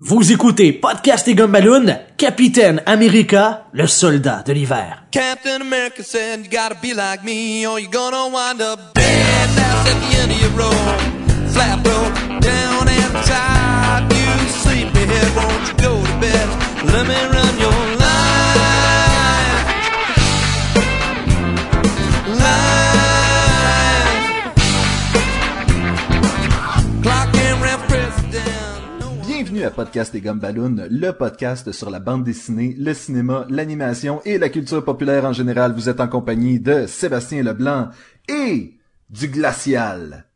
Vous écoutez Podcast et Gumballoon, Capitaine America, le soldat de l'hiver. Captain America said, you gotta be like me, or you're gonna wind up dead. That's at the end of your road. Flat road, down the top. You sleepyhead, won't you go to bed? Let me run your Bienvenue à Podcast et Gumballoon, le podcast sur la bande dessinée, le cinéma, l'animation et la culture populaire en général. Vous êtes en compagnie de Sébastien Leblanc et du glacial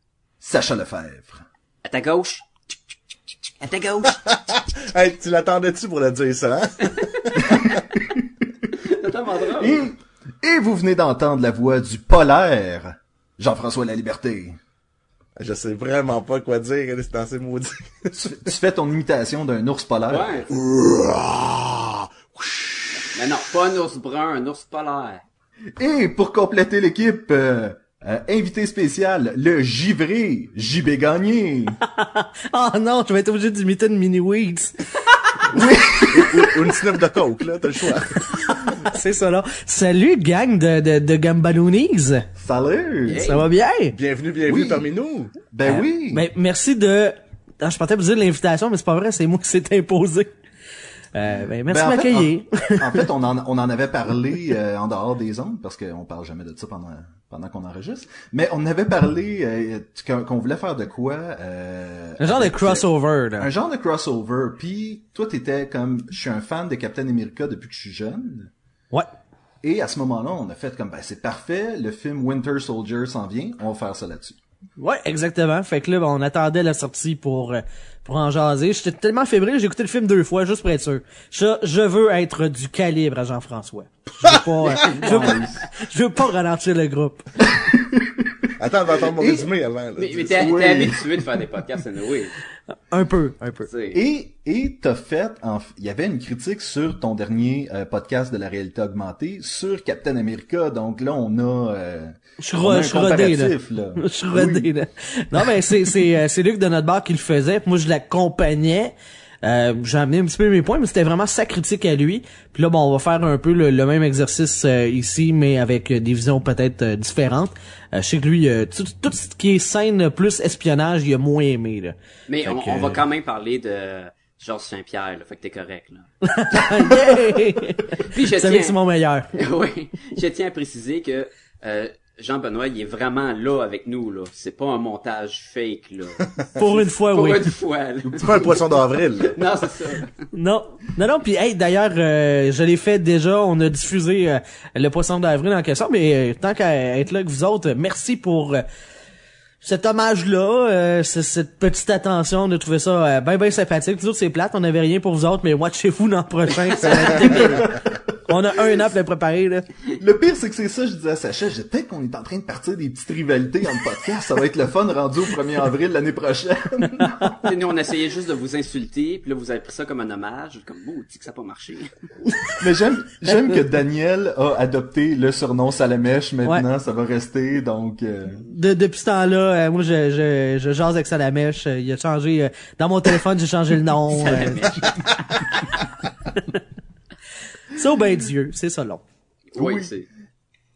Sacha Lefebvre. À ta gauche. À ta gauche. Hey, tu l'attendais-tu pour le dire ça, hein? C'est tellement drôle. Et, et vous venez d'entendre la voix du polaire, Jean-François La Liberté. Je sais vraiment pas quoi dire c'est dans ces maudits. Tu, tu fais ton imitation d'un ours polaire. Ouais. Mais non, pas un ours brun, un ours polaire. Et pour compléter l'équipe, euh, euh, invité spécial, le givré, JB Gagné. Oh non, je vais être obligé d'imiter une mini weeds. ou, ou une sniff de coke, là, t'as le choix. C'est ça là. Salut gang de, de, de Gumballoonies. Salut! Ça va bien? Bienvenue, bienvenue Oui. parmi nous. Ben oui! Ben, merci de... Ah, je pensais vous dire l'invitation, mais c'est pas vrai, c'est moi qui s'est imposé. Euh, ben, merci Ben, de en fait, m'accueillir. En, en fait, on en, on en avait parlé euh, en dehors des ondes, parce qu'on parle jamais de ça pendant pendant qu'on enregistre. Mais on avait parlé euh, qu'on voulait faire de quoi euh, Un genre de avec, crossover, euh, là. Un genre de crossover. Puis toi, t'étais comme, je suis un fan de Captain America depuis que je suis jeune. Ouais. Et à ce moment-là, on a fait comme, ben c'est parfait, le film Winter Soldier s'en vient, on va faire ça là-dessus. Ouais, exactement. Fait que là, ben, on attendait la sortie pour euh, pour en jaser. J'étais tellement fébrile, j'ai écouté le film deux fois juste pour être sûr. Je, je veux être du calibre à Jean-François. Je veux pas, je veux pas, je veux pas ralentir le groupe. Attends, on va entendre mon résumé avant. Là. Mais, mais t'es Oui. habitué de faire des podcasts, anyway. Un peu, un peu. Tu sais. Et et t'as fait, en il y avait une critique sur ton dernier euh, podcast de la réalité augmentée sur Captain America. Donc là, on a, euh, Je suis on a un je là. Je suis rodé, là. Non, mais c'est, c'est, euh, c'est Luc de notre bar qui le faisait. puis Moi, je l'accompagnais. Euh, j'ai amené un petit peu mes points, mais c'était vraiment sa critique à lui. Puis là, bon, on va faire un peu le, le même exercice euh, ici, mais avec euh, des visions peut-être euh, différentes. Je sais que lui, tout, tout ce qui est scène plus espionnage, il a moins aimé. Là. Mais on, que- on va quand même parler de Georges Saint-Pierre, là. Fait que t'es correct, là. Puis je c'est mon meilleur. oui, je tiens à préciser que, euh, Jean-Benoît, il est vraiment là avec nous, là. C'est pas un montage fake, là. Pour une fois, Pour oui. une fois, là. C'est pas un poisson d'avril. là. Non, c'est ça. Non, non, non. Puis hey, d'ailleurs, euh, je l'ai fait déjà. On a diffusé euh, le poisson d'avril en question. Mais euh, tant qu'à être là avec vous autres, merci pour euh, cet hommage-là, euh, cette petite attention. On a trouvé ça euh, bien, bien sympathique. Toujours c'est plate. On n'avait rien pour vous autres, mais watchez-vous l'an prochain. On a un an pour le préparer là. Le pire, c'est que c'est ça, je disais à Sacha, je dis, peut-être qu'on est en train de partir des petites rivalités en podcast, ça va être le fun rendu au 1er avril l'année prochaine. Nous, on essayait juste de vous insulter, puis là, vous avez pris ça comme un hommage. Comme, oh, dit que ça n'a pas marché. Mais j'aime, j'aime que Daniel a adopté le surnom Salamèche maintenant, ça va rester, donc, euh, De, depuis ce temps-là, euh, moi, je, je, je jase avec Salamèche. Euh, il a changé... euh, dans mon téléphone, j'ai changé le nom. euh, c'est au ben Dieu. C'est ça, long. oui, Oui. c'est...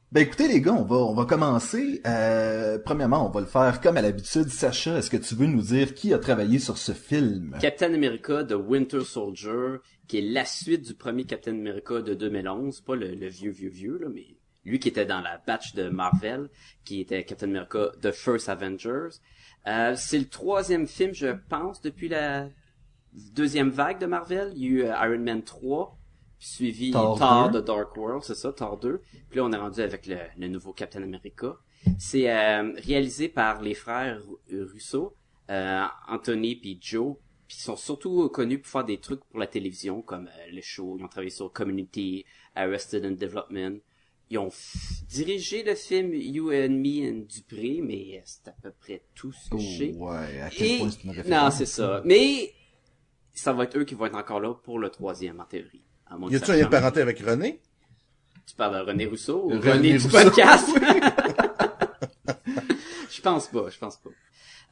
Ben écoutez les gars, on va on va commencer. Euh, premièrement, on va le faire comme à l'habitude. Sacha, est-ce que tu veux nous dire qui a travaillé sur ce film? Captain America de Winter Soldier, qui est la suite du premier Captain America de 2011, pas le, le vieux, vieux, vieux, là, mais lui qui était dans la batch de Marvel, qui était Captain America The First Avengers. Euh, c'est le troisième film, je pense, depuis la deuxième vague de Marvel. Il y a eu euh, Iron Man 3, puis suivi Thor Thor, 2. The Dark World, c'est ça, Thor 2. Puis là, on est rendu avec le, le nouveau Captain America. C'est euh, réalisé par les frères Ru- Russo, euh, Anthony puis Joe. Puis ils sont surtout connus pour faire des trucs pour la télévision, comme euh, les shows. Ils ont travaillé sur Community, Arrested and Development. Ils ont dirigé le film You and Me and Dupré, mais euh, c'est à peu près tout ce que je sais. Ouais, à quel Et- point c'est une Non, c'est ça. Mais ça va être eux qui vont être encore là pour le troisième, en théorie. À moins Y a-tu un parenté avec René? Tu parles de René Rousseau ou René René, du Rousseau. podcast? je pense pas, je pense pas.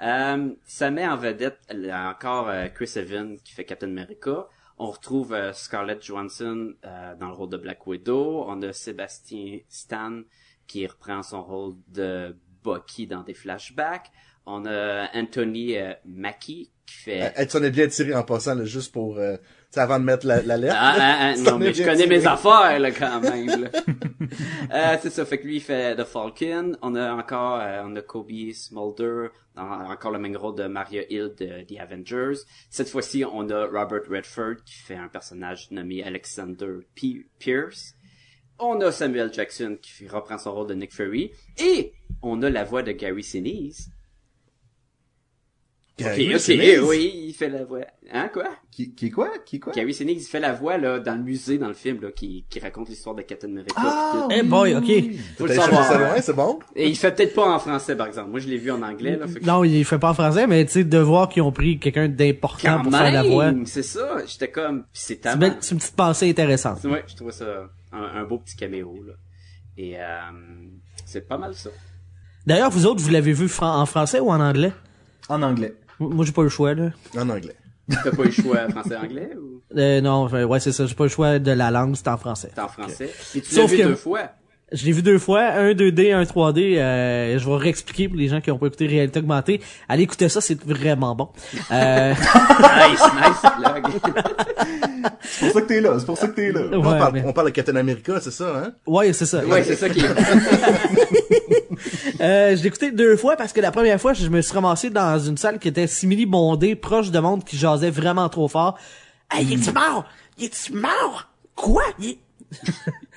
Euh, ça met en vedette encore euh, Chris Evans qui fait Captain America. On retrouve euh, Scarlett Johansson euh, dans le rôle de Black Widow. On a Sébastien Stan qui reprend son rôle de Bucky dans des flashbacks. On a Anthony Mackie qui fait... Elle s'en est bien tiré en passant, là, juste pour, euh, avant de mettre la, la lettre. Ah, là. ah, ah, non, mais je connais mes affaires, là, quand même, là. euh, c'est ça, fait que lui, il fait The Falcon. On a encore, euh, on a Kobe Smolder, dans encore le même rôle de Maria Hill de The Avengers. Cette fois-ci, on a Robert Redford, qui fait un personnage nommé Alexander P. Pierce. On a Samuel Jackson, qui reprend son rôle de Nick Fury. Et, on a la voix de Gary Sinise. Ok, Gary ok, Sinise. oui, il fait la voix. Hein, quoi? Qui, qui quoi? Qui quoi? Gary Sinise, il fait la voix là dans le musée dans le film là qui, qui raconte l'histoire de Captain America. Ah, tout. Eh boy, ok. Faut le T'as savoir. cherché ça loin, c'est bon? Et il fait peut-être pas en français par exemple. Moi je l'ai vu en anglais là. Fait que Non, il fait pas en français, mais tu sais, de voir qu'ils ont pris quelqu'un d'important pour faire la voix. c'est ça. J'étais comme pis c'est C'est tellement. belle- c'est une petite pensée intéressante. Ouais, je trouvais ça un, un beau petit caméo là. Et euh, c'est pas mal ça. D'ailleurs, vous autres, vous l'avez vu en français ou en anglais? En anglais. Moi, j'ai pas eu le choix, là. En anglais. T'as pas eu le choix français-anglais ou? Euh, non, enfin, ouais, c'est ça. J'ai pas le choix de la langue, c'est en français. t'es en français? Et tu l'as Sauf vu que- deux fois. Je l'ai vu deux fois, un 2D, un 3D. Euh, je vais réexpliquer pour les gens qui ont pas écouté Réalité Augmentée. Allez écouter ça, c'est vraiment bon. Euh, nice, nice. C'est pour ça que t'es là, c'est pour ça que t'es là. ouais, on, parle, mais- on parle de Captain America, c'est ça, hein? ouais, c'est ça. ouais, c'est ça qui est. Euh, je l'ai écouté deux fois parce que la première fois, je me suis ramassé dans une salle qui était simili bondée, proche de monde qui jasait vraiment trop fort. Hey, il est mort? Il est mort? Quoi? Il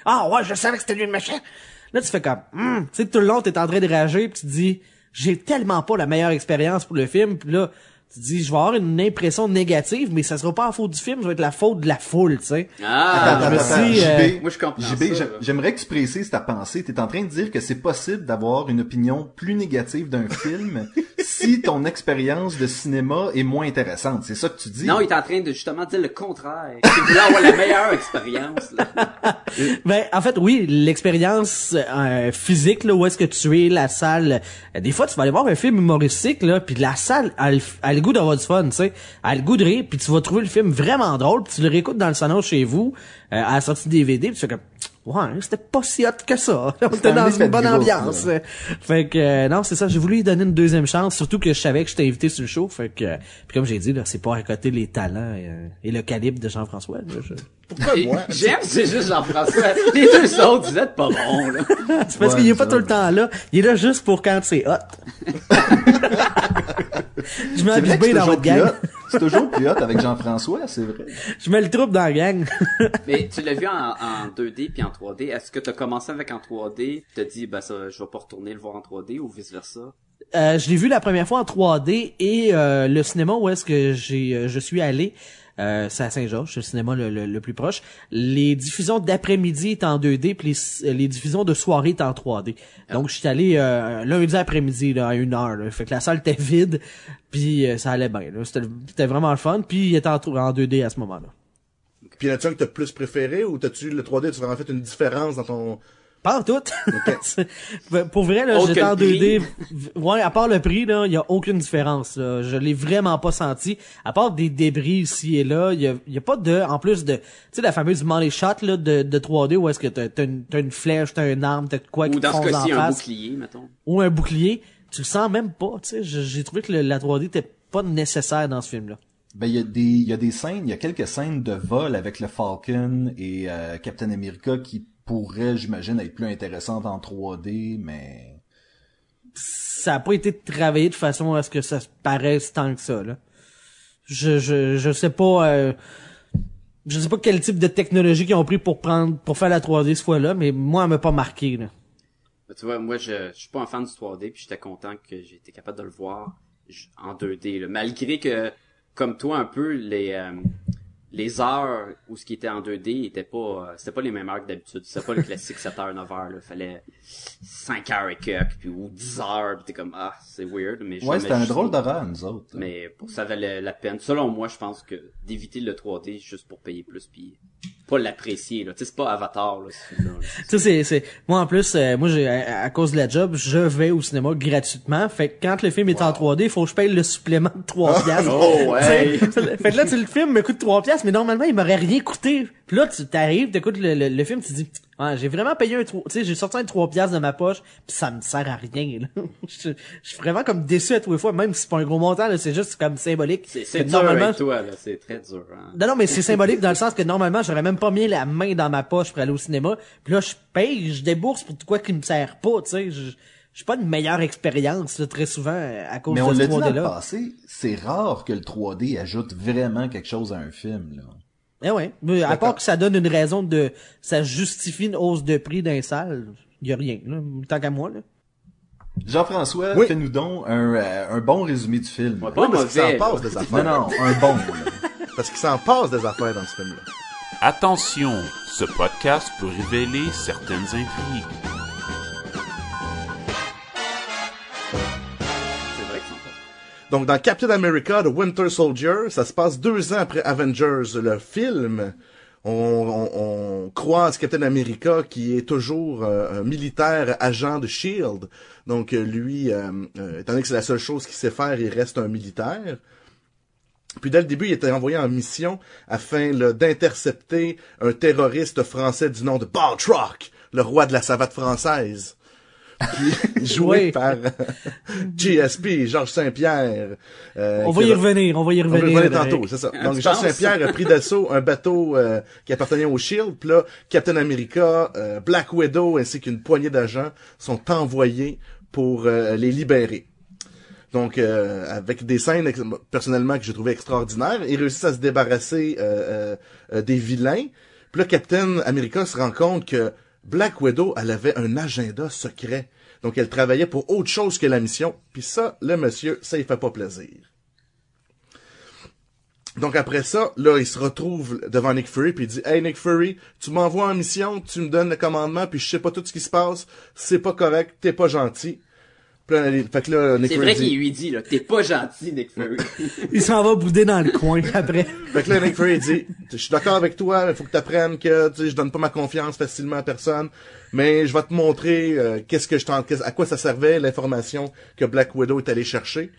ah ouais, je savais que c'était lui le méchant. Là, tu fais comme, Hum. tu sais, tout le long, t'es en train de rager, puis tu te dis, j'ai tellement pas la meilleure expérience pour le film, puis là, tu dis, je vais avoir une impression négative, mais ça sera pas la faute du film, ça va être la faute de la foule, tu sais. Ah, Attends, je me attends, attends, suis, euh, JB, moi, je comprends JB, j'aimerais que tu précises ta pensée. T'es en train de dire que c'est possible d'avoir une opinion plus négative d'un film si ton expérience de cinéma est moins intéressante. C'est ça que tu dis? Non, il est en train de justement dire le contraire. Il voulait avoir la meilleure expérience. Là. Ben, en fait, oui, l'expérience euh, physique, là, où est-ce que tu es, la salle. des fois, tu vas aller voir un film humoristique, là, puis la salle a le, a le goût d'avoir du fun, tu sais. Elle a le goût de rire, puis tu vas trouver le film vraiment drôle, puis tu le réécoutes dans le salon chez vous, euh, à la sortie DVD, puis tu fais comme... Ouais, c'était pas si hot que ça. On était dans une bonne ambiance. là. Fait que euh, non, c'est ça. J'ai voulu lui donner une deuxième chance, surtout que je savais que j'étais invité sur le show. Fait que, euh, puis comme j'ai dit là, c'est pas à côté les talents et, euh, et le calibre de Jean-François. là, je- Pourquoi moi? J'aime, c'est juste Jean-François. Les deux autres, vous êtes pas bons, là. C'est parce Ouais, qu'il est pas ça. tout le temps là. Il est là juste pour quand c'est hot. Je que bien c'est dans toujours votre gang. C'est toujours plus hot avec Jean-François, c'est vrai. Je mets le trouble dans la gang. Mais tu l'as vu en, en 2D puis en 3D. Est-ce que t'as commencé avec en 3D, t'as dit, ben ça, je vais pas retourner le voir en 3D ou vice versa? Euh, je l'ai vu la première fois en 3D et euh, le cinéma où est-ce que j'ai euh, je suis allé euh, c'est à Saint-Georges, le cinéma le, le- le plus proche. Les diffusions d'après-midi étaient en 2D, puis les, les diffusions de soirée étaient en 3D. Donc, je suis allé euh, lundi après-midi là, à une heure. Là. Fait que la salle était vide, puis euh, ça allait bien. là. C'était c'était vraiment le fun, puis il était en, en 2D à ce moment-là. Puis y en a-tu un que t'as plus préféré ou t'as-tu le 3D, tu as vraiment fait une différence dans ton... Pas en tout. Pour vrai, là, j'étais en prix. 2D. Ouais, à part le prix, là, il y a aucune différence. Là. Je l'ai vraiment pas senti. À part des débris ici et là, il y a, y a pas de, en plus de, tu sais, la fameuse money shot là de, de 3D où est-ce que t'as, t'as une, t'as une flèche, t'as une arme, t'as de quoi Ou qui te dans ce fonce cas-ci, en un face, bouclier, mettons. ou un bouclier. Tu le sens même pas. Tu sais, j'ai trouvé que le- la 3D était pas nécessaire dans ce film-là. Ben, il y a des, il y a des scènes, il y a quelques scènes de vol avec le Falcon et euh, Captain America qui pourraient, j'imagine, être plus intéressantes en 3D, mais... ça a pas été travaillé de façon à ce que ça se paraisse tant que ça là. Je je je sais pas euh, je sais pas quel type de technologie qu'ils ont pris pour prendre pour faire la 3D ce fois-là, mais moi elle m'a pas marqué là. Ben, tu vois, moi, je, je suis pas un fan du 3D, puis j'étais content que j'ai été capable de le voir en 2D. Là. Malgré que, comme toi, un peu, les euh, les heures où ce qui était en 2D était pas euh, c'était pas les mêmes heures que d'habitude. C'était pas le classique 7 heures, 9 heures. Là. Fallait 5 heures et quelques, puis ou 10 heures, puis t'es comme ah c'est weird. Mais Ouais, c'était un juste- drôle d'horreur, nous autres. Mais pour ça valait la peine. Selon moi, je pense que d'éviter le 3D juste pour payer plus, puis pas l'apprécier, là. Tu sais, c'est pas Avatar, là. Tu sais, c'est, c'est, moi, en plus, euh, moi, j'ai, à, à cause de la job, je vais au cinéma gratuitement. Fait que quand le film est en 3D, il faut que je paye le supplément de 3 piastres. Oh, ouais. Fait que là, tu sais, le film me coûte 3 piastres, mais normalement, il m'aurait rien coûté. Puis là, tu t'arrives, t'écoutes le, le, le film, tu te dis, ah, j'ai vraiment payé un 3, tu sais, j'ai sorti un 3 piastres de ma poche, puis ça me sert à rien, là. je, je suis vraiment comme déçu à tous les fois, même si c'est pas un gros montant, là, c'est juste comme symbolique. C'est, dur normalement, avec toi, là. C'est très dur, hein. non, non, mais c'est symbolique dans le sens que normalement, j'aurais même pas mis la main dans ma poche pour aller au cinéma. Puis là, je paye, je débourse pour de quoi qui me sert pas, tu sais. Je j'ai pas une meilleure expérience, là, très souvent, à cause Mais de on ce l'a dit dans le 3D-là. passé, c'est rare que le 3D ajoute vraiment quelque chose à un film, là. Eh ouais. Mais à part que ça donne une raison de, ça justifie une hausse de prix d'un salle, y a rien, là. Tant qu'à moi, là. Jean-François, Oui. fais-nous donc un, euh, un bon résumé du film. Ouais, pas Ouais, parce qu'il s'en passe des Non, affaires. non, un bon, là. Parce qu'il s'en passe des affaires dans ce film-là. Attention, ce podcast peut révéler certaines intrigues. Donc, dans Captain America, The Winter Soldier, ça se passe deux ans après Avengers, le film. On, on, on croise Captain America qui est toujours euh, un militaire agent de Shield. Donc, euh, lui, euh, euh, étant donné que c'est la seule chose qu'il sait faire, il reste un militaire. Puis dès le début, il était envoyé en mission afin d'intercepter un terroriste français du nom de Baltrock, le roi de la savate française. Joué Oui. par GSP, Georges Saint-Pierre. euh, On va y a- revenir, on va y on va y revenir. revenir tantôt, c'est ça. Ah, Donc, Georges? Saint-Pierre a pris d'assaut un bateau euh, qui appartenait au Shield, puis là, Captain America, euh, Black Widow ainsi qu'une poignée d'agents sont envoyés pour euh, les libérer. Donc, euh, avec des scènes personnellement que j'ai trouvé extraordinaires, ils réussissent à se débarrasser euh, euh, euh, des vilains. Puis là, Captain America se rend compte que Black Widow, elle avait un agenda secret. Donc, elle travaillait pour autre chose que la mission. Puis ça, le monsieur, ça, il fait pas plaisir. Donc après ça, là, il se retrouve devant Nick Fury puis il dit "Hey Nick Fury, tu m'envoies en mission, tu me donnes le commandement puis je sais pas tout ce qui se passe, c'est pas correct, t'es pas gentil." Puis là, il- fait que là, Nick C'est Fury vrai dit, qu'il lui dit, là, t'es pas gentil, Nick Fury. Il s'en va bouder dans le coin après. Fait que là, Nick Fury dit, je suis d'accord avec toi, mais faut que tu apprennes que, tu sais, je donne pas ma confiance facilement à personne, mais je vais te montrer euh, qu'est-ce que je t'en, à quoi ça servait l'information que Black Widow est allé chercher.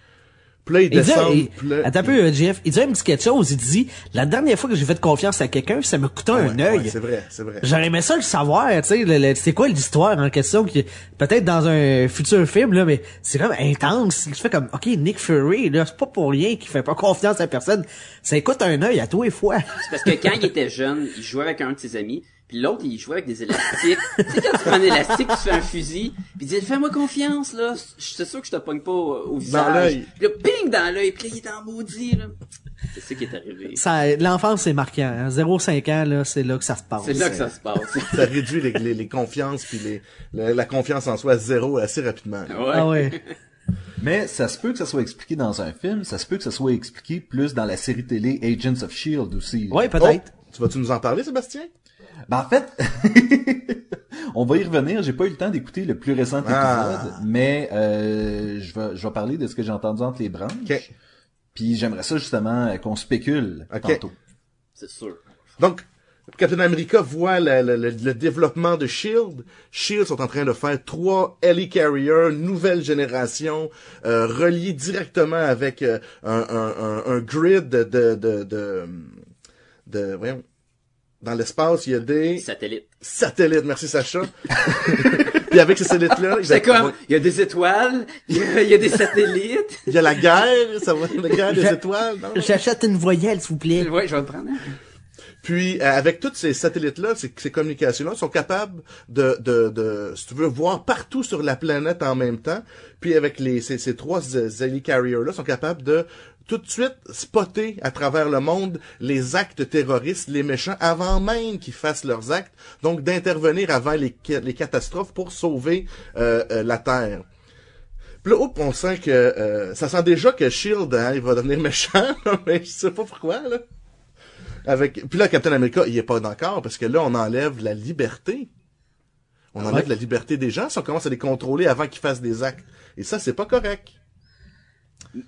Puis là, il Il dit, descend, il- puis là, attends un peu, euh, Jeff. Il dit un petit quelque chose. Il dit, la dernière fois que j'ai fait confiance à quelqu'un, ça me coûtait un Ouais, œil. ouais, c'est vrai, c'est vrai. J'aurais aimé ça le savoir, tu sais, le- le- c'est quoi l'histoire en question qui peut-être dans un futur film là, mais c'est comme intense. Je fais comme OK, Nick Fury là, c'est pas pour rien qu'il fait pas confiance à personne. Ça coûte un œil à tous les fois. C'est parce que quand il était jeune, il jouait avec un de ses amis, puis l'autre, il jouait avec des élastiques. tu sais, quand tu prends un élastique, tu fais un fusil, puis il dit, fais-moi confiance, là, je suis sûr que je te pogne pas au, au visage. l'œil. Puis là, ping, dans l'œil, puis là, il est en maudit, là. C'est ça qui est arrivé. Ça l'enfance c'est marquant. Hein. 0-5 ans là, c'est là que ça se passe. C'est là que ça se passe. ça réduit les, les, les confiances puis les, la, la confiance en soi à zéro assez rapidement. Ouais. Ah ouais. Mais ça se peut que ça soit expliqué dans un film, ça se peut que ça soit expliqué plus dans la série télé Agents of Shield aussi. là. Ouais, Oh, peut-être. tu vas-tu nous en parler, Sébastien? Ben, en fait, on va y revenir. J'ai pas eu le temps d'écouter le plus récent épisode, Ah. mais euh, je vais je vais parler de ce que j'ai entendu entre les branches. Puis j'aimerais ça justement euh, qu'on spécule Ok. tantôt. C'est sûr. Donc, Captain America voit le, le- le- le développement de Shield. Shield sont en train de faire trois Helicarriers, nouvelle génération, euh, reliés directement avec euh, un, un, un, un grid de, de, de, de, de- voyons, dans l'espace, il y a des Satellite. satellites. Merci Sacha. Puis avec ces satellites-là, il, C'est comme, il y a des étoiles, il y a, il y a des satellites. il y a la guerre, ça va, la guerre des étoiles. non? J'achète une voyelle s'il vous plaît. Ouais, je vais le prendre. Puis euh, avec tous ces satellites-là, ces, ces communications-là, sont capables de, de, de, si tu veux, voir partout sur la planète en même temps. Puis avec les ces, ces trois helicarriers-là, sont capables de tout de suite spotter à travers le monde les actes terroristes, les méchants, avant même qu'ils fassent leurs actes. Donc d'intervenir avant les, les catastrophes pour sauver euh, euh, la Terre. Puis là, on sent que euh, ça sent déjà que Shield, hein, il va devenir méchant, mais je sais pas pourquoi là. Avec puis là Captain America, il est pas d'accord parce que là on enlève la liberté. On enlève Ouais. la liberté des gens si on commence à les contrôler avant qu'ils fassent des actes. Et ça c'est pas correct.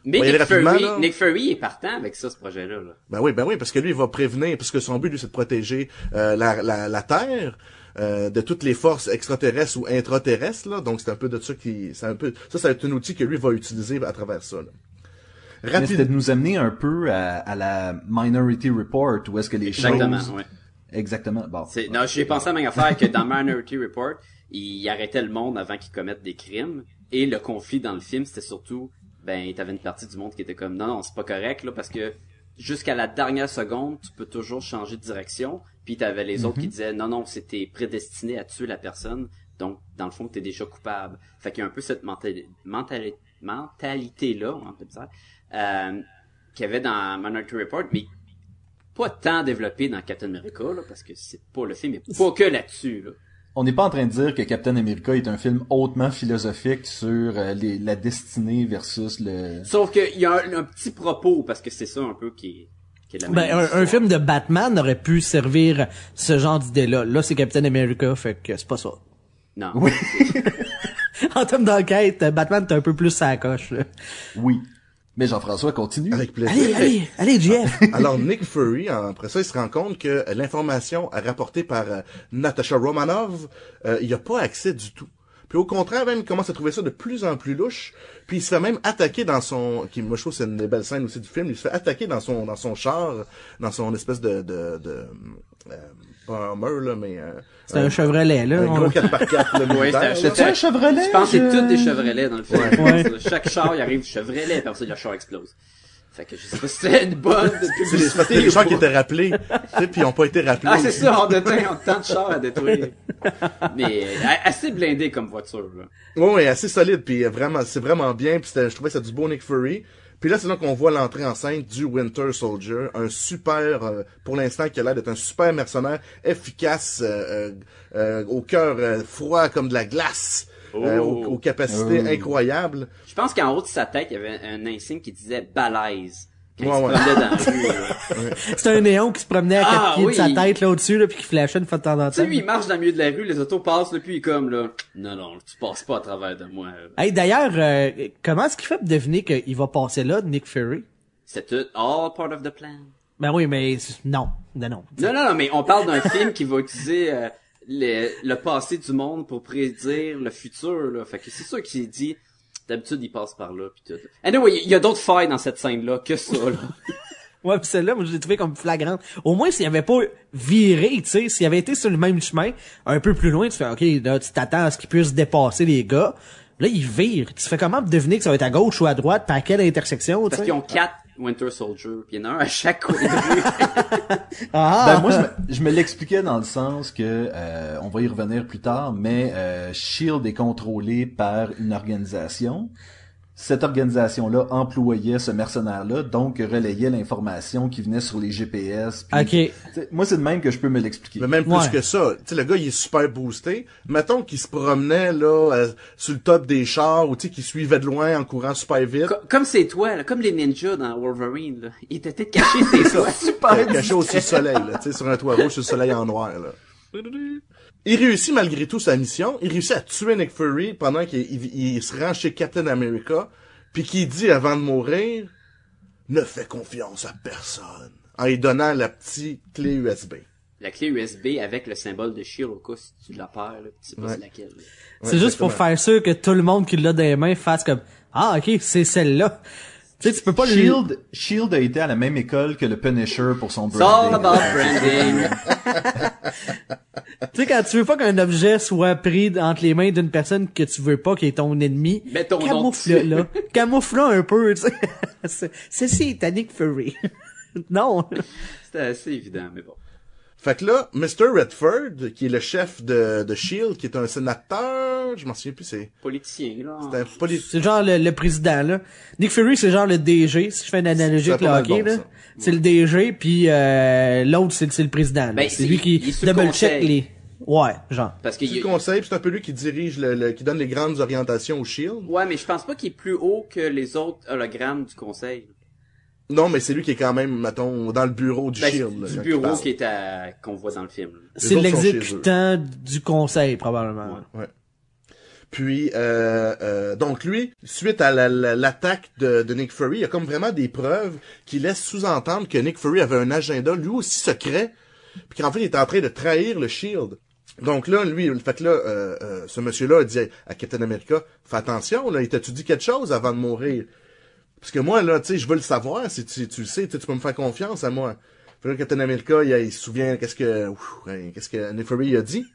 Mais va Nick Fury, là. Nick Fury est partant avec ça, ce projet-là. Là. Ben oui, ben oui, parce que lui, il va prévenir, parce que son but, lui, c'est de protéger euh, la, la, la Terre euh, de toutes les forces extraterrestres ou intraterrestres. Là. Donc, c'est un peu de ça qui... C'est un peu, ça, c'est un outil que lui va utiliser à travers ça. Là. Rapide- c'était de nous amener un peu à, à la Minority Report, où est-ce que les Exactement, choses... ouais. Exactement. Bon. C'est- Non, j'ai pensé à la même affaire que dans Minority Report, il arrêtait le monde avant qu'ils commettent des crimes. Et le conflit dans le film, c'était surtout, ben, t'avais une partie du monde qui était comme, non, non, c'est pas correct, là, parce que jusqu'à la dernière seconde, tu peux toujours changer de direction. Puis t'avais les autres qui disaient, non, non, c'était prédestiné à tuer la personne. Donc, dans le fond, t'es déjà coupable. Fait qu'il y a un peu cette mentali- mentali- mentalité-là, dire, euh, qu'il y avait dans Minority Report, mais pas tant développé dans Captain America, là, parce que c'est pas le film, mais pas que là-dessus, là. On n'est pas en train de dire que Captain America est un film hautement philosophique sur euh, les- la destinée versus le... Sauf qu'il y a un, un petit propos, parce que c'est ça un peu qui est, qui est la Ben, même un, film de Batman aurait pu servir ce genre d'idée-là. Là, c'est Captain America, fait que c'est pas ça. Non. Oui. en termes d'enquête, Batman t'es un peu plus sa coche, là. Oui. Mais Jean-François continue. Avec plaisir. Allez, allez, allez, Jeff! Alors Nick Fury, après ça, il se rend compte que l'information rapportée par euh, Natasha Romanov, euh, il n'y a pas accès du tout. Puis au contraire, même, il commence à trouver ça de plus en plus louche. Puis il se fait même attaquer dans son, qui moi je trouve c'est une des belles scènes aussi du film. Il se fait attaquer dans son dans son char, dans son espèce de de, de euh, pas un Hummer là, mais euh, C'est un Chevrolet, là. un gros 4x4 le Ouais, c'est un- un Chevrolet? Je pense que c'est toutes des Chevrolets dans le film. Ouais. Chaque char, il arrive Chevrolet, puis après ça, le char explose. Fait que je sais pas si c'est une bonne publicité. c'est des ou gens qui étaient rappelés, tu sais, puis ils n'ont pas été rappelés. Ah, c'est ça, on a tant, on a tant de chars à détruire. Mais euh, assez blindé comme voiture, là. Oui, assez solide, puis vraiment, c'est vraiment bien, puis c'était- je trouvais ça du beau Nick Fury. Puis là, c'est là qu'on voit l'entrée en scène du Winter Soldier, un super, euh, pour l'instant, qui a l'air d'être un super mercenaire, efficace, euh, euh, euh, au cœur euh, froid comme de la glace, euh, aux, aux capacités Oh. incroyables. Je pense qu'en haut de sa tête, il y avait un insigne qui disait balèze. Ouais, ouais. C'est un néon qui se promenait à quatre Ah, pieds oui. de sa tête, là, au-dessus, là, puis qui flashait une fois de temps en Tu sais, temps. lui, il marche dans le milieu de la rue, les autos passent, là, puis il est comme, là, non, non, tu passes pas à travers de moi. Hey, d'ailleurs, euh, comment est-ce qu'il fait pour deviner qu'il va passer là, Nick Fury? C'est tout, all part of the plan. Ben oui, mais non, non, non. Non, non, non, mais on parle d'un film qui va utiliser euh, le, le passé du monde pour prédire le futur, là. Fait que c'est sûr qu'il dit, d'habitude, il passe par là, pis tout. Anyway, il y a d'autres failles dans cette scène-là que ça, là. Ouais, pis celle-là, moi, je l'ai trouvé comme flagrante. Au moins, s'il avait pas viré, tu sais, s'il avait été sur le même chemin, un peu plus loin, tu fais, OK, là, tu t'attends à ce qu'il puisse dépasser les gars. Là, il vire. Tu fais comment deviner que ça va être à gauche ou à droite, par quelle intersection, tu Parce qu'ils ont quatre Winter Soldier, pis il y en a un à chaque coin de rue. Ah! Ben, moi, je me, je me l'expliquais dans le sens que, euh, on va y revenir plus tard, mais euh, Shield est contrôlé par une organisation. Cette organisation-là employait ce mercenaire-là, donc relayait l'information qui venait sur les GPS. puis- OK. Tu sais, Moi, c'est de même que je peux me l'expliquer. Mais même plus Ouais. que ça. Tu sais, le gars, il est super boosté. Mettons qu'il se promenait, là, euh, sur le top des chars, ou tu sais, qu'il suivait de loin en courant super vite. Co- comme c'est toi, là, comme les ninjas dans Wolverine, là. Il était peut-être caché ses toits. Ca- caché au-dessus du soleil, là, tu sais, sur un toit rouge, sur le soleil en noir, là. Il réussit malgré tout sa mission. Il réussit à tuer Nick Fury pendant qu'il il- il se rend chez Captain America, puis qu'il dit avant de mourir, ne fais confiance à personne, en lui donnant la petite clé USB. La clé USB avec le symbole de cas si tu la perds, là, pis tu sais pas Ouais. c'est laquelle. C'est juste pour faire sûr que tout le monde qui l'a dans les mains fasse comme, ah, OK, c'est celle-là. Tu sais, tu peux pas. Shield, Shield a été à la même école que le Punisher pour son It's all branding. about branding. Tu sais, quand tu veux pas qu'un objet soit pris entre les mains d'une personne que tu veux pas, qui est ton ennemi, nom camoufle un peu, tu sais. C'est- Ceci est à Nick Fury. non. C'était assez évident, mais bon. Fait que là, Mr. Redford, qui est le chef de, de SHIELD, qui est un sénateur, je m'en souviens plus, c'est, Politicien, là. c'est un. C'est genre le, le président, là. Nick Fury, c'est genre le DG, si je fais une analogie avec le hockey, bon, là. ça. C'est le DG, puis euh, l'autre, c'est le président. là. Ben, c'est c'est- lui qui double-check les... Ouais, genre. Parce que C'est le conseil, puis c'est un peu lui qui dirige le, le- qui donne les grandes orientations au SHIELD. Ouais, mais je pense pas qu'il est plus haut que les autres hologrammes du conseil. Non, mais c'est lui qui est quand même, mettons, dans le bureau du Ben, SHIELD. là, du il bureau qui est à, qu'on voit dans le film. là. C'est l'exécutant du conseil, probablement. Ouais. Puis, euh, euh, donc lui, suite à la- la- l'attaque de, Nick Fury, il y a comme vraiment des preuves qui laissent sous-entendre que Nick Fury avait un agenda, lui aussi secret, puis qu'en fait, il était en train de trahir le Shield. Donc là, lui, le fait que là, euh, euh, ce monsieur-là a dit à Captain America, fais attention, là, il t'a-tu dit quelque chose avant de mourir? Parce que moi, là, tu sais, je veux le savoir, si tu, le sais, tu peux me faire confiance à moi. Fait que là, Captain America, il, se souvient qu'est-ce que, hein, qu'est-ce que Nick Fury a dit.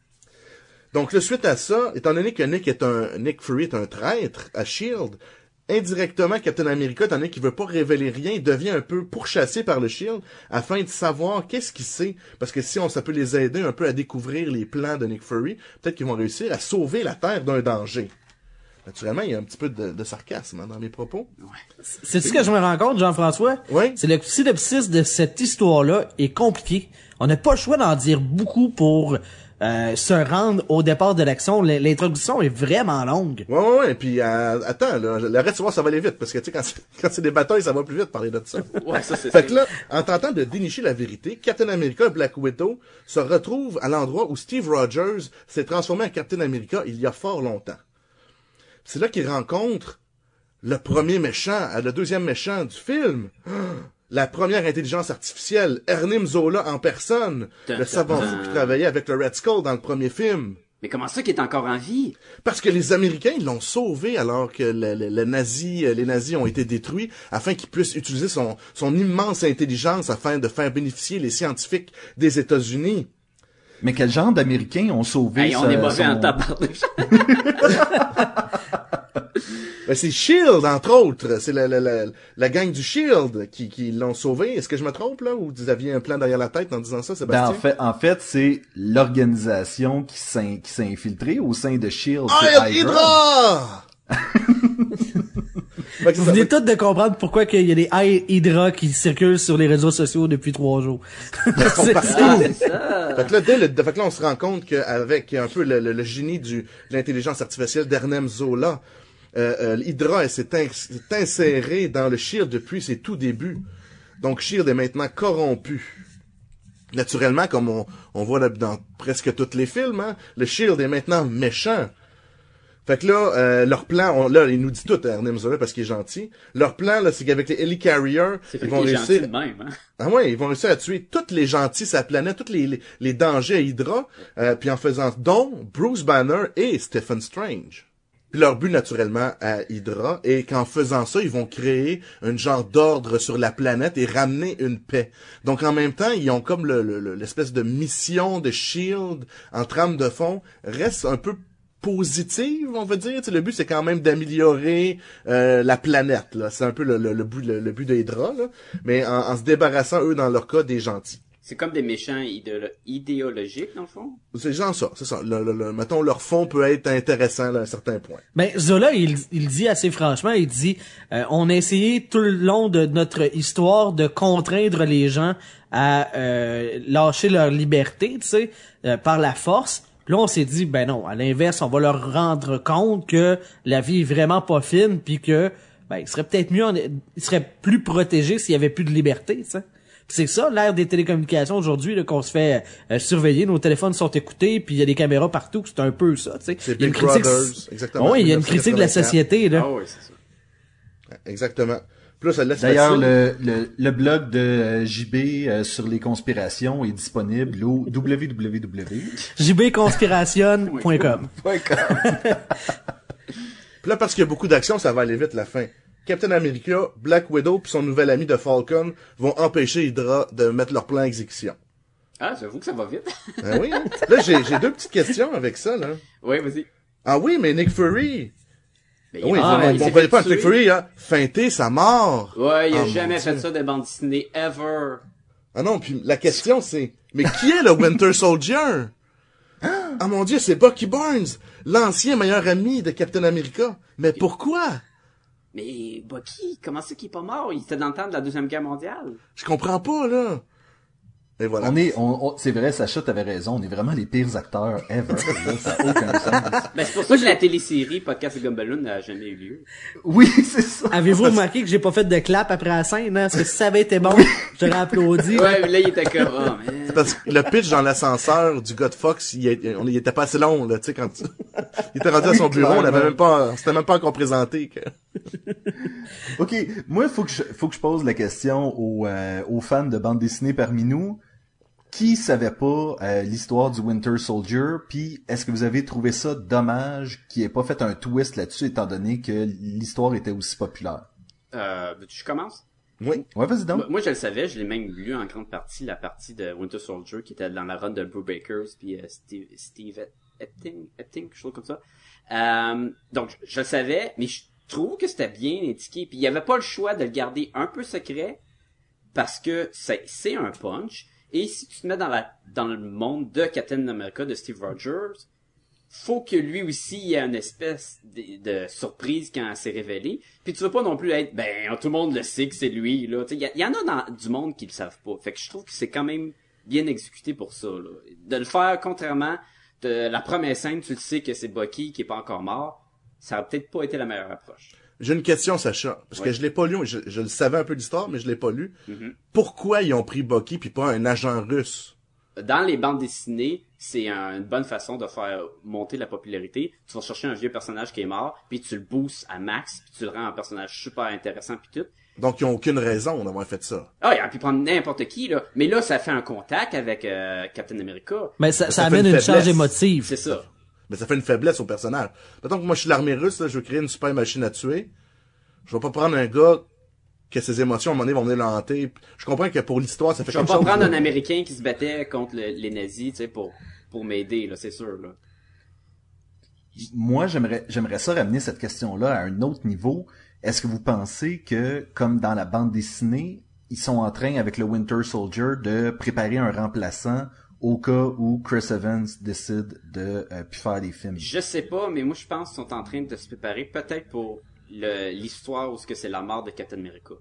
Donc là, suite à ça, étant donné que Nick est un, Nick Fury est un traître à Shield, indirectement, Captain America, étant donné qu'il veut pas révéler rien, il devient un peu pourchassé par le Shield afin de savoir qu'est-ce qu'il sait. Parce que si on, ça peut les aider un peu à découvrir les plans de Nick Fury, peut-être qu'ils vont réussir à sauver la Terre d'un danger. Naturellement, il y a un petit peu de, de sarcasme hein, dans mes propos. C'est ce que je me rends compte, Jean-François? Oui. C'est le synopsis de cette histoire-là est compliqué. On n'a pas le choix d'en dire beaucoup pour euh, se rendre au départ de l'action. L'introduction est vraiment longue. Ouais, ouais, ouais. Puis euh, attends, là, le reste, tu vois, ça va aller vite. Parce que, tu sais, quand, c'est- des batailles, ça va plus vite parler de ça. Ouais, ça c'est Fait que là, en tentant de dénicher la vérité, Captain America et Black Widow se retrouvent à l'endroit où Steve Rogers s'est transformé en Captain America il y a fort longtemps. C'est là qu'il rencontre le premier méchant, euh, le deuxième méchant du film. La première intelligence artificielle, Ernie Zola en personne, le savant fou qui travaillait avec le Red Skull dans le premier film. Mais comment ça qu'il est encore en vie? Parce que les Américains, ils l'ont sauvé alors que le, le- le nazi, euh, les nazis ont été détruits afin qu'il puisse utiliser son, son immense intelligence afin de faire bénéficier les scientifiques des États-Unis. Mais quel genre d'Américains ont sauvé Hey, on ce- est mauvais son- en. Ben, c'est Shield, entre autres. C'est la, la, la, la gang du Shield qui, qui l'ont sauvé. Est-ce que je me trompe, là? Ou vous aviez un plan derrière la tête en disant ça, Ben, Sébastien? en fait, en fait, c'est l'organisation qui s'est qui s'est infiltrée au sein de Shield. Ah, c'est Hydra! Vous venez tous de comprendre pourquoi qu'il y a des Hy- Hydra qui circulent sur les réseaux sociaux depuis trois jours. C'est- ça. Fait que là, dès le, fait que là, on se rend compte qu'avec un peu le, le- le génie du, de l'intelligence artificielle d'Ernem Zola, euh, euh, l'Hydra elle s'est ins- s'est insérée dans le Shield depuis ses tout débuts. Donc Shield est maintenant corrompu. Naturellement, comme on, on voit dans presque tous les films, hein, le Shield est maintenant méchant. Fait que là, euh, leur plan, on- là, il nous dit tout, Ernem Zola, parce qu'il est gentil. Leur plan, là, c'est qu'avec les Helicarriers, ils vont réussir... de même, hein. Ah ouais, ils vont réussir à tuer tous les gentils la planète, tous les, les, les dangers à Hydra, euh, puis en faisant dont Bruce Banner et Stephen Strange. Puis leur but naturellement à Hydra est qu'en faisant ça, ils vont créer un genre d'ordre sur la planète et ramener une paix. Donc en même temps, ils ont comme le- le- le- l'espèce de mission de Shield en trame de fond reste un peu positive, on va dire. Tu sais, le but, c'est quand même d'améliorer euh, la planète. là. C'est un peu le, le, le but, le, le but de Hydra, là. mais en, en se débarrassant, eux, dans leur cas, des gentils. C'est comme des méchants idéolo- idéologiques, dans le fond? C'est genre ça, c'est ça. Le, le- le- mettons, leur fond peut être intéressant là, à un certain point. Ben Zola, il, il dit assez franchement, il dit, euh, on a essayé tout le long de notre histoire de contraindre les gens à euh, lâcher leur liberté, tu sais, euh, par la force. Là, on s'est dit, ben non, à l'inverse, on va leur rendre compte que la vie est vraiment pas fine, puis que ben il serait peut-être mieux, en- il serait plus protégé s'il y avait plus de liberté, tu C'est ça, l'ère des télécommunications aujourd'hui, qu'on se fait euh, surveiller, nos téléphones sont écoutés, puis il y a des caméras partout, c'est un peu ça, tu sais. C'est Il y a une Big critique- Brothers, exactement. Oui, il y a une critique de la 1984. société, là. Ah oui, c'est ça. Exactement. Plus ça laisse D'ailleurs, le, le, le blog de euh, JB euh, sur les conspirations est disponible au www. jbconspiration.com. Puis là, parce qu'il y a beaucoup d'actions, ça va aller vite la fin. Captain America, Black Widow puis son nouvel ami de Falcon vont empêcher Hydra de mettre leur plan à exécution. Ah, j'avoue que ça va vite. Ah oui, hein? Là, j'ai j'ai deux petites questions avec ça, là. oui, vas-y. Ah oui, mais Nick Fury. Mais Ah oui, ah, on, on fait pas tuer. Fury, hein. Feinter sa mort. Ouais, il a Ah, jamais fait Dieu. ça de bande dessinée, ever. Ah non, puis la question c'est, mais qui est le Winter Soldier? Ah mon dieu, c'est Bucky Barnes, l'ancien meilleur ami de Captain America. Mais pourquoi? Mais Bucky, comment c'est qu'il est pas mort? Il était dans le temps de la Deuxième Guerre mondiale. Je comprends pas, là. Et voilà. On est, on, on- c'est vrai, Sacha, t'avais raison, on est vraiment les pires acteurs ever. là, ça n'a aucun sens. Ben, c'est pour ça que la télésérie Podcast et Gumballoon n'a jamais eu lieu. Oui, c'est ça. Avez-vous remarqué que j'ai pas fait de clap après la scène, hein? Parce que si ça avait été bon, j'aurais applaudi. Ouais, mais là, il était comme, oh, man. Parce que le pitch dans l'ascenseur du de Fox, il, est- on- il était pas assez long, là, tu sais, quand tu- il était rendu à son bureau, on avait même pas, on s'était même pas encore présenté que... Ok, moi, faut que je, faut que je pose la question aux, euh, aux fans de bande dessinée parmi nous. Qui savait pas euh, l'histoire du Winter Soldier, puis est-ce que vous avez trouvé ça dommage qu'il ait pas fait un twist là-dessus, étant donné que l'histoire était aussi populaire? Euh, veux-tu que je commence? Oui. Ouais, vas-y donc. Moi, je le savais, je l'ai même lu en grande partie, la partie de Winter Soldier qui était dans la run de Brew Bakers puis euh, Steve, Steve Epting, Epting, quelque chose comme ça. Euh, donc, je, je le savais, mais je trouve que c'était bien indiqué. Puis il y avait pas le choix de le garder un peu secret parce que c'est un punch. Et si tu te mets dans la dans le monde de Captain America de Steve Rogers, faut que lui aussi y ait une espèce de, de surprise quand c'est révélé. Puis tu veux pas non plus être ben tout le monde le sait que c'est lui là. Il y, en a dans du monde qui le savent pas. Fait que je trouve que c'est quand même bien exécuté pour ça. De le faire contrairement de la première scène, tu le sais que c'est Bucky qui est pas encore mort. Ça a peut-être pas été la meilleure approche. J'ai une question, Sacha, parce que je l'ai pas lu, je, je le savais un peu l'histoire, mais je l'ai pas lu. Mhm. Pourquoi ils ont pris Bucky puis pas un agent russe? dans les bandes dessinées, c'est un- une bonne façon de faire monter la popularité. Tu vas chercher un vieux personnage qui est mort, puis tu le boostes à max, puis tu le rends un personnage super intéressant, puis tout. Donc ils ont aucune raison d'avoir fait ça. Ah, il aurait pu prendre n'importe qui, là. Mais là, ça fait un contact avec euh, Captain America. Mais ça, ça, Ça fait amène une une, charge émotive. C'est ça. Mais ça fait une faiblesse au personnage. Mettons que moi je suis l'armée russe, là, je veux créer une super machine à tuer. Je vais pas prendre un gars que ses émotions à un moment donné vont venir le hanter. Je comprends que pour l'histoire, ça fait Je vais quelque pas chose. prendre là. un Américain qui se battait contre le- les nazis, tu sais, pour, pour m'aider, là, c'est sûr, là. Moi, j'aimerais, j'aimerais ça ramener cette question-là à un autre niveau. Est-ce que vous pensez que, comme dans la bande dessinée, ils sont en train, avec le Winter Soldier, de préparer un remplaçant au cas où Chris Evans décide de euh, plus faire des films? Je sais pas, mais moi, je pense qu'ils sont en train de se préparer peut-être pour l'histoire où ce que c'est la mort de Captain America.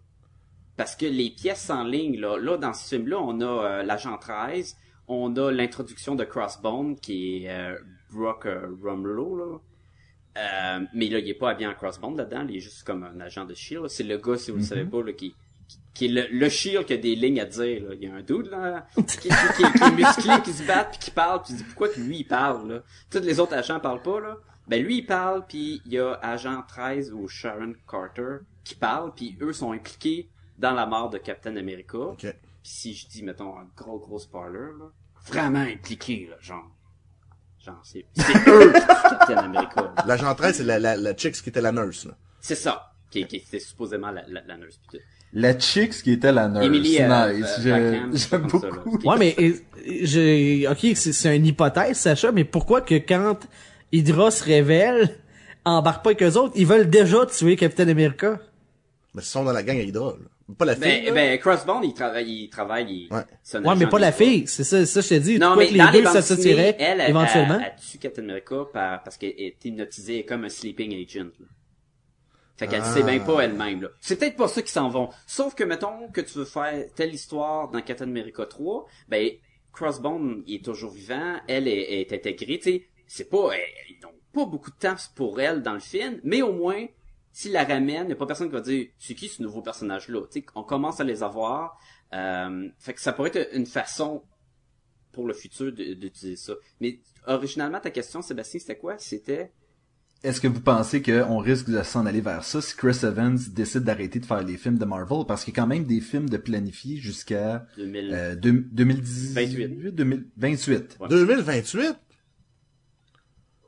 Parce que les pièces en ligne, là, là dans ce film-là, on a euh, l'agent 13, on a l'introduction de Crossbone, qui est euh, Brock euh, Rumlow, là. Euh, mais là, il est pas habillé en Crossbone là-dedans, il est juste comme un agent de S.H.I.E.L.D. C'est le gars, si vous le savez pas, là, qui, qui, est le, le S.H.I.E.L.D. qui a des lignes à dire, là. Il y a un dude, là, qui, qui, qui- qui est musclé, qui se bat, puis qui parle, puis tu dis, pourquoi que lui, il parle, là? Tous les autres agents parlent pas, là. Ben, lui, il parle, puis il y a agent 13 ou Sharon Carter qui parle, puis eux sont impliqués dans la mort de Captain America. Ok. Puis si je dis, mettons, un gros, gros spoiler, là, vraiment impliqués, là, genre. Genre, c'est c'est eux qui tuent Captain America. L'agent 13, c'est la, la, la chicks qui était la nurse. Là. C'est ça, qui, qui était supposément la, la, la nurse. Puis. La Chicks qui était la nurse. Emily, euh, nice. euh, Rackham, J'aime ça, beaucoup. Ouais, mais euh, je, ok, c'est c'est une hypothèse, Sacha, mais pourquoi que quand Hydra se révèle, embarque pas avec eux autres, ils veulent déjà tuer Captain America? Mais ils sont dans la gang à Hydra. Là. Pas la fille. Ben, ben, Crossbone, il travaille, il travaille, il, Ouais. Ouais, mais pas la fille, c'est ça, ça je t'ai dit. Non, mais que les dans les deux bandes s'associeraient dessinées, elle, elle, éventuellement? elle, elle tue Captain America par, parce qu'elle est hypnotisée comme un sleeping agent. Là. Fait qu'elle Ah. sait bien pas elle-même. là. C'est peut-être pas ça qui s'en vont. Sauf que, mettons, que tu veux faire telle histoire dans Captain America 3, ben, Crossbone, il est toujours vivant, elle est, est intégrée, tu sais. C'est pas, elle- ils n'ont pas beaucoup de temps pour elle dans le film, mais au moins, s'il la ramène, il a pas personne qui va dire, c'est qui ce nouveau personnage-là? Tu sais, on commence à les avoir. Euh, fait que ça pourrait être une façon pour le futur d'utiliser ça. Mais originalement, ta question, Sébastien, c'était quoi? C'était... Est-ce que vous pensez qu'on risque de s'en aller vers ça si Chris Evans décide d'arrêter de faire les films de Marvel? Parce qu'il y a quand même des films de planifiés jusqu'à 2000. euh, deux- 2018, 28. 2028. Ouais. 2028?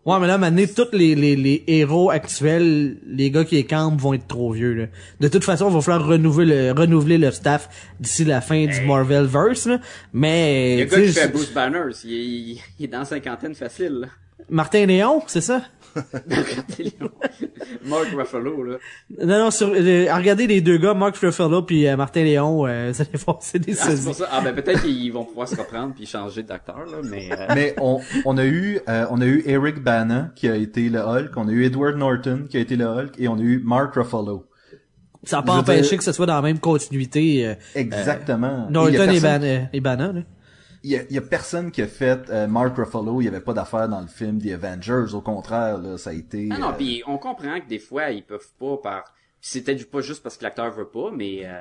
Ouais, mais là, maintenant, tous les, les, les héros actuels, les gars qui les campent vont être trop vieux, là. De toute façon, il va falloir renouveler le, renouveler le staff d'ici la fin du Marvelverse, là. Mais, Le gars qui fait Bruce Banners, il est, il- il est dans la cinquantaine facile. là. Martin Léon, c'est ça? Mark Ruffalo, là. Non, non, sur, euh, regardez les deux gars, Mark Ruffalo puis euh, Martin Léon, euh, vous allez voir, c'est des Ah, pour ça. Ah, ben peut-être qu'ils vont pouvoir se reprendre puis changer d'acteur, là, mais... euh, Mais on, on a eu euh, on a eu Eric Bana qui a été le Hulk, on a eu Edward Norton qui a été le Hulk et on a eu Mark Ruffalo. Ça n'a pas empêché dire- que ce soit dans la même continuité, euh, Exactement. Et Norton et, personne- Ban- euh, et Banner, là. Il y a, il y a personne qui a fait euh, Mark Ruffalo, il y avait pas d'affaire dans le film The Avengers, au contraire, là, ça a été... Ah non, euh, puis on comprend que des fois, ils peuvent pas par... C'est peut-être pas juste parce que l'acteur veut pas, mais euh,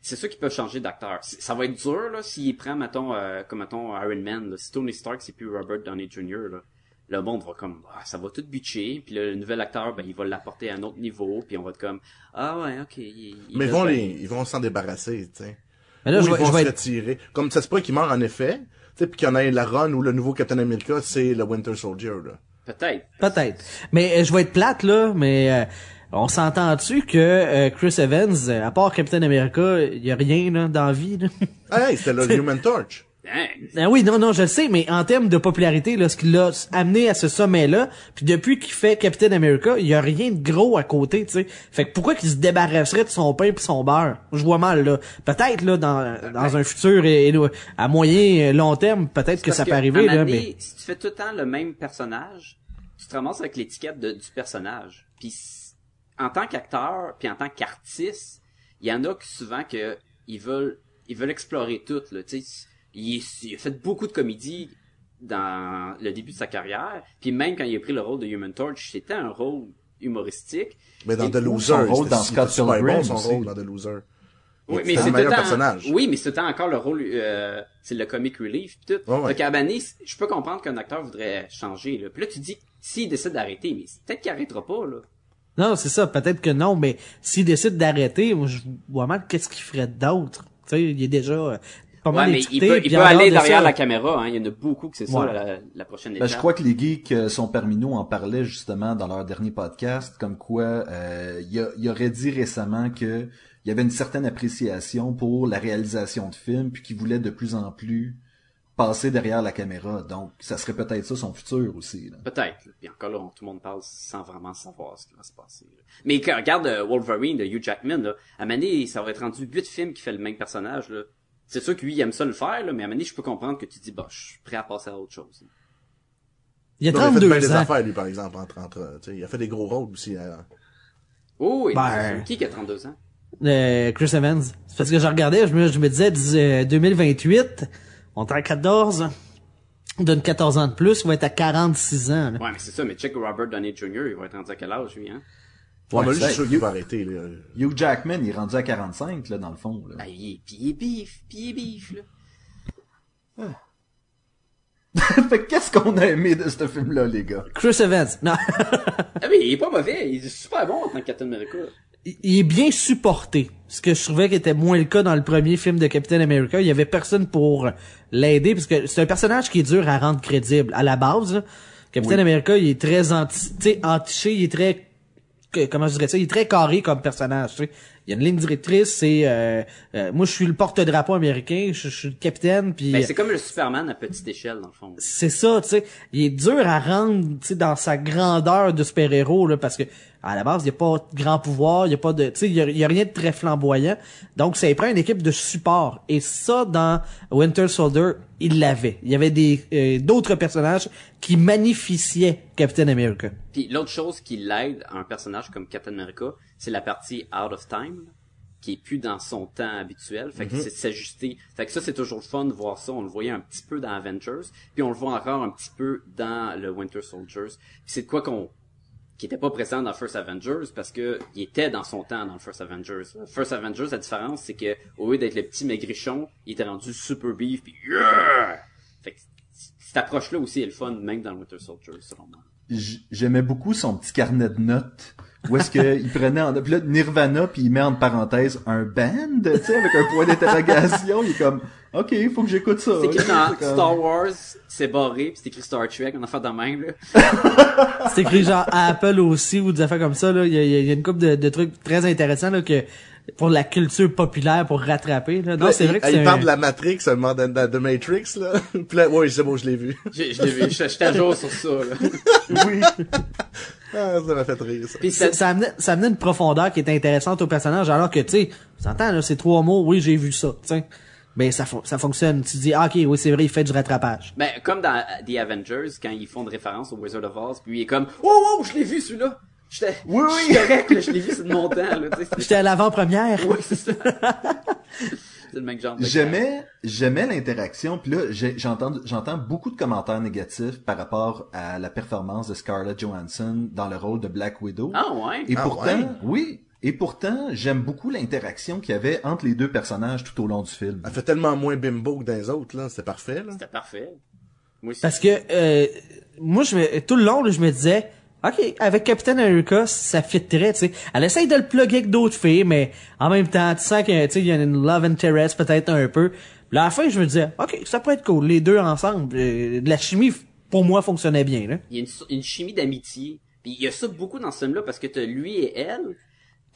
c'est sûr qu'ils peuvent changer d'acteur. Ça va être dur, là, s'il prend, mettons, euh, comme, mettons, Iron Man, là. Si Tony Stark, c'est plus Robert Downey Jr., là. Le monde va comme, ah, ça va tout bitcher, puis là, le nouvel acteur, ben, il va l'apporter à un autre niveau, puis on va être comme, ah ouais, ok. il- il Mais ils vont les, ils vont s'en débarrasser, tu sais. Mais là, Ou je ils vais, vont je vais se être retirer. Comme ça se peut qu'il meurt en effet, tu sais, puis qu'il y en ait la run où le nouveau Captain America, c'est le Winter Soldier, là. Peut-être. Peut-être. Mais euh, je vais être plate là, mais euh, on s'entend-tu que euh, Chris Evans, euh, à part Captain America, il y a rien là, dans la vie. Là? Hey, c'était le Human Torch. Ah oui, non, non, je le sais, mais en termes de popularité, là, ce qui l'a amené à ce sommet-là, puis depuis qu'il fait Captain America, il y a rien de gros à côté, tu sais. Fait que pourquoi qu'il se débarrasserait de son pain puis son beurre? Je vois mal là. Peut-être là dans dans un futur et, et à moyen euh, long terme, peut-être que ça peut arriver là, donné, mais si tu fais tout le temps le même personnage, tu te ramasses avec l'étiquette de- du personnage. Puis en tant qu'acteur, puis en tant qu'artiste, il y en a que souvent que ils veulent ils veulent explorer tout là, tu sais, il, il a fait beaucoup de comédies dans le début de sa carrière, puis même quand il a pris le rôle de Human Torch, c'était un rôle humoristique. Mais dans The Loser, son rôle c'était- dans Scott Pilgrim bon, son aussi. rôle dans The Loser. Oui, C'était mais le c'est meilleur personnage. Oui, mais temps encore le rôle, euh, c'est le comic relief pis tout. Ouais, ouais. Fait qu'à un moment donné, je peux comprendre qu'un acteur voudrait changer, là. Puis là, tu dis, s'il décide d'arrêter, mais peut-être qu'il arrêtera pas, là. non, c'est ça, peut-être que non, mais s'il décide d'arrêter, moi je vois mal qu'est-ce qu'il ferait d'autre. Tu sais, il est déjà pas Ouais, mal mais il peut, il peut aller de derrière ça- la caméra, hein. Il y en a beaucoup que c'est ça, la, la prochaine Ben, étape. je crois que les geeks euh, sont parmi nous en parlaient justement dans leur dernier podcast, comme quoi euh, il, a- il aurait dit récemment que il y avait une certaine appréciation pour la réalisation de films, puis qu'il voulait de plus en plus passer derrière la caméra. Donc, ça serait peut-être ça son futur aussi. Là. Peut-être. Puis encore là, on- tout le monde parle sans vraiment savoir ce qui va se passer. là. Mais quand- regarde euh, Wolverine de Hugh Jackman, là. À donné, ça aurait rendu huit films qui fait le même personnage, là. C'est sûr que lui, il aime ça le faire, là, mais à un moment donné, je peux comprendre que tu dis, bah, je suis prêt à passer à autre chose. Il y a Non, il a fait 32 bien des ans. affaires, lui, par exemple, entre, entre, tu sais, il a fait des gros rôles aussi. euh. Oh, oui. Ben. Qui qui a 32 ans? Euh, Chris Evans. C'est parce que je regardais, je me, je me disais, dis- euh, 2028, on est à 14, on donne 14 ans de plus, on va être à 46 ans. là. Ouais, mais c'est ça, mais check Robert Downey Jr., il va être rendu à quel âge, lui, hein? Ouais, mais lui, je c'est- suis sûr qu'il va arrêter, là. Hugh Jackman, il est rendu à 45 là dans le fond. Là. Ben, il est, est bif, est bif, là. fait que qu'est-ce qu'on a aimé de ce film-là, les gars? Chris Evans. Non. Ah, mais il est pas mauvais, il est super bon en tant que Captain America. il il est bien supporté. Ce que je trouvais qui était moins le cas dans le premier film de Captain America. Il y avait personne pour l'aider parce que c'est un personnage qui est dur à rendre crédible. À la base, là, Captain Oui. America, il est très anti, tu sais, entiché, il est très, comment je dirais ça, il est très carré comme personnage, tu sais. Il y a une ligne directrice, c'est, euh, euh, moi je suis le porte-drapeau américain, je, je suis le capitaine, puis Ben, c'est comme le Superman à petite échelle, dans le fond. c'est ça, tu sais. Il est dur à rendre, tu sais, dans sa grandeur de super-héros, là, parce que, à la base, il n'y a pas de grand pouvoir, il y a pas de, tu sais, il y a, il y a rien de très flamboyant. Donc, ça y prend une équipe de support. Et ça, dans Winter Soldier, il l'avait. Il y avait des, euh, d'autres personnages qui magnificiaient Captain America. Puis l'autre chose qui l'aide à un personnage comme Captain America, c'est la partie out of time, qui est plus dans son temps habituel. Fait que c'est de s'ajuster. Fait que ça, c'est toujours le fun de voir ça. On le voyait un petit peu dans Avengers, puis on le voit encore un petit peu dans le Winter Soldiers. C'est de quoi qu'on qui était pas présent dans First Avengers parce que il était dans son temps dans First Avengers. First Avengers, la différence, c'est que au lieu d'être le petit maigrichon, il était rendu super beef puis yeah! Fait que cette approche-là aussi est le fun, même dans Winter Soldier, selon moi. J'aimais beaucoup son petit carnet de notes. Où est-ce qu'il prenait en... Puis là, Nirvana, puis il met en parenthèse un band, tu sais, avec un point d'interrogation. Il est comme, OK, il faut que j'écoute ça. C'est écrit dans comme- Star Wars, c'est barré, puis c'est écrit Star Trek, on a fait de même, là. C'est écrit genre à Apple aussi ou des affaires comme ça, là. Il y a, il y a une couple de, de trucs très intéressants, là, que, pour la culture populaire, pour rattraper, là. Non, c'est il, vrai que il c'est parle un- de la Matrix, un moment de, de, de Matrix, là. Puis là, oui, c'est bon, je l'ai vu. J'ai- Je l'ai vu, je- j'étais à jour sur ça, là. Oui. Ah, ça m'a fait rire, ça. Puis ça, ça, ça amenait, ça amenait une profondeur qui est intéressante au personnage, alors que, tu sais, vous entendez, là, ces trois mots, oui, j'ai vu ça, tu sais. Ben, ça, ça fonctionne. Tu dis, ah, ok, oui, c'est vrai, il fait du rattrapage. ben, comme dans The Avengers, quand ils font de référence au Wizard of Oz, puis il est comme, oh, oh, je l'ai vu, celui-là! J'étais, Oui, oui. correct, là, je l'ai vu, c'est de mon temps, là, tu sais. c'est- J'étais à l'avant-première. Ouais, c'est ça. C'est le même genre de J'aimais, j'aimais l'interaction, puis là, j'entends, j'entends beaucoup de commentaires négatifs par rapport à la performance de Scarlett Johansson dans le rôle de Black Widow. Ah ouais? Et Ah pourtant, ouais? oui, et pourtant, j'aime beaucoup l'interaction qu'il y avait entre les deux personnages tout au long du film. Elle fait tellement moins bimbo que dans les autres, là. C'est parfait, là. C'était parfait. Moi aussi. Parce que euh, moi je me tout le long là, je me disais OK, avec Captain America, ça fitterait, tu sais. Elle essaye de le plugger avec d'autres filles, mais en même temps, tu sens que tu sais il y a une love interest peut-être un peu. Puis à la fin, je me disais OK, ça pourrait être cool les deux ensemble. Euh, de la chimie pour moi fonctionnait bien là. Il y a une, une chimie d'amitié. Puis il y a ça beaucoup dans ce film-là parce que t'as lui et elle,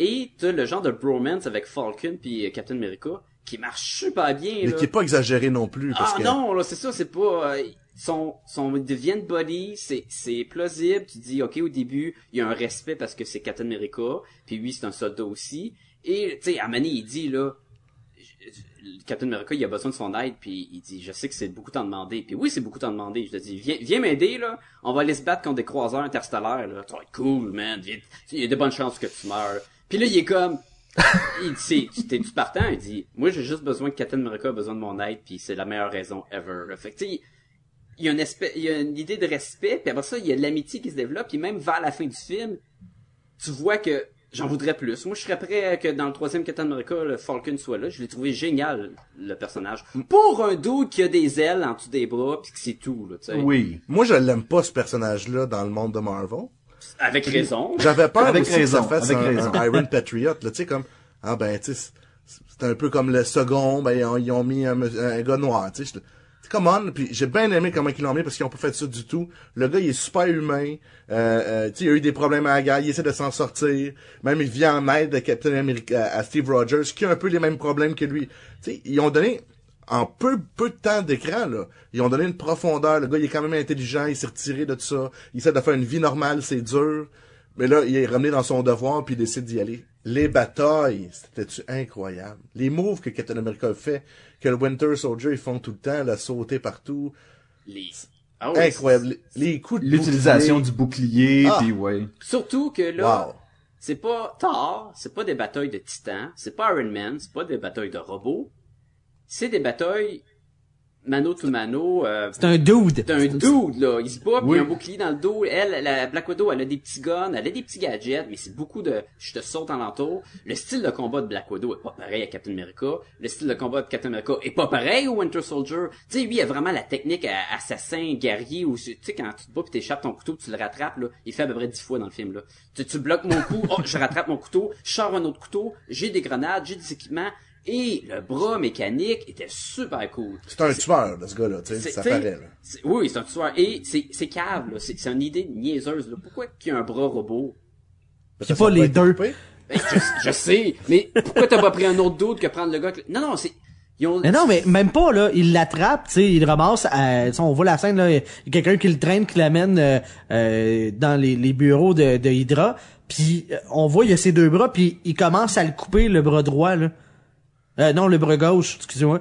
et t'as le genre de bromance avec Falcon puis euh, Captain America qui marche super bien. Mais là. qui est pas exagéré non plus, parce Ah que... non, là, c'est ça, c'est pas... euh, son, son deviennent buddy, c'est, c'est plausible. Tu dis, OK, au début, il y a un respect parce que c'est Captain America, puis lui, c'est un soldat aussi. Et, tu sais, à Manny, il dit, là, Captain America, il a besoin de son aide, puis il dit, je sais que c'est beaucoup t'en demander. Puis oui, c'est beaucoup t'en demander. Je te dis, viens, viens m'aider, là. On va aller se battre contre des croiseurs interstellaires, là. Ça va être cool, man. Viens- Il y a de bonnes chances que tu meurs. Puis là, il est comme, il dit, tu t'es tu partant? Il dit, moi, j'ai juste besoin que Captain America a besoin de mon aide, puis c'est la meilleure raison ever. Fait que, il y a une espèce, il y a une idée de respect, puis après ça, il y a de l'amitié qui se développe, puis même vers la fin du film, tu vois que j'en voudrais plus. Moi, je serais prêt que dans le troisième Captain America, le Falcon soit là. Je l'ai trouvé génial, le personnage. Pour un dude qui a des ailes en dessous des bras, puis que c'est tout, là, tu sais. Oui. Moi, je l'aime pas, ce personnage-là, dans le monde de Marvel. Avec raison. J'avais peur Avec aussi raison, que ça fasse avec un, raison. un Iron Patriot, là, tu sais, comme, ah ben, tu sais, c'est- un peu comme le second, ben, ils ont, ils ont mis un, un gars noir, tu sais, come on, puis j'ai bien aimé comment ils l'ont mis parce qu'ils ont pas fait ça du tout. Le gars, il est super humain, euh, euh, il a eu des problèmes à la guerre, il essaie de s'en sortir, même il vient en aide de Captain America à Steve Rogers, qui a un peu les mêmes problèmes que lui. Sais, ils ont donné, en peu, peu de temps d'écran, là, ils ont donné une profondeur. Le gars, il est quand même intelligent, il s'est retiré de tout ça. Il essaie de faire une vie normale, c'est dur. Mais là, il est ramené dans son devoir, puis il décide d'y aller. Les batailles, c'était-tu incroyable? Les moves que Captain America a fait, que le Winter Soldier, ils font tout le temps, la sauter partout. Les... Ah ouais, incroyable. Les, coups de L'utilisation du bouclier, Ah. puis ouais. Surtout que là, Wow. c'est pas Thor, c'est pas des batailles de titans, c'est pas Iron Man, c'est pas des batailles de robots, c'est des batailles mano to mano. Euh, C'est un dude. c'est un dude là, il se bat puis Oui. il a un bouclier dans le dos. Elle, la Black Widow, elle a des petits guns, elle a des petits gadgets, mais c'est beaucoup de je te saute en l'entour. Le style de combat de Black Widow est pas pareil à Captain America. Le style de combat de Captain America est pas pareil au Winter Soldier. Tu sais, lui, il a vraiment la technique à- assassin, guerrier, où tu sais quand tu te bats pis t'échappes ton couteau, pis tu le rattrapes là, il fait à peu près dix fois dans le film là. Tu, tu bloques mon coup, oh, je rattrape mon couteau, je sors un autre couteau, j'ai des grenades, j'ai des équipements. Et le bras mécanique était super cool. C'est un tueur, là, ce gars-là, tu sais, C'est- ça paraît, là. Oui, c'est un tueur. Et c'est, c'est cave, là. C'est, c'est une idée niaiseuse, là. Pourquoi qu'il y a un bras robot? C'est pas les deux. Ben, je, je sais, mais pourquoi t'as pas pris un autre doute que prendre le gars? que- Non, non, c'est, ils ont... Mais non, mais même pas, là. Il l'attrape, tu sais, il le ramasse, à, tu sais, on voit la scène, là, il y a quelqu'un qui le traîne, qui l'amène euh, euh, dans les, les bureaux de, de Hydra, puis euh, on voit, il y a ses deux bras, puis il commence à le couper, le bras droit, là. Euh, non, le bras gauche, excusez-moi.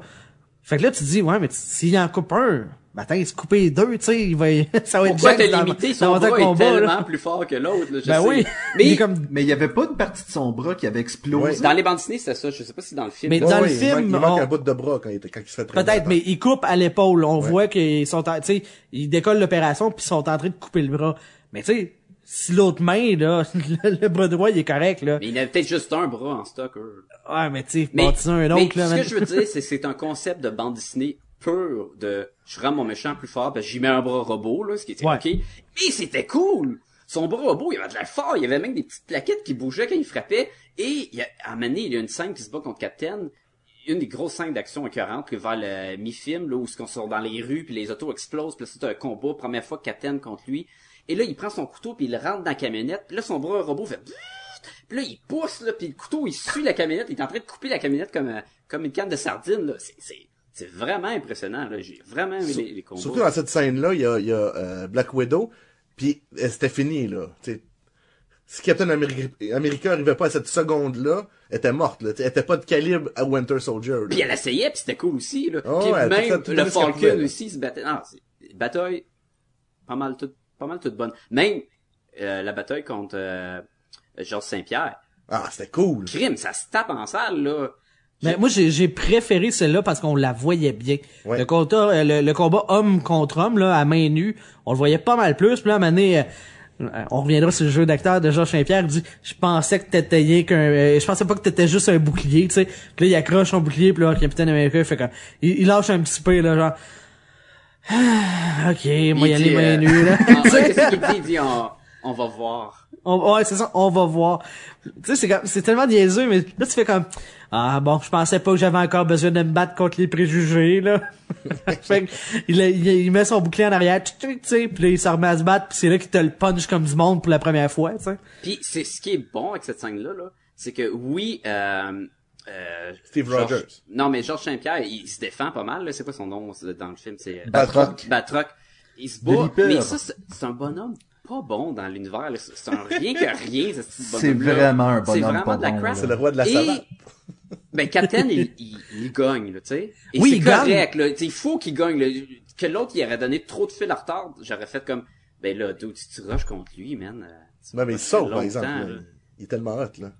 Fait que là, tu te dis, ouais, mais t- s'il en coupe un, ben attends, il se couper deux, tu sais, il va, ça va être Pourquoi t'as limité son bras est Kombat, là. tellement plus fort que l'autre, là, je Ben sais. oui. Mais Il comme, Mais il y avait pas une partie de son bras qui avait explosé. dans les bandes dessinées, c'était ça. Je sais pas si dans le film. Mais dans Ouais, le ouais, il film, il manque on- un bout de bras quand il, quand il se fait Peut-être, mais ils coupent à l'épaule. On voit qu'ils sont, en- tu sais, ils décollent l'opération puis ils sont en train de couper le bras. Mais tu sais, si l'autre main, là, le, le bras droit, il est correct, là. Mais il avait peut-être juste un bras en stock, eux. Ouais, mais tu sais, un autre, là. ce que je veux dire, c'est que c'est un concept de bande dessinée pur de je rends mon méchant plus fort parce que j'y mets un bras robot, là, ce qui était Ouais. ok. Mais c'était cool! Son bras robot, il avait de l'air fort, il y avait même des petites plaquettes qui bougeaient quand il frappait. Et il y a, à un moment donné, il y a une scène qui se bat contre Captain. Une des grosses scènes d'action écœurantes que vers le mi-film, là, où ils sont dans les rues, puis les autos explosent, puis là, c'est un combat, première fois Captain contre lui. Et là, il prend son couteau, puis il rentre dans la camionnette. Puis là, son bras robot fait... Puis là, il pousse, là, puis le couteau, il suit la camionnette. Il est en train de couper la camionnette comme, euh, comme une canne de sardine, là. C'est, c'est, c'est vraiment impressionnant, là. J'ai vraiment aimé les, les combats. Surtout dans cette scène-là, il y a, il y a euh, Black Widow, puis euh, c'était fini, là. T'sais, si Captain America, arrivait pas à cette seconde-là, elle était morte, là. T'sais, Elle était pas de calibre à Winter Soldier, là. Puis elle essayait, puis c'était cool aussi, là. Oh, puis ouais, même le Falcon aussi se battait. Non, c'est, bataille, pas mal toute, pas mal toute bonne. Même, euh, la bataille contre, euh, Georges Saint-Pierre. Ah, c'était cool. Crime, ça se tape en salle, là. Mais moi, j'ai j'ai préféré celle-là parce qu'on la voyait bien. Ouais. Le, combat, euh, le, le combat homme contre homme, là, à main nue, on le voyait pas mal plus. Puis là, à un moment donné, euh, euh, on reviendra sur le jeu d'acteur de Georges Saint-Pierre, il dit « Je pensais que t'étais rien qu'un... euh, je pensais pas que t'étais juste un bouclier, tu sais. » Puis là, il accroche son bouclier, puis là, Capitaine America, il fait comme... Il, il lâche un petit peu, là, genre... Ah, ok, moi, y Il aller main euh, nue, là. Qu'est-ce qu'il dit? Il dit, on, on va voir. On- ouais, c'est ça, on va voir. Tu sais, c'est comme, c'est tellement niaiseux, mais là, tu fais comme, ah bon, je pensais pas que j'avais encore besoin de me battre contre les préjugés, là. fait que, il, il, il met son bouclier en arrière, tu sais, puis là, il se remet à se battre, puis c'est là qu'il te le punch comme du monde pour la première fois, tu sais. Puis c'est ce qui est bon avec cette scène-là, là, c'est que oui, euh, euh, Steve Rogers. Non, mais Georges Saint-Pierre, il, se défend pas mal. là. C'est quoi son nom c'est- dans le film? C'est euh, Batroc. Batroc. Il se bat, mais ça, c'est c'est un bonhomme pas bon dans l'univers. là. C'est c'est un rien que rien. ce C'est vraiment un C'est bonhomme vraiment pas de la bon, crap. C'est le roi de la Et- savate. Ben, Captain, il, il, il gagne, là, tu sais. Et Oui, c'est il gagne. correct, là. Sais, Il faut qu'il gagne, là. Que l'autre, il aurait donné trop de fil à retard, j'aurais fait comme, ben là, dude, si tu rushes contre lui, man. euh, mais il saute, par exemple. là. Il est tellement hot, là.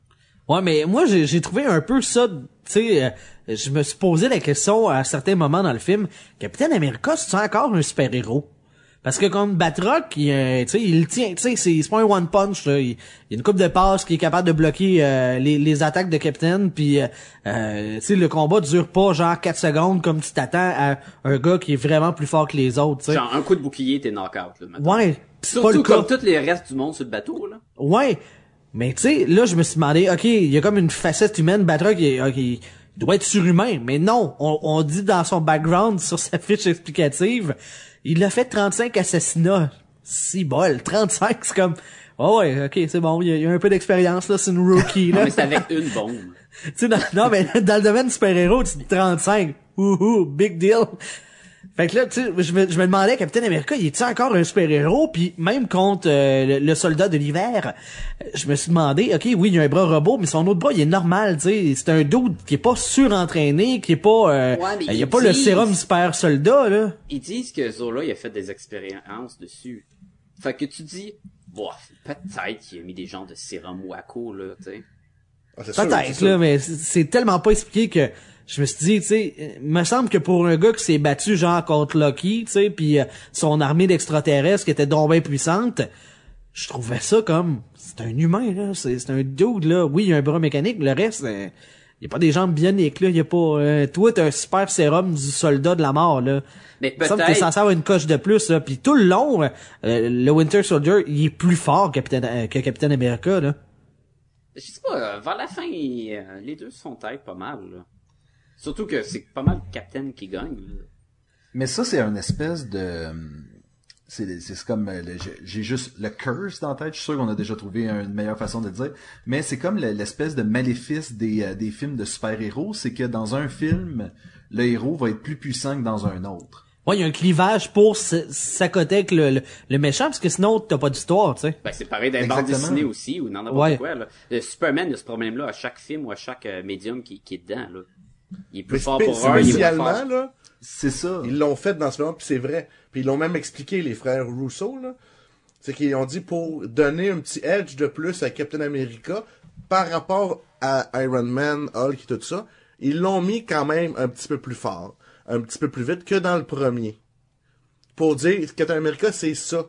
Ouais, mais moi, j'ai trouvé un peu ça, tu sais, euh, je me suis posé la question à certains moments dans le film, Capitaine America, c'est encore un super-héros? Parce que comme Batroc, il, euh, tu sais, il tient, tu sais, c'est pas un one punch, là. Il, il y a une coupe de passes qui est capable de bloquer euh, les, les attaques de Captain, puis euh, euh, tu sais, le combat dure pas genre 4 secondes comme tu t'attends à un gars qui est vraiment plus fort que les autres, tu sais. Genre, un coup de bouclier, t'es knock-out, là, maintenant. Ouais, c'est pas le Surtout comme tous les restes du monde sur le bateau, là. Ouais. Mais tu sais, là, je me suis demandé, OK, il y a comme une facette humaine, Batroc, il, ok, il doit être surhumain. Mais non, on, on dit dans son background, sur sa fiche explicative, il a fait 35 assassinats. Si bol, 35, c'est comme... Oh ouais, ok, c'est bon, il y a, il y a un peu d'expérience, là, c'est une rookie, là. mais c'est avec une bombe. tu sais, non, mais dans le domaine du super-héros, tu dis 35. Ouhou, big deal. Fait que là, tu sais, je me, je me demandais, Captain America, il est-tu encore un super-héros? Puis même contre euh, le, le soldat de l'hiver, je me suis demandé, ok, oui, il y a un bras robot, mais son autre bras, il est normal, tu sais. C'est un dude qui est pas surentraîné, qui est pas... euh, Ouais, mais il y a ils pas le disent- sérum super-soldat, là. Ils disent que Zola, il a fait des expériences dessus. Fait que tu dis, bof, peut-être qu'il a mis des genres de sérum Waco, là, tu sais. Ah, c'est sûr, c'est Peut-être, là, mais c'est tellement pas expliqué que je me suis dit, tu sais, euh, me semble que pour un gars qui s'est battu genre contre Loki, tu sais, puis euh, son armée d'extraterrestres qui était donc bien puissante, je trouvais ça comme c'est un humain là, c'est c'est un dude là. Oui, il y a un bras mécanique, le reste euh, il y a pas des jambes bioniques là, il y a pas euh, toi t'as un super sérum du soldat de la mort là. Mais semble que t'es peut-être, censé avoir une coche de plus là, puis tout le long euh, le Winter Soldier, il est plus fort Capitaine, euh, que Captain America là. je sais pas, euh, vers la fin, euh, les deux se font tête pas mal, là. Surtout que c'est pas mal le Captain qui gagne, là. Mais ça, c'est une espèce de... C'est c'est comme... le- j'ai- juste le curse dans la tête. Je suis sûr qu'on a déjà trouvé une meilleure façon de le dire. Mais c'est comme le- l'espèce de maléfice des, euh, des films de super-héros. C'est que dans un film, le héros va être plus puissant que dans un autre. Ouais, il y a un clivage pour s'accoter avec le, le, le méchant, parce que sinon, t'as pas d'histoire, tu sais. Ben, c'est pareil dans les bandes dessinées aussi, ou dans n'importe Ouais. quoi, là. Le Superman, il a ce problème-là à chaque film ou à chaque euh, médium qui, qui est dedans, là. Il est plus Mais fort spé- pour un, il est moins spécialement, fort. là, C'est ça. ils l'ont fait dans ce moment, puis c'est vrai. Puis ils l'ont même expliqué, les frères Rousseau, là. C'est qu'ils ont dit pour donner un petit edge de plus à Captain America par rapport à Iron Man, Hulk et tout ça, ils l'ont mis quand même un petit peu plus fort, un petit peu plus vite que dans le premier. Pour dire, Captain America, c'est ça.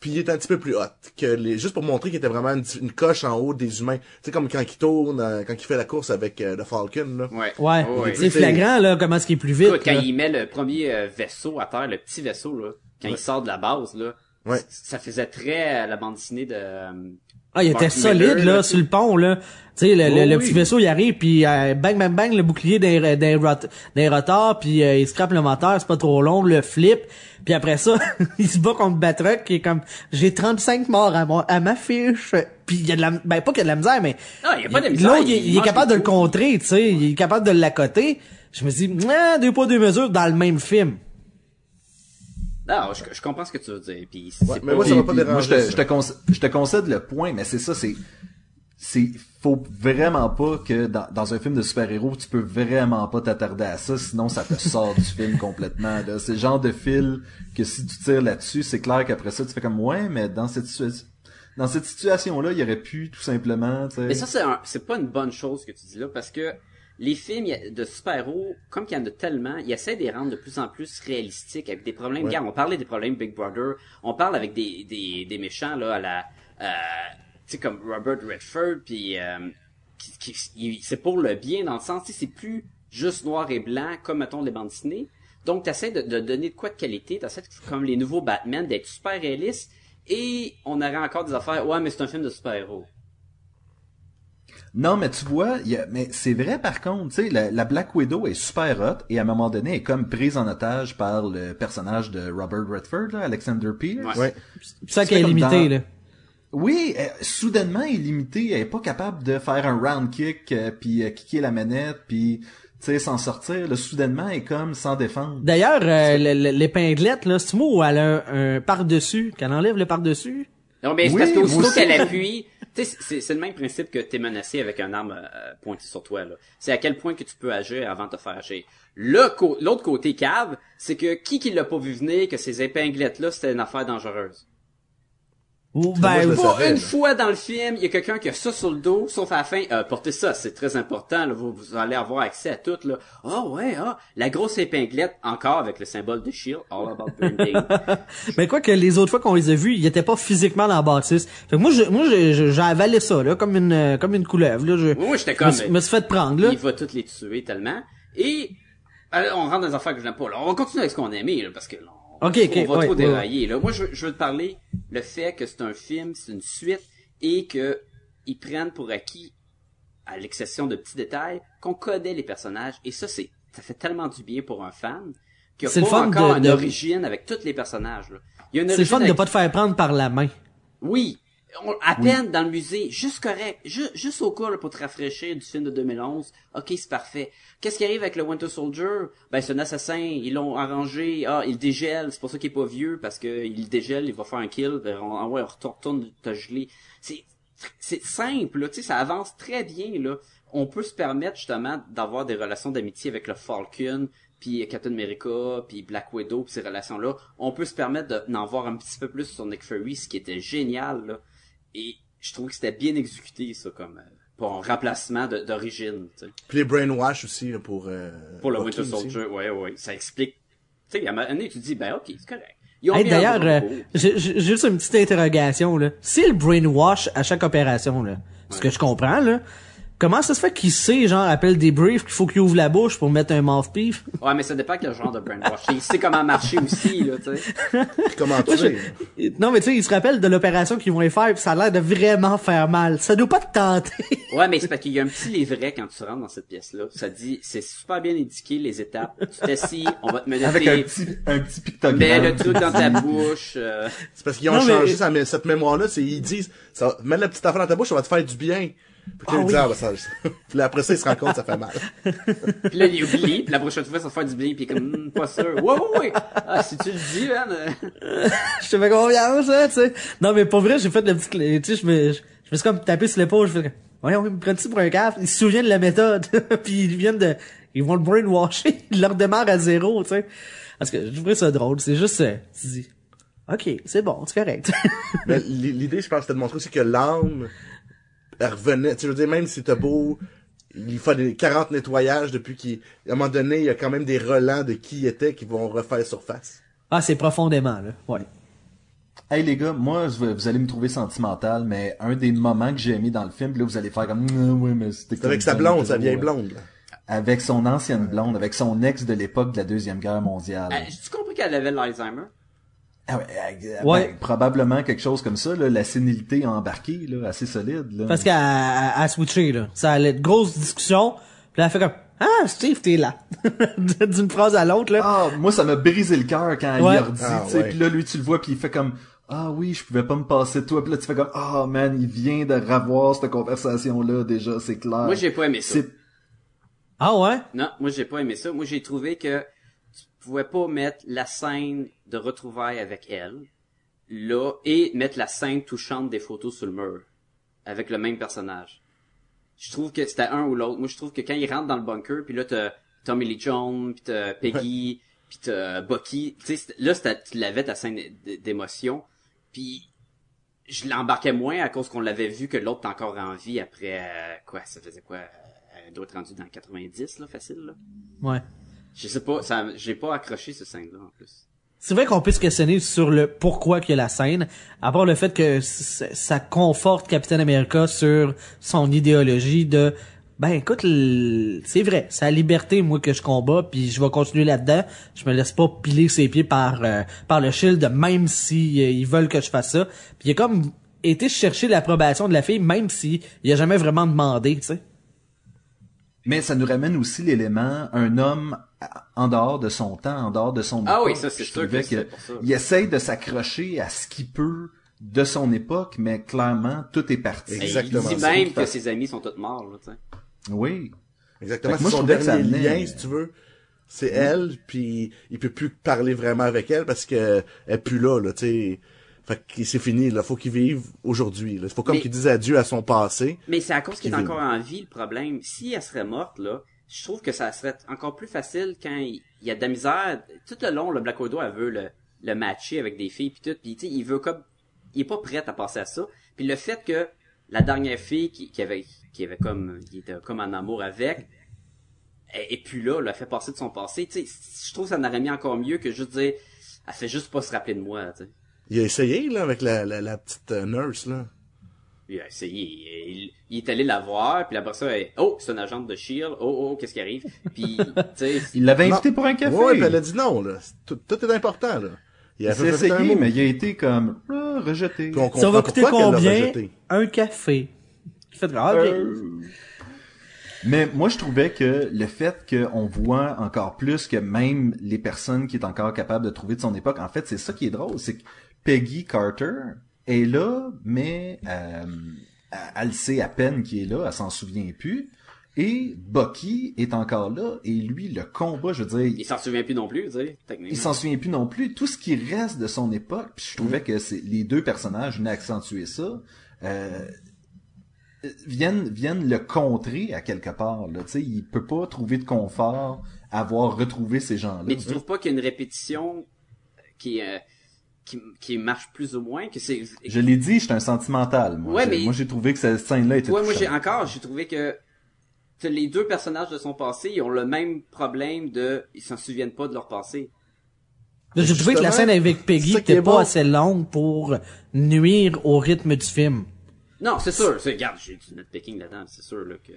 Puis il est un petit peu plus hot que les, juste pour montrer qu'il était vraiment une, une coche en haut des humains. Tu sais, comme quand il tourne, euh, quand il fait la course avec euh, le Falcon, là. Ouais. Ouais. Oh. C'est flagrant, là, comment est-ce qu'il est plus vite. Écoute, quand là. il met le premier euh, vaisseau à terre, le petit vaisseau, là, quand il sort de la base, là, Ouais. ça faisait très à la bande dessinée de... euh, Ah, il était Mark solide, Miller, là, sur le pont, là. Tu sais, le, le- Oh, le oui. petit vaisseau, il arrive, puis euh, bang, bang, bang, le bouclier d'un d'un rot- d'un rotor, puis euh, il scrape le moteur, c'est pas trop long, le flip. Puis après ça, il se bat contre Batroc, qui est comme, j'ai 35 morts à, mon, à ma fiche. Puis il y a de la, ben pas qu'il y a de la misère, mais... Non, il y a pas de misère, L'autre, il, il il est capable de le contrer, tu sais, il est capable de l'accoter. Je me dis, ah, deux poids, deux mesures dans le même film. Non, je, je comprends ce que tu veux dire. Puis c'est Ouais, mais moi, ça va pas Puis- puis moi, je te, je, te conc- je te concède le point, mais c'est ça, c'est, c'est, faut vraiment pas que dans, dans un film de super-héros, tu peux vraiment pas t'attarder à ça, sinon ça te sort du film complètement, là. C'est le genre de fil que si tu tires là-dessus, c'est clair qu'après ça, tu fais comme, ouais, mais dans cette situation, dans cette situation-là, il y aurait pu, tout simplement. Mais ça, c'est un- c'est pas une bonne chose que tu dis là, parce que les films de super-héros, comme qu'il y en a tellement, ils essaient de les rendre de plus en plus réalistiques avec des problèmes. Regarde, on parlait des problèmes Big Brother, on parle avec des, des, des méchants là à la, euh, tu sais comme Robert Redford, puis euh, qui, qui- il- c'est pour le bien dans le sens, tu sais, c'est plus juste noir et blanc comme mettons les bandes dessinées. Donc t'essaies de, de donner de quoi de qualité, t'essaies comme les nouveaux Batman d'être super réaliste. Et on aurait encore des affaires. Ouais, mais c'est un film de super-héros. Non, mais tu vois, il y a- mais c'est vrai par contre, tu sais, la, la Black Widow est super hot et à un moment donné elle est comme prise en otage par le personnage de Robert Redford, là, Alexander Pierce. Ouais. C'est ça qui est fait comme limité, dans- là. Oui, euh, soudainement illimité, elle est pas capable de faire un round kick euh, puis euh, kicker la manette puis tu sais s'en sortir. Là, soudainement elle est comme sans défendre. D'ailleurs, euh, le- le- l'épinglette, là, c'est moi où elle a un, un par-dessus, qu'elle enlève le par-dessus? Non, mais c'est Oui, parce qu'aussitôt moi aussi. qu'elle appuie, tu sais, c'est, c'est le même principe que t'es menacé avec un arme euh, pointée sur toi, là. C'est à quel point que tu peux agir avant de te faire agir. Le co- l'autre côté cave, c'est que qui qui l'a pas vu venir que ces épinglettes-là, c'était une affaire dangereuse. Ben, je savais, une là. fois dans le film, il y a quelqu'un qui a ça sur le dos, sauf à la fin, euh, portez ça, c'est très important, là, vous, vous allez avoir accès à tout, là. Ah ouais, ah, la grosse épinglette, encore avec le symbole de Shield, all about branding. mais quoi que les autres fois qu'on les a vus, ils étaient pas physiquement dans la bâtisse. Fait que moi, je, moi, je- je- j'ai avalé ça, là, comme une, euh, comme une couleuvre, là. Je, Oui, j'étais je comme, me, suis- me suis fait prendre, là. il va toutes les tuer tellement. Et alors, on rentre dans des affaires que je n'aime pas. Là. On va continuer avec ce qu'on a aimé, là, parce que là, Ok, ok, on va ouais, trop ouais, dérailler. Là. Moi, je, veux- je veux te parler le fait que c'est un film, c'est une suite, et que ils prennent pour acquis, à l'exception de petits détails, qu'on connaît les personnages. Et ça, c'est ça fait tellement du bien pour un fan qu'il n'y a pas encore de- une de- origine avec tous les personnages. Là. Il y a une C'est le fun de pas te faire prendre par la main. oui. On- à peine dans le musée, juste correct, ju- juste au cas là, pour te rafraîchir du film de 2011. Ok, c'est parfait. Qu'est-ce qui arrive avec le Winter Soldier? Ben c'est un assassin, ils l'ont arrangé. Ah, il dégèle, c'est pour ça qu'il est pas vieux parce que il dégèle, il va faire un kill. Ben, on, ouais, on retourne, te geler. C'est c'est simple, là, tu sais, ça avance très bien là. On peut se permettre justement d'avoir des relations d'amitié avec le Falcon, puis Captain America, puis Black Widow, puis ces relations-là. On peut se permettre de- d'en voir un petit peu plus sur Nick Fury, ce qui était génial là. Et je trouve que c'était bien exécuté ça comme euh, pour un remplacement d'origine, tu sais. Puis les brainwash aussi, là, pour... euh, Pour le Bucky Winter aussi. Soldier, ouais, ouais, ça explique. Tu sais, à un moment donné, tu te dis, ben ok, c'est correct. Ils ont Hey, d'ailleurs, euh, gros- j'ai j'ai juste une petite interrogation, là. Si le brainwash à chaque opération, là, ce que je comprends, là, comment ça se fait qu'il sait, genre, appelle des briefs qu'il faut qu'il ouvre la bouche pour mettre un mouthpiece? Ouais, mais ça dépend quel genre de brainwash. Il sait comment marcher aussi, là, tu sais. Comment tuer. je- Non, mais tu sais, il se rappelle de l'opération qu'ils vont y faire, pis ça a l'air de vraiment faire mal. Ça doit pas te tenter. Ouais, mais c'est parce qu'il y a un petit livret quand tu rentres dans cette pièce-là. Ça dit, c'est super bien indiqué, les étapes. Tu t'assis, on va te mener Avec un petit un petit pictogramme. Mets le truc dans ta bouche. euh, C'est parce qu'ils ont Non, mais- changé cette mémoire-là, c'est ils disent, ça, mets la petite affaire dans ta bouche, ça va te faire du bien. Puis Ah là, ils disent, oui. ah, ben, ça, puis là, après ça, ils se rendent compte que ça fait mal. Puis là, il oublie, puis la prochaine fois, ça va faire du bien, puis il est comme, Hmm, pas sûr. Ouais, ouais, ouais. Ah, si tu le dis, man. je te fais confiance, hein, tu sais. Non, mais pour vrai, j'ai fait le petit, tu sais, je me, je, me suis comme tapé sur l'épaule, je fais, voyons, ils me prennent-tu pour un caf? Ils se souviennent de la méthode. puis ils viennent de, ils vont le brainwasher. Ils le redémarrent à zéro, tu sais. Parce que je trouvais ça drôle. C'est juste, euh, tu dis, ok, c'est bon, c'est correct. Mais l- l'idée, je pense, c'était de montrer aussi que l'âme, elle revenait, tu veux dire, même si t'as beau, il fait des 40 nettoyages depuis qu'il, à un moment donné, il y a quand même des relents de qui il était qui vont refaire surface. ah, c'est profondément, là. Ouais. Hey les gars, moi vous allez me trouver sentimental, mais un des moments que j'ai aimé dans le film, là vous allez faire comme Ah, ouais mais c'était C'est avec sa blonde, sa vieille blonde. Avec son ancienne blonde, avec son ex de l'époque de la deuxième guerre mondiale. euh, J'ai-tu compris qu'elle avait l'Alzheimer? Ah ouais, euh, Ouais. ben, probablement quelque chose comme ça, là, la sénilité a embarqué, là, assez solide. Là. Parce qu'elle a, a switché, là. Ça allait de grosses discussions. Puis là, elle fait comme, ah, Steve, t'es là. D'une phrase à l'autre, là. Ah, moi ça m'a brisé le cœur quand Ouais. il a redit, Ah, tu sais, ouais. puis là lui tu le vois puis il fait comme ah oui, je pouvais pas me passer de toi. Puis là tu fais comme ah man, il vient de revoir cette conversation là déjà, c'est clair. Moi, j'ai pas aimé ça. Ah ouais? Non, moi, j'ai pas aimé ça. Moi, j'ai trouvé que tu pouvais pas mettre la scène de retrouvailles avec elle, là, et mettre la scène touchante des photos sur le mur, avec le même personnage. Je trouve que c'était un ou l'autre. Moi, je trouve que quand ils rentrent dans le bunker, puis là, t'as Tommy Lee Jones, puis t'as Peggy, puis t'as Bucky, tu sais, là, c'était- tu l'avais ta scène d'émotion, puis je l'embarquais moins à cause qu'on l'avait vu que l'autre encore en vie après, euh, quoi, ça faisait quoi, euh, elle doit être rendue dans 90, là, facile, là. Ouais. Je sais pas, ça, j'ai pas accroché ce scène-là, en plus. C'est vrai qu'on peut se questionner sur le pourquoi qu'il y a la scène, à part le fait que ça conforte Captain America sur son idéologie de ben écoute, c'est vrai, c'est la liberté moi que je combats, puis je vais continuer là-dedans. Je me laisse pas piler ses pieds par euh, par le shield, même si euh, ils veulent que je fasse ça. Puis il a comme été chercher l'approbation de la fille, même si il a jamais vraiment demandé, tu sais. Mais ça nous ramène aussi l'élément un homme en dehors de son temps, en dehors de son Ah époque. oui, ça, c'est sûr que pour ça. Il essaye de s'accrocher à ce qu'il peut de son époque, mais clairement, tout est parti. Exactement, Il dit même que ses amis sont tous morts, là, tu sais. Oui. Exactement. Moi, je son trouvais que ça dernier lien, si tu veux. C'est elle, puis il peut plus parler vraiment avec elle parce que elle est plus là, là, tu sais. Fait que c'est fini, là. Faut qu'il vive aujourd'hui, là. Faut comme Mais- qu'il dise adieu à son passé. Mais c'est à cause qu'il est encore en vie, le problème. Si elle serait morte, là, je trouve que ça serait encore plus facile quand il, il y a de la misère. Tout le long, le Black Widow, elle veut le, le matcher avec des filles, puis tout. Puis, tu sais, il veut comme... Il est pas prêt à passer à ça. Puis le fait que la dernière fille qui, qui avait qui avait comme... qui était comme en amour avec, et, puis là, l'a fait passer de son passé. Tu sais, je trouve que ça n'aurait mis encore mieux que juste dire... Elle fait juste pas se rappeler de moi, tu sais. Il a essayé, là, avec la, la, la petite euh, nurse, là. Il a essayé. Il, il est allé la voir, puis après ça, oh, c'est une agente de Shield. Oh, oh, qu'est-ce qui arrive? Puis, tu sais, Il l'avait invité pour un café. Ouais, puis elle a dit non, là. Tout, tout est important, là. Il il a s'est fait, fait un essayé, mais il a été comme ah, rejeté. Puis on Ça va coûter combien un café? Euh, Mais moi, je trouvais que le fait qu'on voit encore plus que même les personnes qui est encore capable de trouver de son époque, en fait, c'est ça qui est drôle, c'est que Peggy Carter est là, mais euh, elle sait à peine qui est là, elle s'en souvient plus. Et Bucky est encore là, et lui, le combat, je veux dire, il s'en souvient plus non plus, tu sais, techniquement. il s'en souvient plus non plus. Tout ce qui reste de son époque, puis je trouvais que c'est les deux personnages venaient accentuer ça, euh, viennent viennent le contrer à quelque part. Là, tu sais, il peut pas trouver de confort à avoir retrouvé ces gens-là. Mais tu trouves pas qu'il y a une répétition qui, euh, qui, qui marche plus ou moins, que c'est... Je l'ai dit, j'étais un sentimental. Moi, Ouais, J'ai- mais- moi j'ai trouvé que cette scène-là était. Ouais, moi j'ai encore, j'ai trouvé que les deux personnages de son passé, ils ont le même problème de, ils s'en souviennent pas de leur passé. J'ai trouvé que la scène avec Peggy ça qui était est pas bon. assez longue pour nuire au rythme du film. Non, c'est sûr, c'est, regarde, j'ai du nitpicking là-dedans, c'est sûr, là, que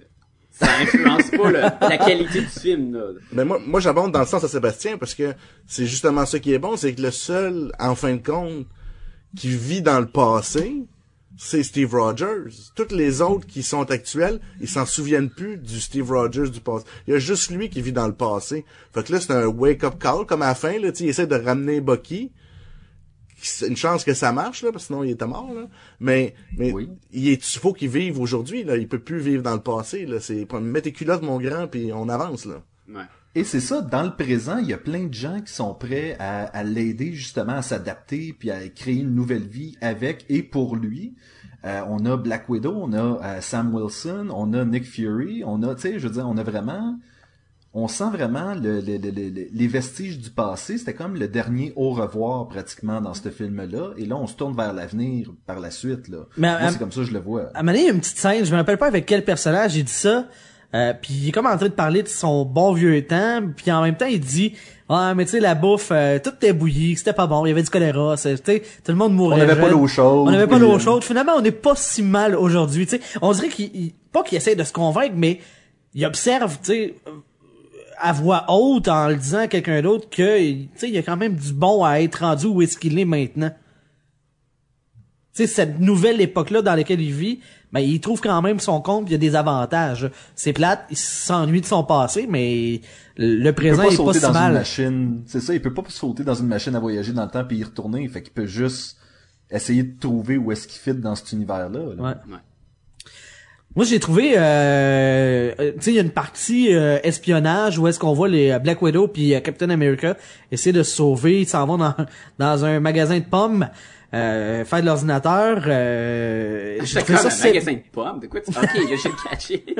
ça influence pas la qualité du film. Mais moi, moi j'abonde dans le sens à Sébastien parce que c'est justement ça qui est bon, c'est que le seul, en fin de compte, qui vit dans le passé, c'est Steve Rogers. Toutes les autres qui sont actuels, ils s'en souviennent plus du Steve Rogers du passé. Il y a juste lui qui vit dans le passé. Fait que là, c'est un wake-up call, comme à la fin, là, il essaie de ramener Bucky. C'est une chance que ça marche, là, parce que sinon il était mort, là. Mais, mais, Oui. il est, il faut qu'il vive aujourd'hui, là. Il peut plus vivre dans le passé, là. C'est, mets tes culottes, mon grand, puis on avance, là. Ouais. Et c'est ça, dans le présent, il y a plein de gens qui sont prêts à, à l'aider justement à s'adapter puis à créer une nouvelle vie avec et pour lui. Euh, on a Black Widow, on a euh, Sam Wilson, on a Nick Fury, on a, tu sais, je veux dire, on a vraiment, on sent vraiment le, le- le- le- les vestiges du passé. C'était comme le dernier au revoir pratiquement dans ce film-là. Et là, on se tourne vers l'avenir par la suite. Là. Mais, Moi, c'est comme ça que je le vois. À un moment donné, il y a une petite scène, je me rappelle pas avec quel personnage il dit ça, euh, puis il est comme en train de parler de son bon vieux temps, puis en même temps il dit ah mais tu sais la bouffe euh, tout était bouilli, c'était pas bon, il y avait du choléra, c'est- tu sais tout le monde mourait. On n'avait pas l'eau chaude. On n'avait pas l'eau euh, chaude. Finalement, on n'est pas si mal aujourd'hui, tu sais. On dirait qu'il il- pas qu'il essaie de se convaincre mais il observe, tu sais à voix haute en le disant à quelqu'un d'autre que tu sais il y a quand même du bon à être rendu où est-ce qu'il est maintenant tu sais, cette nouvelle époque-là dans laquelle il vit, ben, il trouve quand même son compte, il y a des avantages. C'est plate, il s'ennuie de son passé, mais le Il peut présent pas est pas sauter si dans une mal. machine. C'est ça, il peut pas sauter dans une machine à voyager dans le temps puis y retourner. Fait qu'il peut juste essayer de trouver où est-ce qu'il fit dans cet univers-là. là. Ouais. Ouais. Moi, j'ai trouvé, euh, euh, tu sais, il y a une partie euh, espionnage où est-ce qu'on voit les euh, Black Widow puis euh, Captain America essayer de se sauver. Ils s'en vont dans, dans un magasin de pommes, euh, faire de l'ordinateur. Euh, trouvé comme ça un c'est- magasin de pommes, de quoi tu... Ok, j'ai le catché.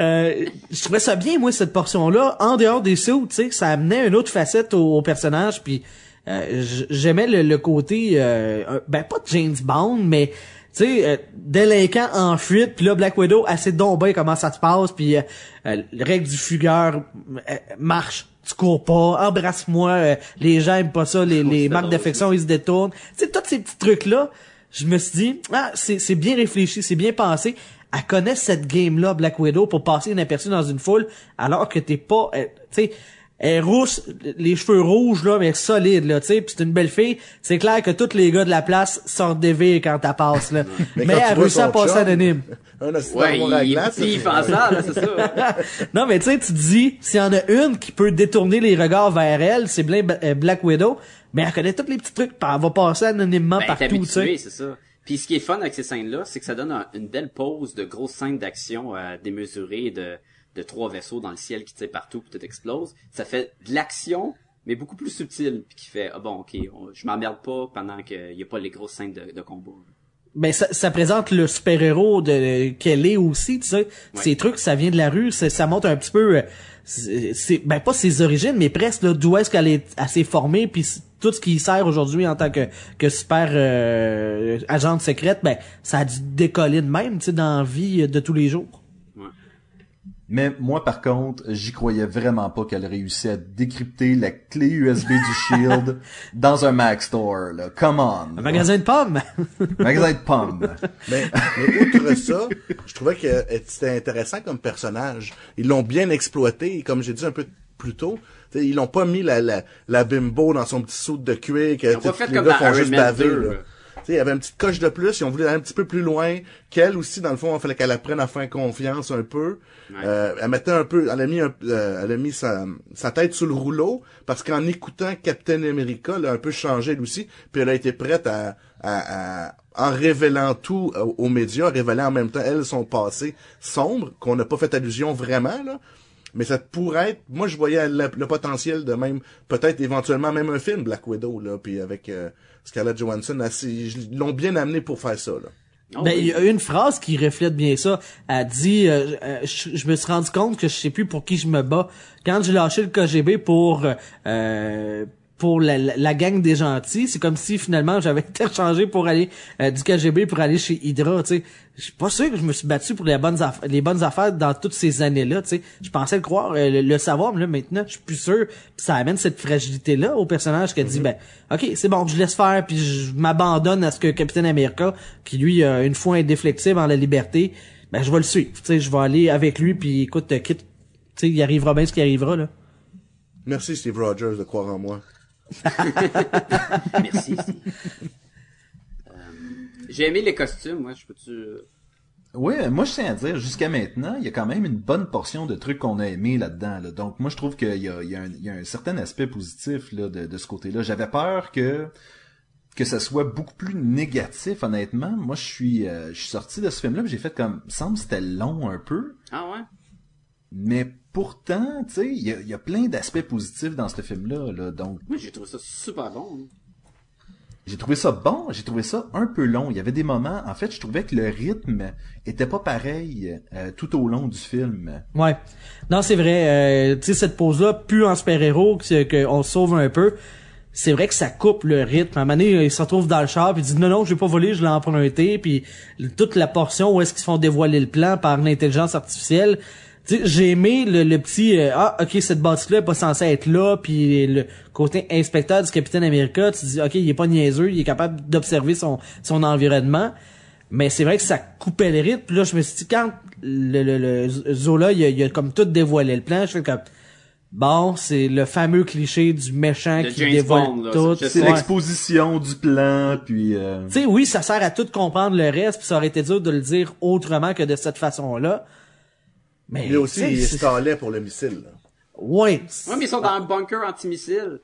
Euh, je trouvais ça bien moi cette portion là en dehors des sauts tu sais ça amenait une autre facette au, au personnage puis euh, j'aimais le, le côté euh, ben pas de James Bond mais sais, euh, délinquant en fuite, puis là, Black Widow, assez d'ombre comment ça se passe, puis euh, euh, le règle du fugueur euh, marche. Tu cours pas, embrasse-moi, euh, les gens aiment pas ça, les, les marques d'affection, ils se détournent. Tu sais, tous ces petits trucs-là, je me suis dit, ah, c'est c'est bien réfléchi, c'est bien pensé. Elle connaît cette game-là, Black Widow, pour passer inaperçue dans une foule, alors que t'es pas, euh, tu sais, elle est rousse, les cheveux rouges, là, mais solide, là, tu sais, pis c'est une belle fille. C'est clair que tous les gars de la place sortent des villes quand elle passe, là. mais, elle réussit à passer anonyme. Un assistant Ouais, il, glace. il, il fait ça, là, c'est ça. non, mais tu sais, tu te dis, s'il y en a une qui peut détourner les regards vers elle, c'est bien euh, Black Widow, mais elle connaît tous les petits trucs, pis elle va passer anonymement Ben, partout, tu sais. c'est ça. Puis ce qui est fun avec ces scènes-là, c'est que ça donne un- une belle pause de grosses scènes d'action euh, démesurées de, de trois vaisseaux dans le ciel qui tirent partout puis tout explose. Ça fait de l'action, mais beaucoup plus subtile, puis qui fait ah bon ok, on- je m'emmerde pas pendant qu'il y a pas les grosses scènes de, de combat. Ben ça, ça présente le super-héros de qu'elle est aussi, tu sais. Ces trucs, ça vient de la rue, ça, ça montre un petit peu, euh, c'est ben pas ses origines, mais presque là, d'où est-ce qu'elle est assez formée, puis tout ce qui sert aujourd'hui en tant que que super euh, agente secrète, ben ça a dû décoller de même, tu sais, dans la vie de tous les jours. Mais moi, par contre, j'y croyais vraiment pas qu'elle réussissait à décrypter la clé USB du Shield dans un Mac Store, là. Come on. Un magasin de pommes? Magasin de pommes. Mais, mais outre ça, je trouvais que euh, c'était intéressant comme personnage. Ils l'ont bien exploité, et comme j'ai dit un peu plus tôt. t'sais, Ils l'ont pas mis la, la, la bimbo dans son petit saut de cuir que fait les comme gars dans font Iron juste Man baver. 2, là. là. T'sais, il y avait une petite coche de plus, ils ont voulu aller un petit peu plus loin qu'elle aussi, dans le fond, il fallait qu'elle apprenne à faire confiance un peu. Euh, elle mettait un peu, elle a mis, un, euh, elle a mis sa, tête sous le rouleau, parce qu'en écoutant Captain America, elle a un peu changé elle aussi, puis elle a été prête à, à, en révélant tout aux, aux médias, révélant en même temps, elle, son passé sombre, qu'on n'a pas fait allusion vraiment. Mais ça pourrait être, moi je voyais le, potentiel de même, peut-être éventuellement même un film Black Widow, là, puis avec euh, Scarlett Johansson, ils l'ont bien amené pour faire ça, là. Oh, Ben, il y a une phrase qui reflète bien ça. Elle dit, euh, euh, je, je me suis rendu compte que je sais plus pour qui je me bats. Quand j'ai lâché le KGB pour euh, pour la, la, la gang des gentils, c'est comme si finalement j'avais interchangé pour aller euh, du KGB pour aller chez Hydra. Tu sais, je suis pas sûr que je me suis battu pour les bonnes affaires, les bonnes affaires dans toutes ces années-là. Tu sais, je pensais le croire, euh, le, le savoir, mais là maintenant je suis plus sûr. Puis ça amène cette fragilité là au personnage qui a dit ben ok c'est bon, je laisse faire puis je m'abandonne à ce que Capitaine America, qui lui a une foi indéflectible en la liberté, ben je vais le suivre. Tu sais, je vais aller avec lui puis écoute, euh, quitte, tu sais, il arrivera bien ce qui arrivera là. Merci Steve Rogers de croire en moi. Merci. Euh, J'ai aimé les costumes, moi, je peux-tu... euh, Oui, moi je tiens à dire, jusqu'à maintenant, il y a quand même une bonne portion de trucs qu'on a aimé là-dedans. Là. Donc moi je trouve qu'il y a, il y, a un- il y a un certain aspect positif là, de, de ce côté-là. J'avais peur que que ça soit beaucoup plus négatif, honnêtement. Moi je suis euh, je suis sorti de ce film-là, j'ai fait comme, il me semble que c'était long un peu, Ah ouais? mais pourtant, tu sais, il y a, il y a plein d'aspects positifs dans ce film-là. Là. Donc Moi, j'ai trouvé ça super bon. hein. J'ai trouvé ça bon, j'ai trouvé ça un peu long. Il y avait des moments, en fait, je trouvais que le rythme était pas pareil euh, tout au long du film. Ouais. Non, c'est vrai. euh, tu sais, cette pause-là, plus en super-héros, que- qu'on sauve un peu, c'est vrai que ça coupe le rythme. À un moment donné, il se retrouve dans le char, puis il dit non, non, j'ai pas volé, je l'ai emprunté, puis toute la portion où est-ce qu'ils se font dévoiler le plan par l'intelligence artificielle. Tu sais, j'ai aimé le, le petit euh, ah ok cette bâtisse là est pas censée être là puis le côté inspecteur du capitaine America tu dis ok il est pas niaiseux il est capable d'observer son son environnement mais c'est vrai que ça coupait le rythme. Puis là, je me suis dit, quand le, le, le Zola, il a, il a comme tout dévoilé le plan, je fais comme, bon, c'est le fameux cliché du méchant De qui James dévoile Bond, là, tout. c'est- C'est Ouais. l'exposition du plan, puis... euh, Tu sais, oui, ça sert à tout comprendre le reste, puis ça aurait été dur de le dire autrement que de cette façon-là. Mais, Lui aussi, il c'est- stallait pour le missile, là. Ouais. Ouais, mais ils sont dans un bunker antimissile.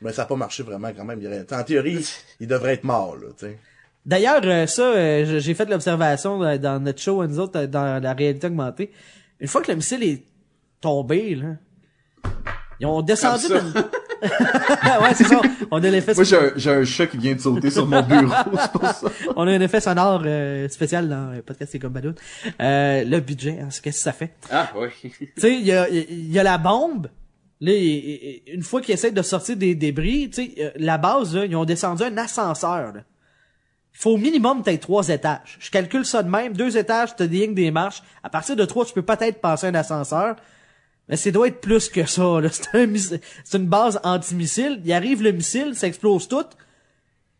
Mais ça n'a pas marché vraiment quand même. En théorie, il devrait être mort, là, tu sais. D'ailleurs, euh, ça, euh, j'ai fait l'observation dans, notre show, nous autres, euh, dans la réalité augmentée. Une fois que le missile est tombé, là, ils ont descendu Comme d'une... ouais, c'est ça. On a l'effet Moi, j'ai un, j'ai un chat qui vient de sauter sur mon bureau, c'est pour ça. On a un effet sonore euh, spécial dans le podcast C'est comme Balloon. Euh, le budget, hein, c'est qu'est-ce que ça fait? Ah, oui. tu sais, il y a, y a la bombe. Là, il- il- une fois qu'ils essaient de sortir des débris, tu sais, euh, la base, là, ils ont descendu un ascenseur. Là. il faut au minimum peut-être trois étages. Je calcule ça de même, deux étages, t'as des lignes des marches. À partir de trois, tu peux peut-être passer un ascenseur. Mais ça doit être plus que ça, là. C'est un c'est une base anti-missile. Il arrive le missile, ça explose tout.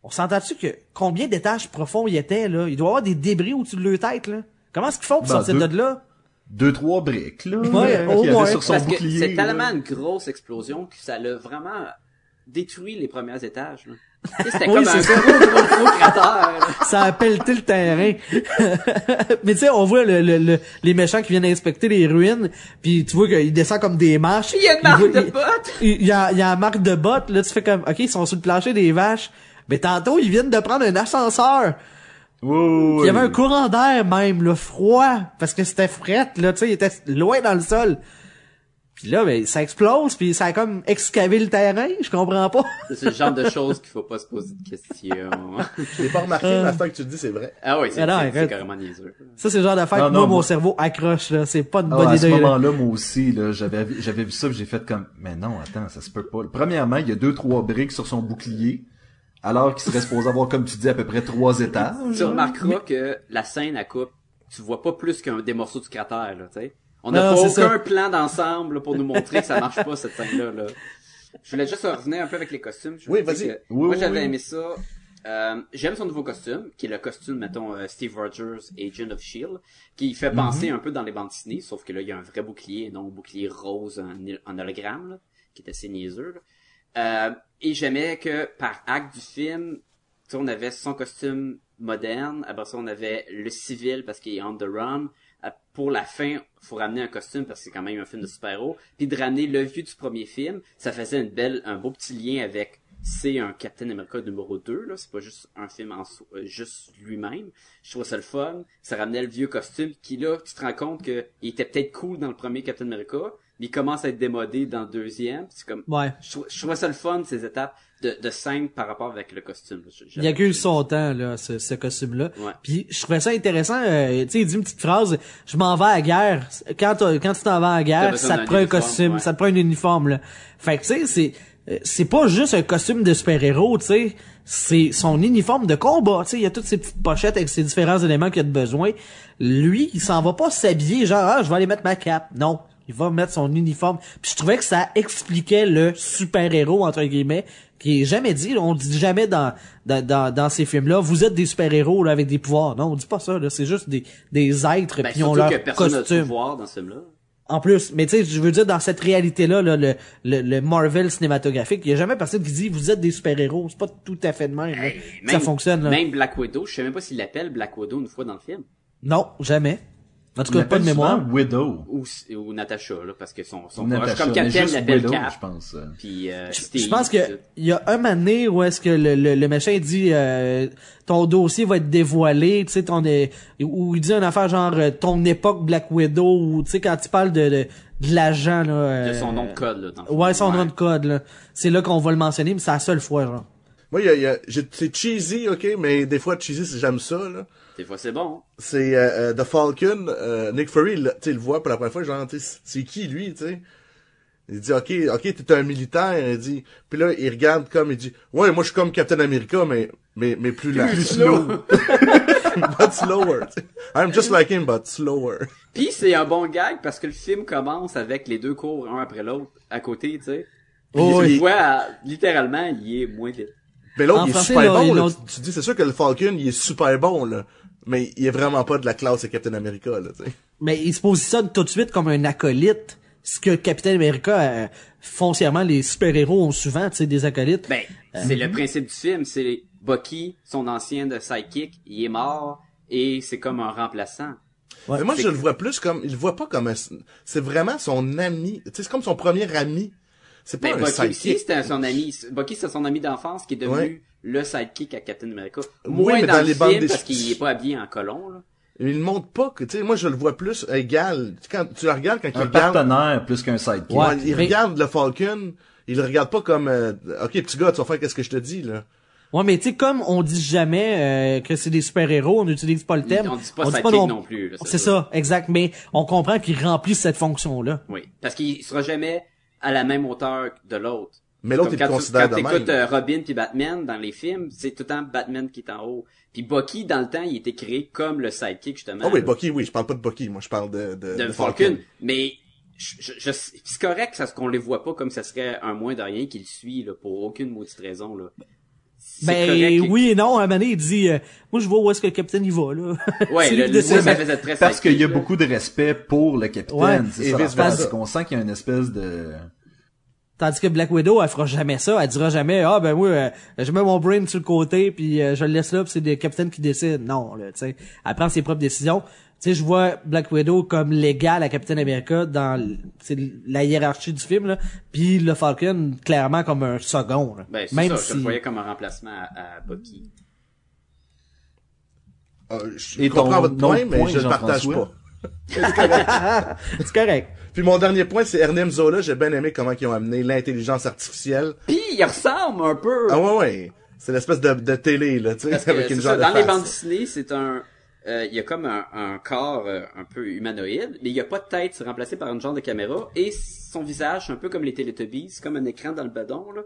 On s'entend-tu que combien d'étages profonds il était, là? Il doit y avoir des débris au-dessus de leur tête, là. Comment est-ce qu'ils font pour Ben, sortir deux- de là? Deux, trois briques, là. Ouais, euh, au moins. sur son Parce que c'est tellement une grosse explosion que ça l'a vraiment détruit les premiers étages. là. Tu sais, C'était Oui, comme un c'est gros, gros, gros cratère. ça a pelleté le terrain. Mais tu sais, on voit le, le- le- les méchants qui viennent inspecter les ruines, puis tu vois qu'ils descendent comme des marches. Il y a une marque de bottes. Il il y a, il y a une marque de bottes, là, tu fais comme, ok, ils sont sur le plancher des vaches. Mais tantôt, ils viennent de prendre un ascenseur. Il y avait un courant d'air même, là, froid, parce que c'était fret, là, tu sais, il était loin dans le sol. Puis là, ben, ça explose, puis ça a comme excavé le terrain, je comprends pas. C'est le genre de choses qu'il faut pas se poser de questions. Je l'ai pas remarqué, mais à ce temps que tu le dis, c'est vrai. Ah oui, c'est Ah carrément niaiseux. Ça, c'est le genre d'affaire que non, moi, mon cerveau accroche, là, c'est pas une Ah, bonne à ce idée, là. moment-là, moi aussi, là, j'avais, vu- j'avais vu ça, puis j'ai fait comme, mais non, attends, ça se peut pas. Premièrement, il y a deux, trois briques sur son bouclier, alors qu'il serait supposé avoir, comme tu dis, à peu près trois étages. Tu remarqueras que la scène à coupe, tu vois pas plus qu'un des morceaux du cratère, là, tu sais. On n'a pas aucun ça. plan d'ensemble pour nous montrer que ça marche pas, cette scène-là, là. Je voulais juste revenir un peu avec les costumes. Je Oui, vas-y. Oui, Moi, oui, j'avais oui. aimé ça. Euh, j'aime son nouveau costume, qui est le costume, mettons, euh, Steve Rogers, Agent of S.H.I.E.L.D., qui fait penser un peu dans les bandes dessinées, sauf que là, il y a un vrai bouclier, et non un bouclier rose en, en hologramme, là, qui est assez niaiseux, là. Euh, et j'aimais que, par acte du film, on avait son costume moderne, après ça, on avait le civil parce qu'il est on the run. Pour la fin, faut ramener un costume parce que c'est quand même un film de super-héros. Puis de ramener le vieux du premier film, ça faisait une belle, un beau petit lien avec c'est un Captain America numéro 2, là. C'est pas juste un film en soi- euh, juste lui-même. Je trouvais ça le fun. Ça ramenait le vieux costume qui, là, tu te rends compte que il était peut-être cool dans le premier Captain America, mais il commence à être démodé dans le deuxième. C'est comme, Ouais. je, je trouvais ça le fun, ces étapes de, de scène par rapport avec le costume. Il y a que eu son temps, là, ce, ce costume-là. Ouais. Puis je trouvais ça intéressant, euh, tu sais, il dit une petite phrase, je m'en vais à la guerre. Quand, quand tu t'en vas à la guerre, ça te prend un uniforme, costume, ouais. ça te prend un uniforme, là. Fait que, tu sais, c'est, euh, c'est pas juste un costume de super-héros, tu sais. C'est son uniforme de combat, tu sais. Il y a toutes ces petites pochettes avec ces différents éléments qu'il a de besoin. Lui, il s'en va pas s'habiller, genre, ah, je vais aller mettre ma cape. Non. Il va mettre son uniforme. Puis je trouvais que ça expliquait le super-héros, entre guillemets, qui est jamais dit. là. On dit jamais dans, dans, dans, dans ces films-là, vous êtes des super-héros là, avec des pouvoirs. Non, on dit pas ça. là. C'est juste des, des êtres Ben, qui ont leur que personne n'a de costume. pouvoir dans ce film-là. En plus, mais tu sais, je veux dire, dans cette réalité-là, là, le, le, le Marvel cinématographique, il y a jamais personne qui dit, vous êtes des super-héros. C'est pas tout à fait de même. Hey, ça fonctionne. Là. Même Black Widow, je sais même pas s'il l'appelle Black Widow une fois dans le film. Non, jamais. En tout cas, pas de mémoire. Widow. Ou, ou Natasha, là, parce que son, son Ou proche, Natasha, comme Captain l'appelle Cap. je pense. euh. Puis, euh, Je pense que il y a un donné où est-ce que le, le, le méchant dit euh, ton dossier va être dévoilé, tu sais ton é- ou il dit une affaire genre euh, ton époque Black Widow ou tu sais quand il parle de de, de l'agent là euh, de son nom de code, là, dans. Ouais, son nom de code là. C'est là qu'on va le mentionner, mais c'est la seule fois genre. Moi, il y a, il y a- c'est cheesy, ok, mais des fois, cheesy, c'est- j'aime ça, là. Des fois, c'est bon. C'est euh, euh, The Falcon, euh, Nick Fury, il- il le voit pour la première fois, genre, c'est qui, lui, tu sais? Il dit, ok, ok, t'es un militaire, il dit, puis là, il regarde comme, il dit, ouais, moi, je suis comme Captain America, mais, mais, mais plus lent. Plus slow. but slower, tu sais. I'm just like him, but slower. Puis c'est un bon gag parce que le film commence avec les deux cours un après l'autre à côté, tu sais. Puis Oh, euh, littéralement, il est moins vite. Mais l'autre, En il est français, super là, bon, là. Tu, tu dis, c'est sûr que le Falcon, il est super bon, là. Mais il est vraiment pas de la classe de Captain America, là, tu sais. Mais il se positionne tout de suite comme un acolyte. Ce que Captain America, euh, foncièrement, les super-héros ont souvent, tu sais, des acolytes. Ben, c'est le principe du film, c'est Bucky, son ancien de sidekick, il est mort et c'est comme un remplaçant. Ouais, mais moi, je que- le vois plus comme, il le voit pas comme un, c'est vraiment son ami. Tu sais, c'est comme son premier ami. C'est pas Ben, un Bucky sidekick. aussi, c'était son ami. Bucky, c'est son ami d'enfance qui est devenu Ouais. le sidekick à Captain America. Oui, Moins mais dans, dans le les bandes des- parce qu'il est pas habillé en colon, là. Il ne montre pas que, tu sais, moi, je le vois plus égal. Quand tu le regardes, quand il Un regarde, partenaire plus qu'un sidekick. Ouais, il mais- regarde le Falcon, il le regarde pas comme, euh, ok, petit gars, tu vas faire qu'est-ce que je te dis, là. Ouais, mais tu sais, comme on dit jamais euh, que c'est des super-héros, on n'utilise pas le thème. On dit pas sidekick non plus, là, C'est ça. ça, exact. Mais on comprend qu'il remplit cette fonction-là. Oui. Parce qu'il sera jamais à la même hauteur de l'autre. Mais l'autre, il le quand tu considère quand de t'écoutes même. euh, Robin puis Batman dans les films, c'est tout le temps Batman qui est en haut. Puis Bucky, dans le temps, il était créé comme le sidekick, justement. Ah oui, Bucky, oui, je parle pas de Bucky, moi je parle de, de, de de Falcon. Mais je, je, je- c'est correct ça, qu'on les voit pas comme ça serait un moins de rien qui le suit là, pour aucune maudite raison. Là. Ben correct oui et non, à un moment donné, il dit euh, Moi je vois où est-ce que le capitaine y va là. Ouais, le, lui le, ça faisait très Parce qu'il y a beaucoup de respect pour le capitaine. Ouais, c'est ça. c'est qu'on sent qu'il y a une espèce de... Tandis que Black Widow, elle fera jamais ça. Elle dira jamais Ah ben moi, euh, je mets mon brain sur le côté puis euh, je le laisse là puis c'est le capitaine qui décide. Non, là, tu sais. Elle prend ses propres décisions. Tu sais, je vois Black Widow comme l'égal à Captain America dans la hiérarchie du film là, puis le Falcon clairement comme un second. Là. Ben, c'est Même ça, si je le voyais comme un remplacement à, à Bucky. Euh, je Et ton comprends votre point, mais point, je le partage pas. c'est correct. Puis mon dernier point, c'est Ernem Zola. J'ai bien aimé comment ils ont amené l'intelligence artificielle. Puis il ressemble un peu. Ah ouais, ouais. C'est l'espèce de, de télé, là, tu sais, avec une ça, genre de dans les bandes dessinées, c'est un, euh, il y a comme un, un corps euh, un peu humanoïde, mais il y a pas de tête, c'est remplacé par une genre de caméra et son visage, un peu comme les Teletubbies, c'est comme un écran dans le bedon là.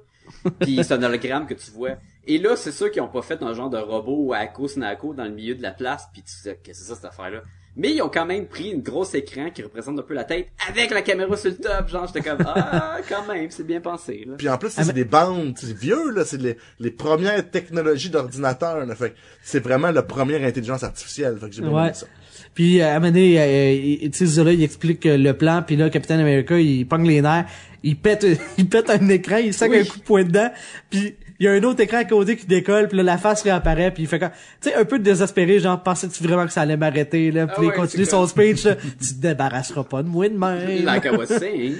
Puis c'est un hologramme que tu vois. Et là, c'est sûr qu'ils ont pas fait un genre de robot Ako Snako dans le milieu de la place, puis tu sais qu'est-ce que c'est ça cette affaire là. Mais ils ont quand même pris une grosse écran qui représente un peu la tête avec la caméra sur le top, genre j'étais comme ah quand même, c'est bien pensé là. Puis en plus, Ah, c'est mais- des bandes, c'est vieux, là, c'est les, les premières technologies d'ordinateur, là. Fait que c'est vraiment la première intelligence artificielle. Fait que j'ai bien Ouais. aimé ça. Puis à un moment donné, euh, il- tu sais, Zola, il explique euh, le plan, puis là, Captain America, il pogne les nerfs, il pète, il pète un écran, il sac Oui. un coup de poing dedans, puis il y a un autre écran à côté qui décolle, puis là, la face réapparaît, puis il fait comme, tu sais, un peu désespéré, genre, pensais-tu vraiment que ça allait m'arrêter, là, puis Ah il continue son speech, là, tu te débarrasseras pas de moi de même. Like I was saying.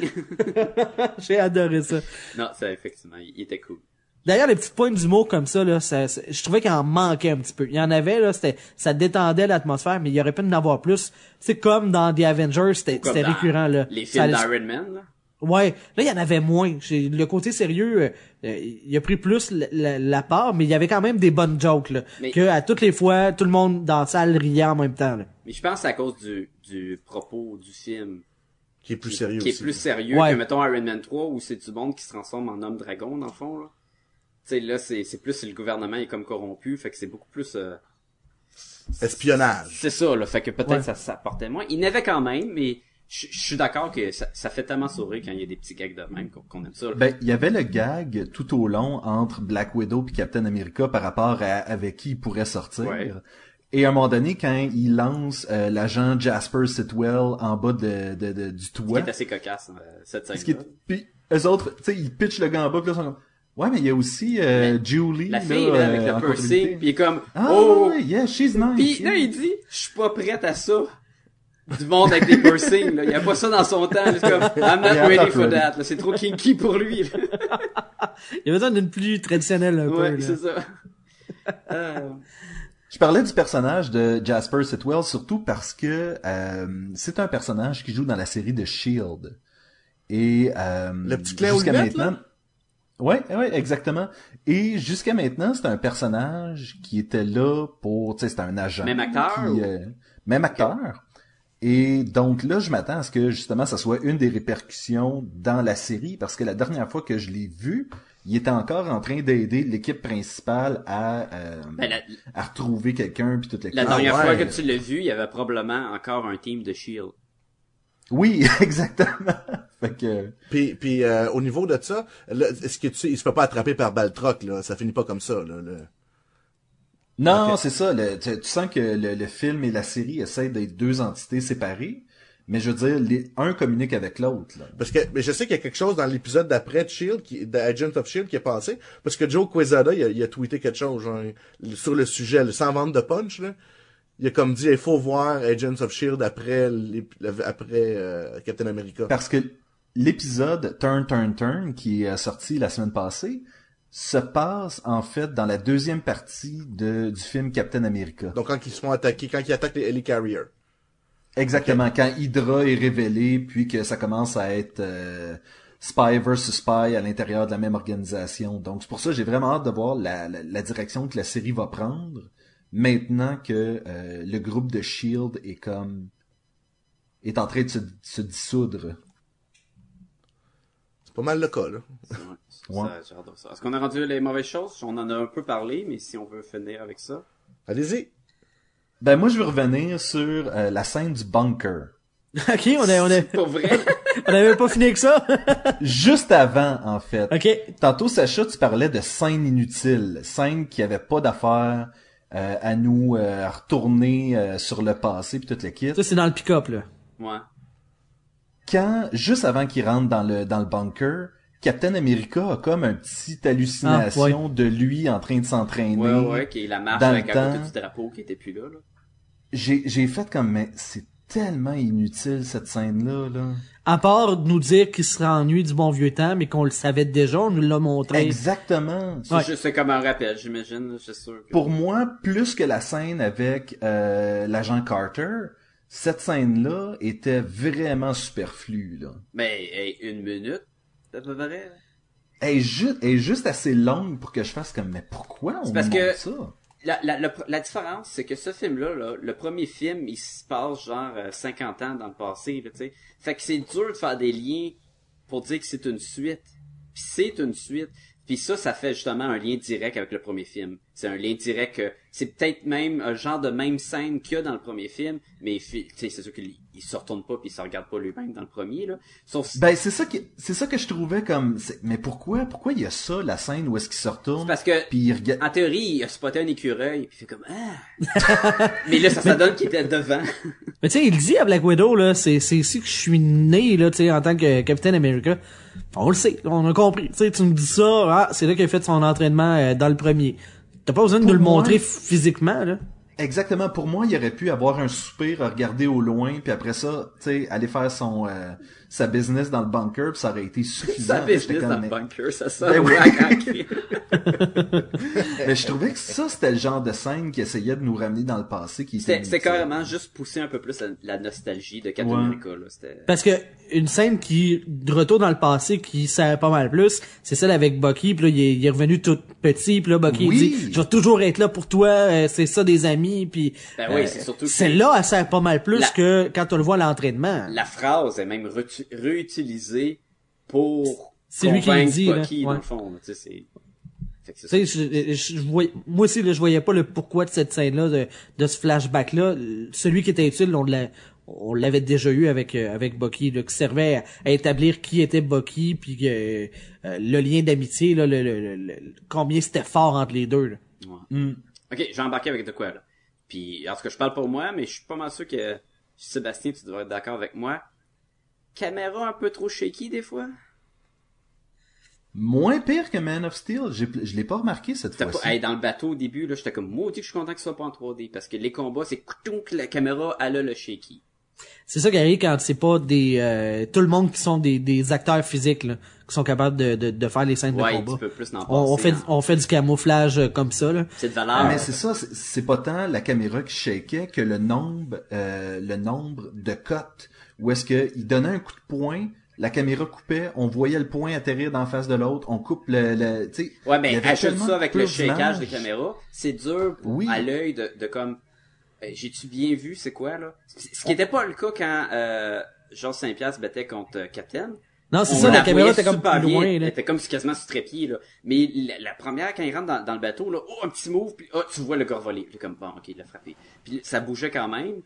J'ai adoré ça. non, ça effectivement, il était cool. D'ailleurs, les petites points d'humour comme ça, là, ça, ça- je trouvais qu'il en manquait un petit peu. Il y en avait, là, c'était, ça détendait l'atmosphère, mais il y aurait pu en avoir plus. C'est comme dans The Avengers, c'était, c'était récurrent, là. Les films d'Iron Man, là. Ouais, là il y en avait moins. Le côté sérieux, euh, euh, il a pris plus la, la- la part, mais il y avait quand même des bonnes jokes là. Mais- Que à toutes les fois, tout le monde dans la salle riait en même temps. Là. Mais je pense que c'est à cause du, du propos du film. Qui est plus qui- sérieux Qui est aussi. plus sérieux Ouais. que, mettons, Iron Man 3, où c'est du monde qui se transforme en homme dragon, dans le fond, là. Tu sais, là, c'est, c'est plus le gouvernement est comme corrompu, fait que c'est beaucoup plus, euh, Espionnage. c'est ça, là. Fait que peut-être Ouais. ça, ça portait moins. Il n'avait quand même, mais je je suis d'accord que ça, ça fait tellement sourire quand il y a des petits gags de même qu'on, aime ça. là. Ben, il y avait le gag tout au long entre Black Widow et Captain America par rapport à avec qui il pourrait sortir. Ouais. Et à un moment donné, quand il lance euh, l'agent Jasper Sitwell en bas de, de, de- du Ce qui toit, est assez cocasse, euh, cette scène ce qui est- puis eux autres, tu sais, ils pitchent le gars en bas, puis là, ils sont comme, ouais, mais il y a aussi euh, Julie, La là, fille, là, avec euh, le en piercing, pis il est comme, Ah, oh! yeah, she's nice. Pis là, il dit, je suis pas prête à ça. Du monde avec des piercings, là. Il y a pas ça dans son temps. là. C'est comme, I'm not Yeah, ready for that, là. C'est trop kinky pour lui, là. Il y a besoin d'une plus traditionnelle un Ouais, peu. là. c'est ça. Euh, Je parlais du personnage de Jasper Sitwell surtout parce que euh, c'est un personnage qui joue dans la série de Shield. Et euh, Le petit clé aux jusqu'à lunettes, maintenant, ouais, ouais, exactement. Et jusqu'à maintenant, c'est un personnage qui était là pour, tu sais, c'est un agent. Même acteur, qui, ou? euh, même acteur. Et donc là, je m'attends à ce que justement, ça soit une des répercussions dans la série, parce que la dernière fois que je l'ai vu, il était encore en train d'aider l'équipe principale à, euh, ben, la, à retrouver quelqu'un puis toute la l'équipe. dernière ouais. fois que tu l'as vu, il y avait probablement encore un team de Shield. Oui, exactement. fait que Puis, puis euh, au niveau de ça, là, est-ce que tu sais, il se fait pas attraper par Baltroc, là? Ça finit pas comme ça, là. le- non, c'est ça. le- tu, tu sens que le, le film et la série essaient d'être deux entités séparées, mais je veux dire, les, un communique avec l'autre. Parce que mais je sais qu'il y a quelque chose dans l'épisode d'après de Shield, qui, of Shield qui est passé, parce que Joe Quesada, il a, il a tweeté quelque chose genre, sur le sujet, le sans vente de punch, là. Il a comme dit, il faut voir Agents of Shield après, après euh, Captain America. Parce que l'épisode Turn Turn Turn qui est sorti la semaine passée se passe en fait dans la deuxième partie de, du film Captain America. Donc quand ils se font attaquer, quand ils attaquent les Helicarriers. Exactement, quand Hydra est révélé, puis que ça commence à être euh, spy versus spy à l'intérieur de la même organisation. Donc c'est pour ça que j'ai vraiment hâte de voir la, la, la direction que la série va prendre maintenant que euh, le groupe de Shield est comme est en train de se, se dissoudre. C'est pas mal le cas, là. Ouais. Ouais. Ça, j'adore ça. Est-ce qu'on a rendu les mauvaises choses? On en a un peu parlé, mais si on veut finir avec ça. Allez-y. Ben moi je veux revenir sur euh, la scène du bunker. ok, on a, on a, Pour vrai? on avait pas fini avec ça. Juste avant en fait. ok. Tantôt Sacha tu parlais de scènes inutiles, scènes qui avaient pas d'affaires euh, à nous euh, retourner euh, sur le passé puis toute le kit. Ça, c'est dans le pick-up, là. Ouais. Quand juste avant qu'il rentre dans le dans le bunker, Captain America a comme un petite hallucination de lui en train de s'entraîner. Ouais, ouais, qui est la marche Dans avec le à côté temps. du drapeau qui était plus là, là. J'ai j'ai fait comme mais c'est tellement inutile cette scène là. À part de nous dire qu'il se ennuie du bon vieux temps, mais qu'on le savait déjà, on nous l'a montré. Exactement. C'est Ouais. comme un rappel, j'imagine, suis sûr. que- Pour moi, plus que la scène avec euh, l'agent Carter, cette scène-là était vraiment superflue. Là. Mais, hey, une minute, à peu près. Elle est, ju- elle est juste assez longue pour que je fasse comme mais pourquoi on parce que- ça? La, la, la, la différence, c'est que ce film-là, là, le premier film, il se passe genre euh, 50 ans dans le passé, tu sais. Fait que c'est dur de faire des liens pour dire que c'est une suite. Puis c'est une suite. Puis ça, ça fait justement un lien direct avec le premier film. C'est un lien direct que c'est peut-être même un genre de même scène qu'il y a dans le premier film, mais fi- tu sais, c'est sûr qu'il il se retourne pas puis il se regarde pas lui-même dans le premier là. Sauf Ben c'est ça qui c'est ça que je trouvais comme c'est- mais pourquoi pourquoi il y a ça la scène où est-ce qu'il se retourne parce que puis il regarde en théorie, il a spoté un écureuil puis il fait comme ah. mais là ça, ça donne qu'il était devant. Mais tu sais, il dit à Black Widow, là, c'est, c'est ici que je suis né, là, tu sais, en tant que Capitaine America. On le sait, on a compris. Tu sais, tu me dis ça, ah, c'est là qu'il a fait son entraînement euh, dans le premier. T'as pas besoin de Pour nous le montrer physiquement, là. Exactement. Pour moi, il aurait pu avoir un soupir à regarder au loin, puis après ça, tu sais, aller faire son euh, sa business dans le bunker, puis ça aurait été suffisant. Sa business comme, dans le bunker, ça sonne Ben oui. Mais je trouvais que ça, c'était le genre de scène qui essayait de nous ramener dans le passé. qui était C'était carrément juste pousser un peu plus la, la nostalgie de Captain Ouais. America là, c'était Parce que une scène qui, de retour dans le passé, qui sert pas mal plus, c'est celle avec Bucky, puis là, il est, il est revenu tout petit, puis là, Bucky Oui. il dit, je vais toujours être là pour toi, euh, c'est ça des amis, puis Ben oui, c'est surtout celle-là, elle sert pas mal plus La- que quand on le voit à l'entraînement. la phrase est même retu- réutilisée pour C'est lui qui dit, là. Bucky, dans Ouais. le fond. là, Tu sais, c'est... Je, je, je voyais- moi aussi, là, je voyais pas le pourquoi de cette scène-là, de, de ce flashback-là. Celui qui était utile, on l'a- on l'avait déjà eu avec euh, avec Bucky, là, qui servait à, à établir qui était Bucky, puis que, euh, le lien d'amitié, là, le, le- le- le- combien c'était fort entre les deux. Là. Hmm. Ok, j'ai embarqué avec de quoi, là? Puis, en tout cas, je parle pour moi, mais je suis pas mal sûr que Sébastien, tu devrais être d'accord avec moi. Caméra un peu trop shaky, des fois? Moins pire que Man of Steel. Je l'ai pas remarqué cette fois-ci. pas, hey, dans le bateau au début, là, j'étais comme, maudit que je suis content que ce soit pas en 3D, parce que les combats, c'est que la caméra, elle a le shaky. C'est ça qui arrive quand c'est pas des euh, tout le monde qui sont des, des acteurs physiques là, qui sont capables de, de, de faire les scènes Ouais, de tu combat. peux plus On, fait hein. on fait du camouflage euh, comme ça là. C'est de valeur. Ah, mais c'est ça, c'est- c'est pas tant la caméra qui shakeait que le nombre, euh, le nombre de cotes où est-ce que il donnait un coup de poing, la caméra coupait, on voyait le point atterrir d'en face de l'autre, on coupe le, le tu sais. Ouais, mais ajoute ça avec le shakeage de caméra. C'est dur Oui. à l'œil de, de comme, j'ai-tu bien vu, c'est quoi, là? Ce qui était pas le cas quand, euh, Georges Saint-Pierre se battait contre euh, Captain. Non, c'est ça, la, caméra était comme super plus bien, loin Elle là. était comme quasiment sur trépied, là. Mais la, la première, quand il rentre dans, dans le bateau, là, oh, un petit move, puis oh, tu vois le gars voler. Puis comme, bon, ok, il l'a frappé. Puis ça bougeait quand même.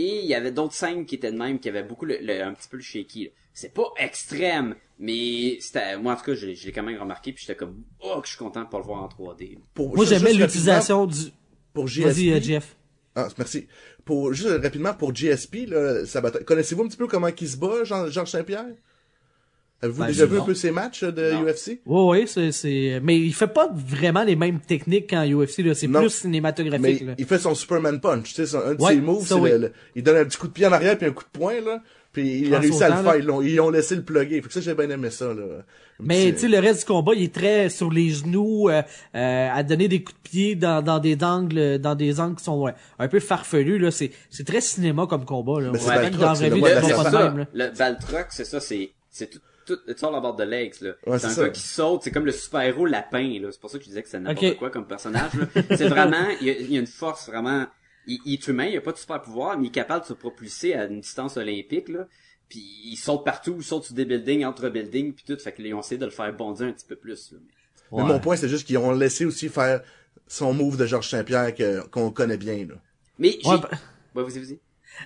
Et il y avait d'autres scènes qui étaient de même, qui avaient beaucoup le, le- un petit peu le shaky. C'est pas extrême, mais c'était, moi, en tout cas, je, l'ai- je l'ai quand même remarqué, puis j'étais comme, oh, que je suis content de pas le voir en 3D. Pour- Moi j'aimais l'utilisation du Pour Vas-y euh, GSP. Jeff. Ah, merci. Pour, juste rapidement, pour GSP, là, ça bat- connaissez-vous un petit peu comment il se bat, Jean- Georges Saint-Pierre? Avez-vous Ben, déjà vu non. un peu ses matchs de Non. UFC? Oui, oui, c'est, c'est, mais il fait pas vraiment les mêmes techniques qu'en UFC, là. C'est plus cinématographique, Mais là. il fait son Superman Punch, tu sais, un de Ouais, ses moves, oui. le- le- il donne un petit coup de pied en arrière puis un coup de poing, là, puis il a réussi à le faire, ils l'ont, ils ont laissé le plugger. Fait que ça, j'ai bien aimé ça, là. Un Mais petit- tu sais, le reste du combat, il est très sur les genoux, euh, euh, à donner des coups de pied dans, dans des angles, dans des angles qui sont ouais, un peu farfelus, là. C'est, c'est très cinéma comme combat, là. Mais c'est Ouais, Baltrock, dans la vie, c'est pas de ça. même, là. Le Valtrock, c'est ça, c'est, c'est tout, tout, it's all about the legs, là. Ouais, c'est un ça. gars qui saute, c'est comme le super-héros lapin, là. C'est pour ça que je disais que c'est n'importe Ok. quoi comme personnage, là. C'est vraiment, il y, a, il y a une force vraiment, il, il est humain, il a pas de super pouvoir, mais il est capable de se propulser à une distance olympique, là. Puis il saute partout, il saute sur des buildings, entre buildings, puis tout. Fait que là, ils ont essayé de le faire bondir un petit peu plus. là. Mais mon point, c'est juste qu'ils ont laissé aussi faire son move de Georges Saint-Pierre que- qu'on connaît bien, là. Mais. Ouais, Ouais, ben- vas-y, vas-y.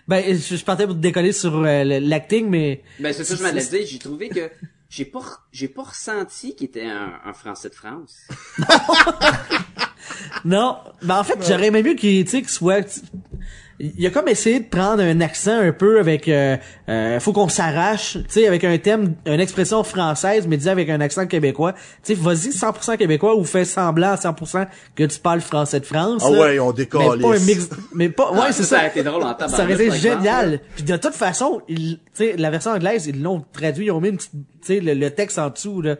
Ben, je, je partais pour te décoller sur euh, l'acting, mais Ben, c'est ça que je m'allais dire. J'ai trouvé que j'ai pas, j'ai pas ressenti qu'il était un, un Français de France. non. Ben, en fait, j'aurais aimé mieux qu'il, tu sais, qu'il soit... Il a comme essayé de prendre un accent un peu avec... Euh, euh, faut qu'on s'arrache, tu sais, avec un thème, une expression française, mais dit avec un accent québécois. Tu sais, vas-y 100% québécois ou fais semblant à 100% que tu parles français de France. Ah là. ouais, on Mais décolle. pas un mix... Mais pas... Ouais, Ah, c'est ça, ça. a été drôle en Ça aurait été génial. Puis de toute façon, tu sais, la version anglaise, ils l'ont traduit, ils ont mis une petite, tu sais, le, le texte en dessous, là.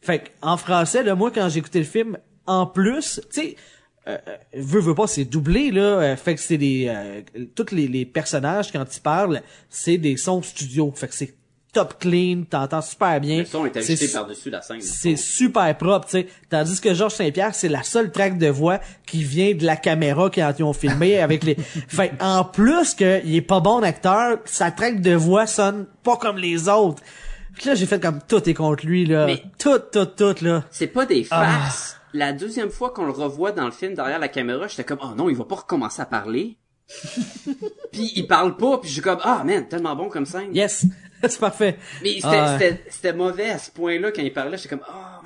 Fait en français, là, moi, quand j'ai écouté le film, en plus, tu sais, euh, euh, veux, veux pas, c'est doublé, là. euh, fait que c'est des, euh, tous les, les personnages, quand ils parlent, c'est des sons studio. Fait que c'est top clean, t'entends super bien. Le son est ajusté su- par-dessus la scène. c'est super propre, tu sais. Tandis que Georges Saint-Pierre, c'est la seule track de voix qui vient de la caméra quand ils ont filmé avec les. Fait en plus que il est pas bon acteur, sa track de voix sonne pas comme les autres. Puis là, j'ai fait comme tout est contre lui là, Mais- tout, tout, tout là. C'est pas des Ah. farces. La deuxième fois qu'on le revoit dans le film derrière la caméra, j'étais comme, oh non, il va pas recommencer à parler. puis il parle pas, puis j'ai comme, ah man, tellement bon comme scène. Yes, c'est parfait. Mais c'était, Ah, ouais. c'était, c'était mauvais à ce point-là quand il parlait, j'étais comme, oh.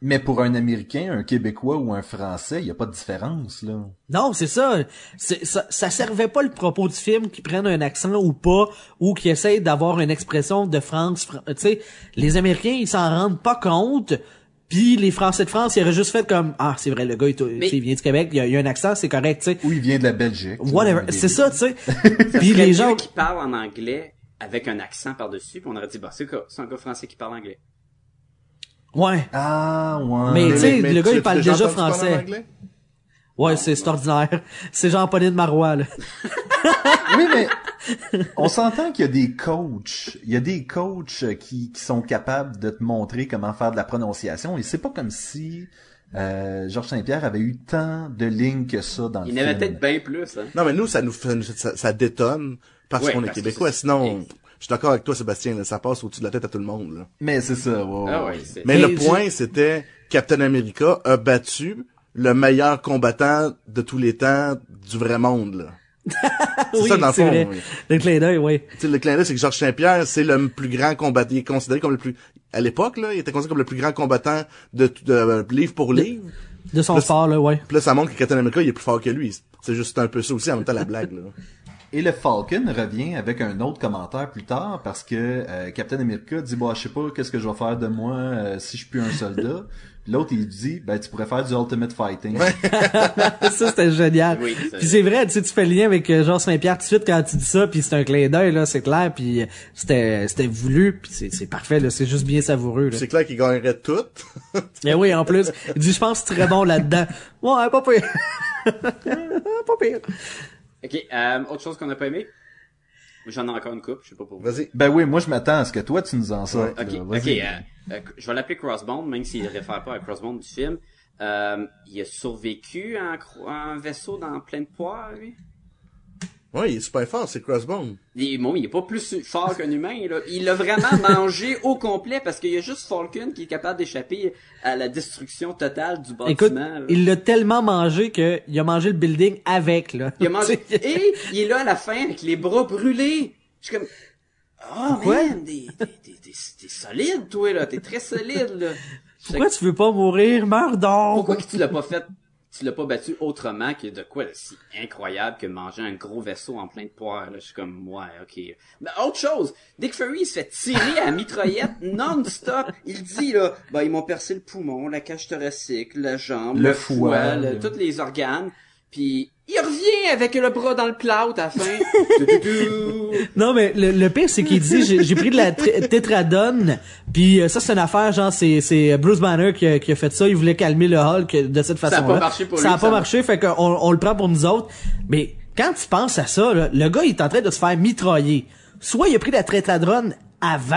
Mais pour un Américain, un Québécois ou un Français, il y a pas de différence, là. Non, c'est ça. Ça. Ça servait pas le propos du film qu'ils prennent un accent ou pas, ou qu'ils essayent d'avoir une expression de France. Fran- Tu sais, les Américains, ils s'en rendent pas compte. Puis les Français de France, ils auraient juste fait comme ah c'est vrai le gars il, vient du Québec, il y a, il a un accent, c'est correct, tu sais. Ou il vient de la Belgique. Whatever, c'est ça, tu sais. Puis les gens qui parle en anglais avec un accent par-dessus, puis on aurait dit, bah, c'est quoi? C'est un gars français qui parle anglais. Ouais. Ah, ouais. Mais- tu sais, mais le gars, il parle déjà français. Ouais, c'est c'est ordinaire. C'est Jean-Pauline Marois là. Oui, mais on s'entend qu'il y a des coachs. Il y a des coachs euh, qui, qui sont capables de te montrer comment faire de la prononciation. Et c'est pas comme si euh, Georges Saint-Pierre avait eu tant de lignes que ça dans le Il film. y en avait peut-être bien plus, hein. Non, mais nous, ça nous fait, ça, ça détonne parce Ouais, qu'on est québécois. c'est- Sinon, je suis d'accord avec toi, Sébastien, là, ça passe au-dessus de la tête à tout le monde, là. Mais c'est ça, ouais, Ah ouais. Mais Mais le je- point, c'était Captain America a battu le meilleur combattant de tous les temps du vrai monde, là. C'est oui, ça, dans le fond. oui. Le clin d'œil, oui. Tu sais, le clin d'œil, c'est que Georges Saint-Pierre, c'est le plus grand combattant. Il est considéré comme le plus... À l'époque, là, il était considéré comme le plus grand combattant de, de, euh, livre pour livre. De son sport là, ouais. Puis là, ça montre que Captain America, il est plus fort que lui. C'est juste un peu ça aussi, en même temps, la blague, là. Et le Falcon revient avec un autre commentaire plus tard parce que euh, Captain America dit bah je sais pas qu'est-ce que je vais faire de moi euh, si je suis plus un soldat. L'autre il dit ben tu pourrais faire du ultimate fighting. ça c'était génial. Oui, puis c'est vrai, tu sais, tu fais le lien avec euh, Jean Saint-Pierre tout de suite quand tu dis ça, puis c'est un clin d'œil là, c'est clair, puis euh, c'était c'était voulu, puis c'est c'est parfait là, c'est juste bien savoureux là. C'est clair qu'il gagnerait tout. Et oui, en plus, il dit je pense que c'est très bon là-dedans. Ouais, pas pire. pas pire. Ok, euh, autre chose qu'on n'a pas aimé? J'en ai encore une coupe, je sais pas pour vous. Vas-y. Ben oui, moi je m'attends à ce que toi tu nous en sortes. Ok, là. ok, Vas-y. euh, euh, je vais l'appeler Crossbone, même s'il réfère pas à Crossbone du film. Euh, il a survécu à un, cro- à un vaisseau dans plein de poires, lui? Ouais, il est super fort, c'est Crossbone. Il, est- bon, il est pas plus fort qu'un humain, là. Il l'a vraiment mangé au complet parce qu'il y a juste Falcon qui est capable d'échapper à la destruction totale du bâtiment. Écoute, là. il l'a tellement mangé que il a mangé le building avec là. Il a mangé. Et il est là à la fin avec les bras brûlés. Je suis comme. Oh Pourquoi? man, t'es, t'es, t'es, t'es, t'es solide, toi, là. T'es très solide, là. Pourquoi tu veux pas mourir? Meurs donc! Pourquoi que tu l'as pas fait, tu l'as pas battu autrement que de quoi, si incroyable que manger un gros vaisseau en plein de poires, là. Je suis comme, ouais, ok. Mais autre chose, Dick Fury, il se fait tirer à mitraillette non-stop. Il dit, là, bah, ils m'ont percé le poumon, la cage thoracique, la jambe, Le le, foie, foie, le- le- tous les organes. Puis il revient avec le bras dans le plout à la fin. Non, mais le, le pire, c'est qu'il dit, j'ai j'ai pris de la tr- tétradone, puis euh, ça, c'est une affaire, genre, c'est c'est Bruce Banner qui a, qui a fait ça, il voulait calmer le Hulk de cette a façon-là. pas marché pour Ça lui, a pas ça. marché, fait qu'on on le prend pour nous autres. Mais quand tu penses à ça, là, le gars, il est en train de se faire mitrailler. Soit il a pris la tétradone avant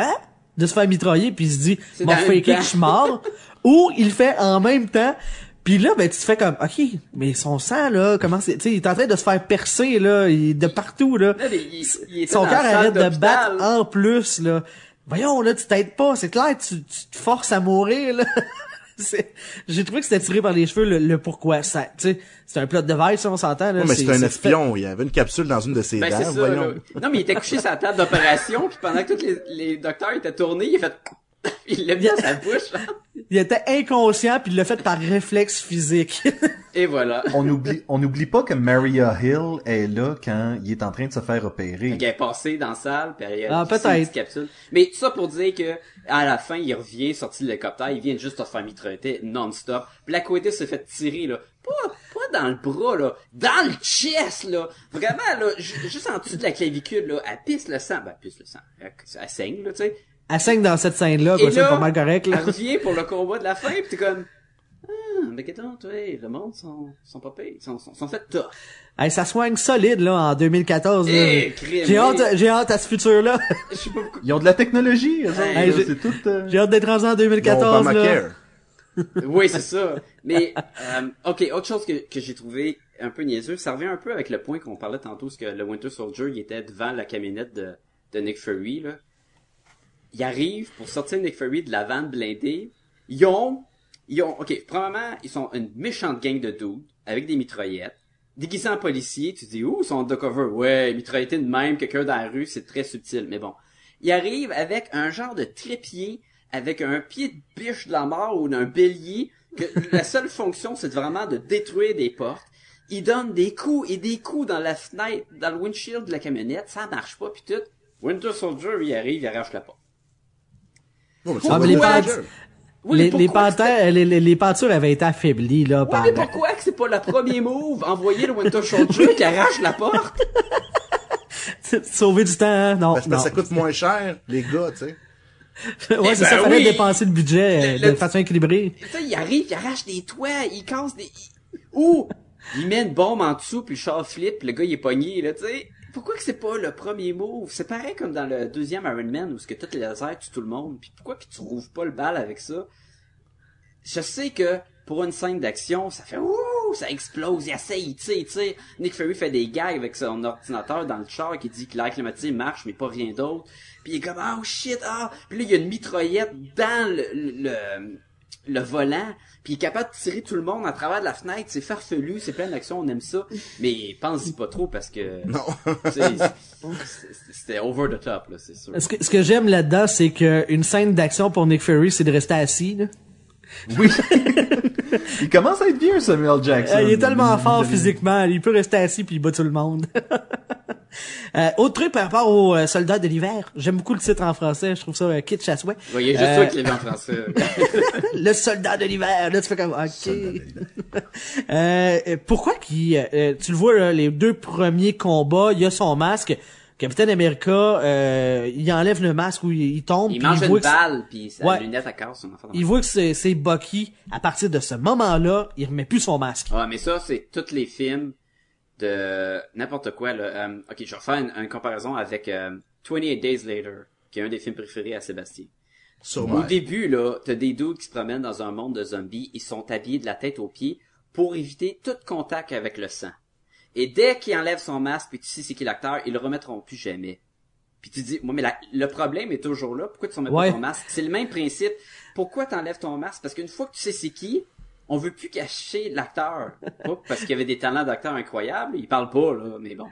de se faire mitrailler, puis il se dit, temps. que je suis mort, ou il fait en même temps, Puis là, ben, tu te fais comme, OK, mais son sang, là, comment c'est, tu sais, il est en train de se faire percer, là, il, de partout, là. Là, mais il- il Son cœur arrête de battre en plus, là. Voyons, là, tu t'aides pas, c'est clair, tu, tu te forces à mourir, là. J'ai trouvé que c'était tiré par les cheveux, le, le pourquoi ça, tu sais, c'est un plot de verre, ça, on s'entend, là. Ouais, mais c'est un fait- espion. Il y avait une capsule dans une de ses Ben, dents. ça. Non, mais il était couché sur la table d'opération, puis pendant que tous les, les docteurs étaient tournés, il a fait... il l'a mis dans sa bouche, là. Il était inconscient, puis il l'a fait par réflexe physique. Et voilà. On oublie, on n'oublie pas que Maria Hill est là quand il est en train de se faire opérer. Il est passé dans la salle, puis il a Ah, peut-être. capsule. Mais tout ça pour dire que à la fin, il revient sorti de l'hélicoptère, il vient juste de se faire mitrailler non-stop. Puis la côté se fait tirer, là. Pas, pas dans le bras, là. Dans le chest, là. Vraiment, là. ju- Juste en dessous de la clavicule, là. Elle pisse le sang. Ben, elle pisse le sang. Elle, elle saigne, là, tu sais. Elle saigne dans cette scène-là, quoi, c'est là, pas mal correct, là. Elle revient pour le combat de la fin, pis t'es comme... Ah, mais qu'est-ce que le monde sont, sont pas payés, sont, sont, sont fait tough. Hey, ça soigne solide, là, en 2014, là. Eh, J'ai hâte, j'ai hâte à ce futur-là. Je sais pas pourquoi. Ils ont de la technologie, Hey, là, j'ai- c'est tout... euh, J'ai hâte d'être rendu en Bon, 2014, là. Oui, c'est ça. Mais, euh, ok, autre chose que, que j'ai trouvé un peu niaiseux, ça revient un peu avec le point qu'on parlait tantôt, c'est que le Winter Soldier, il était devant la camionnette de, de Nick Fury, là. Il arrive pour sortir Nick Fury de la vanne blindée. Ils ont, ils ont, ok, premièrement, ils sont une méchante gang de dudes, avec des mitraillettes. Déguisés en policier, tu dis, ouh, ils sont undercover. Ouais, mitrailleté de même, quelqu'un dans la rue, c'est très subtil, mais bon. Il arrive avec un genre de trépied, avec un pied de biche de la mort ou d'un bélier, que la seule fonction, c'est vraiment de détruire des portes. Il donne des coups et des coups dans la fenêtre, dans le windshield de la camionnette, ça marche pas, puis tout. Winter Soldier, il arrive, il arrache la porte. Bon, mais Ah, mais c'est les. Oui, les, les, panthères, les, les, les pentures avaient été affaiblies, là, par... mais pourquoi que c'est pas le premier move, envoyer le Winter Soldier qui arrache la porte? Sauver du temps, hein? non, Parce que non. ça coûte moins cher, les gars, tu sais. ouais, c'est ça, ben fallait oui. dépenser le budget euh, Le- de façon équilibrée. Tu sais, il arrive, il arrache des toits, il casse des... il- Ou, il met une bombe en dessous, puis le char flip, le gars, il est pogné, là, tu sais. Pourquoi que c'est pas le premier move? C'est pareil comme dans le deuxième Iron Man, où ce que tous les lasers tuent tout le monde. Puis pourquoi que tu rouvres pas le bal avec ça? Je sais que, pour une scène d'action, ça fait ouh, ça explose, il essaye, tu sais, tu sais. Nick Fury fait des gags avec son ordinateur dans le char qui dit que l'air climatisé marche, mais pas rien d'autre. Puis il est comme, oh shit, ah! Puis là, il y a une mitraillette dans le, le, le volant, puis il est capable de tirer tout le monde à travers de la fenêtre, c'est farfelu, c'est plein d'action, on aime ça. Mais pense-y pas trop parce que... Non. tu sais, c'est- C'était over the top, là, c'est sûr. Ce que, ce que j'aime là-dedans, c'est que une scène d'action pour Nick Fury, c'est de rester assis, là. Oui. il commence à être vieux, Samuel Jackson. Euh, il est tellement fort Il- physiquement, il peut rester assis puis il bat tout le monde. Euh, autre truc par rapport aux euh, soldats de l'hiver, j'aime beaucoup le titre en français, je trouve ça euh, kitsch à souhait. Ouais, il y a juste Euh, toi qui l'as en français. le soldat de l'hiver, là tu fais comme ok. euh, pourquoi qu'il, euh, tu le vois là, les deux premiers combats, il y a son masque. Capitaine America, euh, il enlève le masque où il, il tombe. Il mange une balle, puis sa Ouais. lunette à casse. Il voit que c'est, Bucky. À partir de ce moment-là, il remet plus son masque. Ah, mais ça, c'est tous les films de n'importe quoi, là. Euh, ok, je vais refaire une, une comparaison avec euh, 28 Days Later, qui est un des films préférés à Sébastien. Au début, là, t'as des dudes qui se promènent dans un monde de zombies, ils sont habillés de la tête aux pieds pour éviter tout contact avec le sang. Et dès qu'il enlève son masque, puis tu sais c'est qui l'acteur, ils le remettront plus jamais. Puis tu dis, moi, mais la- le problème est toujours là. Pourquoi tu remets Ouais. pas ton masque? C'est le même principe. Pourquoi t'enlèves ton masque? Parce qu'une fois que tu sais c'est qui, on veut plus cacher l'acteur. Parce qu'il y avait des talents d'acteur incroyables. Il parle pas, là, mais bon.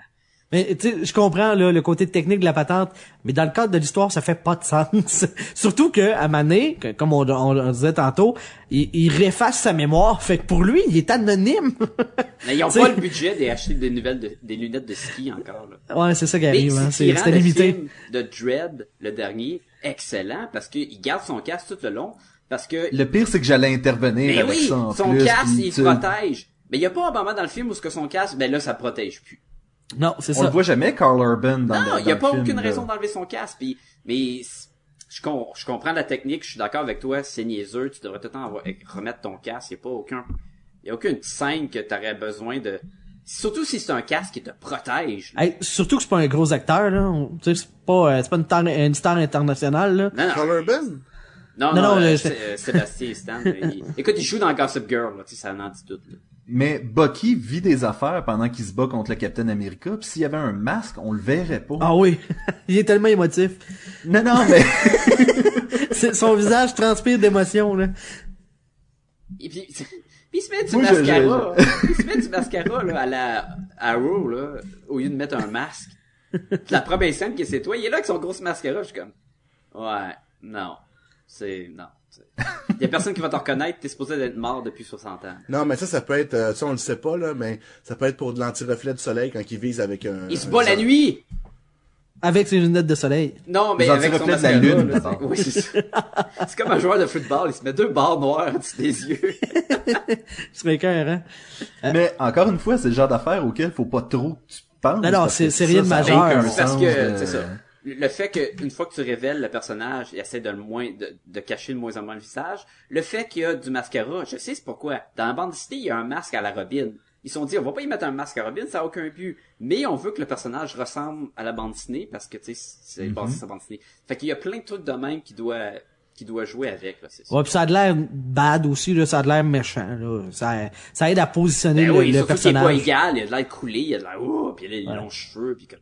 Mais tu sais, je comprends là, le côté technique de la patente, mais dans le cadre de l'histoire, ça fait pas de sens. Surtout que à Mané, que- comme on, on, on disait tantôt, il, il réface sa mémoire. Fait que pour lui, il est anonyme. Mais ils ont T'sais- pas le budget d'acheter des nouvelles de- des lunettes de ski encore, là. ouais, c'est ça qui arrive. Hein. C'est, limité. film de Dread, le dernier, excellent, parce qu'il garde son casque tout le long, parce que Le pire, c'est que j'allais intervenir Mais avec oui, ça en son plus. casque, il protège. Mais il y a pas un moment dans le film où ce que son casque, ben là, ça protège plus. Non, c'est On ça. le voit jamais, Carl Urban, dans Non, le il y a pas aucune raison d'enlever son casque. Puis, mais je, com- je comprends la technique, je suis d'accord avec toi, c'est niaiseux, tu devrais tout le temps avoir- remettre ton casque. Il y a pas aucun, il y a aucune scène que t'aurais besoin de. Surtout si c'est un casque qui te protège. Hey, surtout que c'est pas un gros acteur là. On- Tu sais, c'est pas, euh, c'est pas une star, une star internationale là. Non, non. Carl Urban? Non, Non, non, non, euh, euh, Sébastien Stan. il- Écoute, il joue dans Gossip Girl, là, tu sais, ça en dit tout. là. Mais Bucky vit des affaires pendant qu'il se bat contre le Captain America, puis s'il y avait un masque, on le verrait pas. Ah oui, il est tellement émotif. Non, non, mais... C'est- Son visage transpire d'émotion, là. Et puis, puis il se met du Moi, je- mascara. il se met du mascara, là, à la Arrow, là, au lieu de mettre un masque. La première scène qui c'est toi, il est là avec son gros mascara, je suis comme, ouais, non. C'est, non. Il y a personne qui va te reconnaître, t'es supposé d'être mort depuis 60 ans. Non, mais ça, ça peut être, euh, ça, on le sait pas, là, mais ça peut être pour de l'anti-reflet du soleil quand il vise avec un... Il se un- bat la nuit! Avec ses lunettes de soleil. Non, mais Les avec son de la lune, là, Oui, c'est ça. C'est comme un joueur de football, il se met deux barres noires au-dessus des yeux. Serait écœurant. mais encore une fois, c'est le genre d'affaire auquel faut pas trop que tu penses. Non, non, c'est- rien de majeur. Parce que, c'est ça. Le fait que une fois que tu révèles le personnage, il essaie de le moins de, de cacher de moins en moins le visage. Le fait qu'il y a du mascara, je sais c'est pourquoi. Dans la bande dessinée, il y a un masque à la Robin. Ils se sont dit on va pas y mettre un masque à Robin, ça a aucun but. Mais on veut que le personnage ressemble à la bande dessinée parce que tu sais c'est basé sur la bande dessinée. Fait qu'il y a plein de trucs de même qui doit qui doit jouer avec là, c'est ça. Ouais, pis ça a de l'air bad aussi, là, ça a de l'air méchant, là. Ça, ça aide à positionner Ben le, oui, le surtout qu'il est pas personnage. égal, il a de l'air coulé, il a de l'air oh, puis il a les longs cheveux puis comme.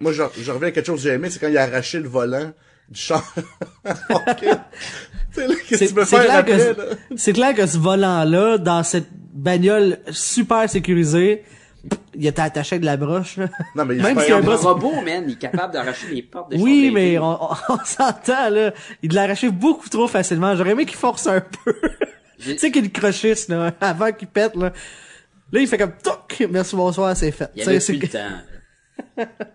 Moi, je, je reviens à quelque chose que j'ai aimé, c'est quand il a arraché le volant du char. Ok. Tu sais, là, qu'est-ce que C'est tu peux c'est faire clair, après, que, là? c'est clair que ce volant-là, dans cette bagnole super sécurisée, il était attaché avec de la broche, là. Non, mais il Même fait un robot, man, il est capable d'arracher les portes des Oui, mais on, on, on s'entend, là. Il l'a arraché beaucoup trop facilement. J'aurais aimé qu'il force un peu. Tu sais qu'il le crochisse, là, avant qu'il pète, là. Là, il fait comme, toc, merci, bonsoir, c'est fait. Il avait sais, plus c'est- le temps.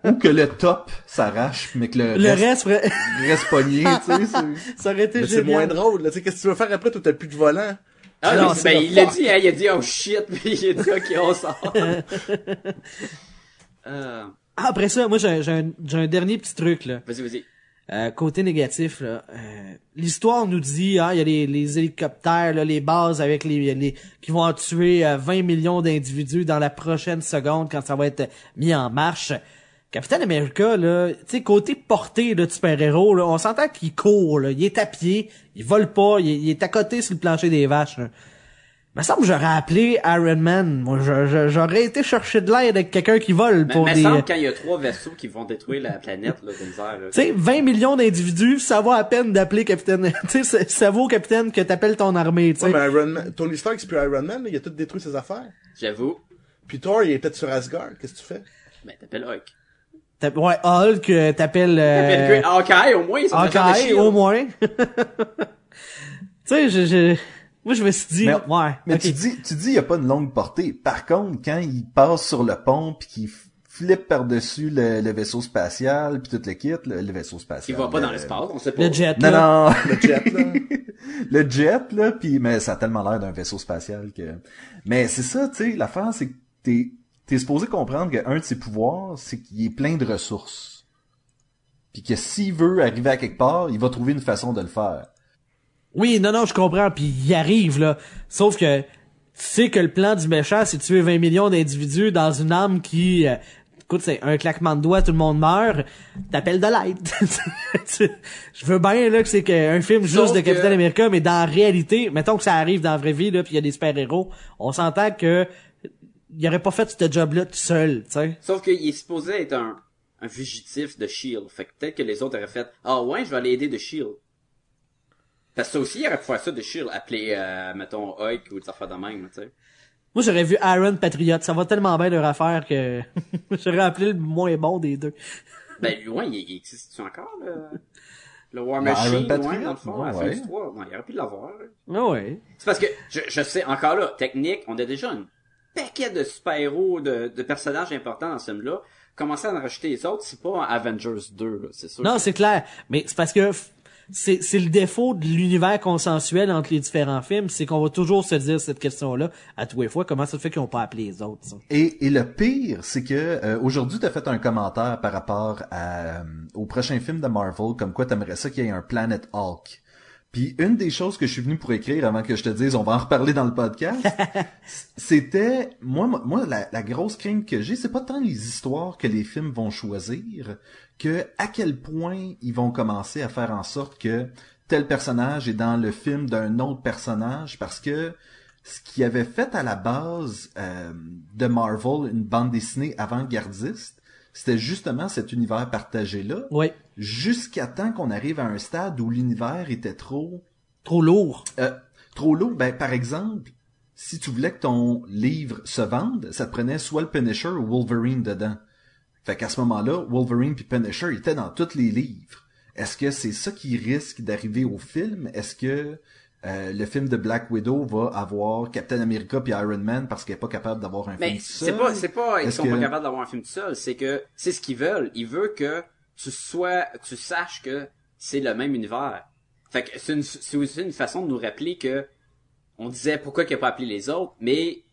Ou que le top s'arrache, mais que le, Le reste, reste, vrai- reste pogné, tu sais. c'est- ça aurait été Mais c'est moins drôle, là. Tu sais, qu'est-ce que tu veux faire après, toi, t'as plus de volant? Ah Non, non, c'est ben, il l'a dit, hein, il a dit, oh shit, puis il a dit, ok, on sort. euh, Ah, après ça, moi, j'ai un, j'ai un dernier petit truc, là. vas-y, vas-y. Euh, côté négatif, euh, l'histoire nous dit, hein, il y a les, les hélicoptères, les bases avec les, les qui vont en tuer euh, 20 millions d'individus dans la prochaine seconde quand ça va être mis en marche. Captain America, là, tu côté portée là, de super-héros, on s'entend qu'il court, il est à pied, il vole pas, il, est- il est à côté sur le plancher des vaches. Là. Il me semble que j'aurais appelé Iron Man. Moi, j'aurais été chercher de l'aide avec quelqu'un qui vole Mais, pour mais des... semble quand il y a trois vaisseaux qui vont détruire la planète, là. Tu sais, 20 millions d'individus, ça vaut à peine d'appeler capitaine. Tu sais, ça- vaut capitaine que t'appelles ton armée, tu sais. Ouais, mais Iron Man, Tony Stark, c'est plus Iron Man, là, il a tout détruit ses affaires. J'avoue. Puis Thor, il est peut-être sur Asgard, qu'est-ce que tu fais? Ben, t'appelles Hulk. Ouais, Hulk, euh, t'appelles euh, T'appelles Hawkeye, au moins, ils sont en train de Hawkeye, chier, au moins. tu sais, je, je, moi je me suis dit, Mais- ouais. Mais tu dis, tu dis, il y a pas de longue portée. Par contre, quand il passe sur le pont puis qu'il flippe par-dessus le, le vaisseau spatial puis tout le kit, le, le vaisseau spatial. va pas dans le- l'espace, on sait pas. Le jet, Non, là. non, Le jet, là. le jet là, puis mais ça a tellement l'air d'un vaisseau spatial que. Mais c'est ça, tu sais, l'affaire c'est que t'es t'es supposé comprendre qu'un de ses pouvoirs, c'est qu'il est plein de ressources. Puis que s'il veut arriver à quelque part, il va trouver une façon de le faire. Oui, non, non, je comprends, puis il arrive, là. Sauf que, tu sais que le plan du méchant, c'est de tuer 20 millions d'individus dans une arme qui... euh, écoute, c'est un claquement de doigts, tout le monde meurt. T'appelles de l'aide. Je veux bien, là, que c'est que- un film juste Sauf de que- Captain America, mais dans la réalité, mettons que ça arrive dans la vraie vie, là, puis il y a des super-héros, on s'entend que il aurait pas fait ce job-là tout seul, tu sais. Sauf qu'il est supposé être un, un fugitif de S.H.I.E.L.D. Fait que peut-être que les autres auraient fait, ah ouais, je vais aller aider de S.H.I.E.L.D. Parce que ça aussi, il aurait pu faire ça de S.H.I.E.L.D. Appeler, euh, mettons, Hulk ou des affaires de même, tu sais. Moi, j'aurais vu Iron Patriot. Ça va tellement bien leur affaire que j'aurais appelé le moins bon des deux. Ben, lui, ouais, il, existe-tu encore, le, le War Le Machine, Iron ouais, Patriot? dans le fond, à la Ouais. fin du 3. Non, il aurait pu l'avoir. là. Ah ouais. C'est parce que, je, je sais, encore là, technique, on a déjà une paquet de super-héros, de, de personnages importants dans ce film-là. Commencer à en rajouter les autres, c'est pas Avengers 2, là, c'est sûr. Non, c'est clair. Mais c'est parce que c'est, c'est le défaut de l'univers consensuel entre les différents films, c'est qu'on va toujours se dire cette question-là à tous les fois. Comment ça se fait qu'ils ont pas appelé les autres, ça? Et, et le pire, c'est que euh, aujourd'hui, tu as fait un commentaire par rapport à, euh, au prochain film de Marvel, comme quoi t'aimerais ça qu'il y ait un Planet Hulk. Puis une des choses que je suis venu pour écrire avant que je te dise on va en reparler dans le podcast, c'était moi moi- moi la, la grosse crainte que j'ai, c'est pas tant les histoires que les films vont choisir que à quel point ils vont commencer à faire en sorte que tel personnage est dans le film d'un autre personnage parce que ce qui avait fait à la base euh, de Marvel une bande dessinée avant-gardiste, c'était justement cet univers partagé-là, Ouais. jusqu'à temps qu'on arrive à un stade où l'univers était trop Trop lourd. euh, trop lourd. Ben, par exemple, si tu voulais que ton livre se vende, ça te prenait soit le Punisher ou Wolverine dedans. Fait qu'à ce moment-là, Wolverine puis Punisher étaient dans tous les livres. Est-ce que c'est ça qui risque d'arriver au film? Est-ce que euh, le film de Black Widow va avoir Captain America puis Iron Man parce qu'elle est pas capable d'avoir un Mais film c'est seul? pas, c'est pas, ils sont que- pas capables d'avoir un film tout seul, c'est que c'est ce qu'ils veulent. Ils veulent que tu sois, tu saches que c'est le même univers. Fait que c'est une, c'est aussi une façon de nous rappeler que on disait pourquoi qu'il a pas appelé les autres, mais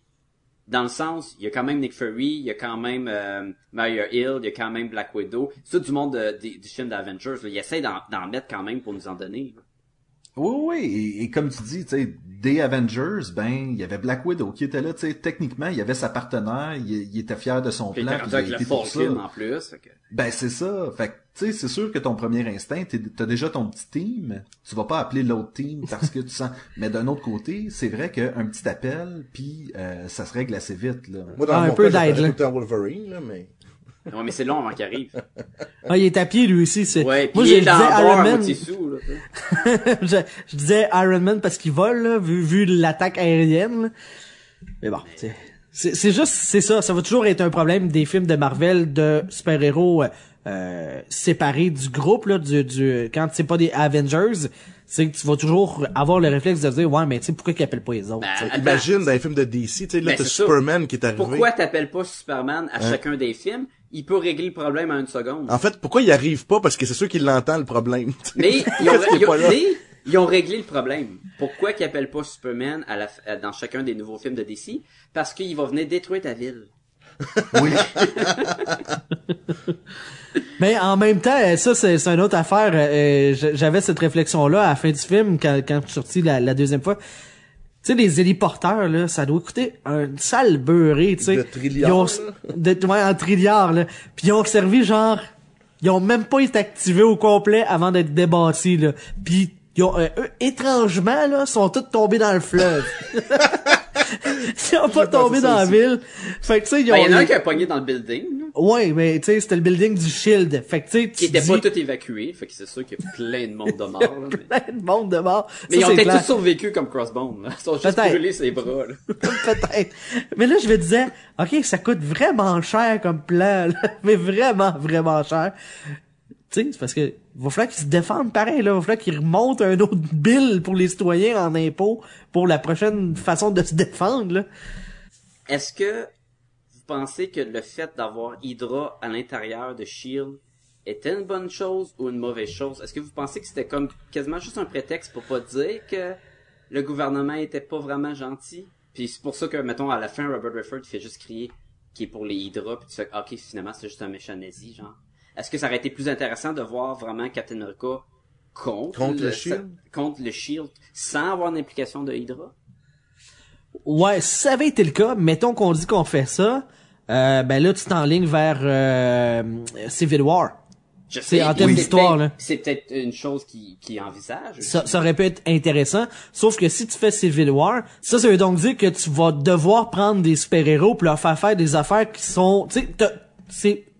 dans le sens, il y a quand même Nick Fury, il y a quand même euh, Maria Hill, il y a quand même Black Widow. C'est tout du monde de- des- du film d'Avengers. là. Ils essayent d'en, d'en mettre quand même pour nous en donner. là. Oui, oui, et, et comme tu dis, tu sais, des Avengers, ben, il y avait Black Widow qui était là, tu sais, techniquement, il y avait sa partenaire, il, il était fier de son Puis plan, puis il a été pour ça. En plus. Ben c'est ça. Fait que tu sais, c'est sûr que ton premier instinct, t'es- t'as déjà ton petit team. Tu vas pas appeler l'autre team parce que tu sens. Mais d'un autre côté, c'est vrai qu'un petit appel, puis euh, ça se règle assez vite là. Moi, dans Ah, un peu d'aide, Wolverine, là, mais... Ouais, mais c'est long avant qu'il arrive. Ah, il est à pied lui aussi. C'est... Ouais, Moi, puis je il est dans disais Iron Man. sous, là. je, je disais Iron Man parce qu'il vole, là, vu, vu l'attaque aérienne. là. Mais bon, c'est, c'est, c'est juste, c'est ça. Ça va toujours être un problème des films de Marvel de super-héros euh, euh, séparés du groupe, là, du, du, quand c'est pas des Avengers, c'est que tu vas toujours avoir le réflexe de dire, ouais, mais tu sais, pourquoi qu'ils appellent pas les autres? Ben. Imagine dans les films de DC, tu sais, là, Ben, t'as ça. Superman qui est arrivé. Pourquoi t'appelles pas Superman à chacun des films? Il peut régler le problème en une seconde. En fait, pourquoi il arrive pas? Parce que c'est sûr qu'il l'entend, le problème. Mais ils ont, ils ont- pas là? mais ils ont réglé le problème. Pourquoi qu'ils appellent pas Superman à la, à- dans chacun des nouveaux films de DC? Parce qu'il va venir détruire ta ville. Oui. Mais en même temps, euh, ça c'est une autre affaire. euh, j- J'avais cette réflexion-là à la fin du film quand, quand je suis sorti la, la deuxième fois. Tu sais, les héliporteurs, là, ça doit coûter un sale beurré, tu sais. De trilliards, ont-. De, ouais, en trilliards, là. Puis ils ont servi genre... Ils ont même pas été activés au complet avant d'être débâtis, là. Puis ils ont, euh, eux, étrangement, là, sont tous tombés dans le fleuve. ils ont pas tombé dans la ville. Fait que tu sais, ils ont... Ben, il y en a un qui a pogné dans le building, là, Ouais, mais tu sais, c'était le building du Shield. Fait que tu sais, qui était dis- pas tout évécué. Fait que c'est sûr qu'il y a plein de monde de mort, là, mais... plein de monde de mort. Mais Ça, ils ont peut-être tous survécu comme Crossbone, là. Ils sont juste Peut-être. brûlés ses bras, là. Peut-être. Mais là, je me disais, OK, ça coûte vraiment cher comme plan, là. mais vraiment, vraiment cher. Sais, c'est parce que va falloir qu'ils se défendent pareil, là. Il va falloir qu'ils remontent un autre bill pour les citoyens en impôts pour la prochaine façon de se défendre, là. Est-ce que vous pensez que le fait d'avoir Hydra à l'intérieur de Shield était une bonne chose ou une mauvaise chose? Est-ce que vous pensez que c'était comme quasiment juste un prétexte pour pas dire que le gouvernement était pas vraiment gentil? Puis c'est pour ça que, mettons, à la fin, Robert Redford fait juste crier qui est pour les Hydra, puis tu fais, ok, finalement, c'est juste un méchant nazi, genre. Est-ce que ça aurait été plus intéressant de voir vraiment Captain America contre, Contre le Shield? contre le Shield, sans avoir une implication de Hydra? Ouais, si ça avait été le cas, mettons qu'on dit qu'on fait ça, euh, ben là, tu t'enlignes vers euh, Civil War. Je C'est sais, en termes c'est d'histoire, peut-être- là. C'est peut-être une chose qui, qui envisage. Ça, ça aurait pu être intéressant. Sauf que si tu fais Civil War, ça, ça veut donc dire que tu vas devoir prendre des super-héros pour leur faire faire des affaires qui sont, tu sais, t'as-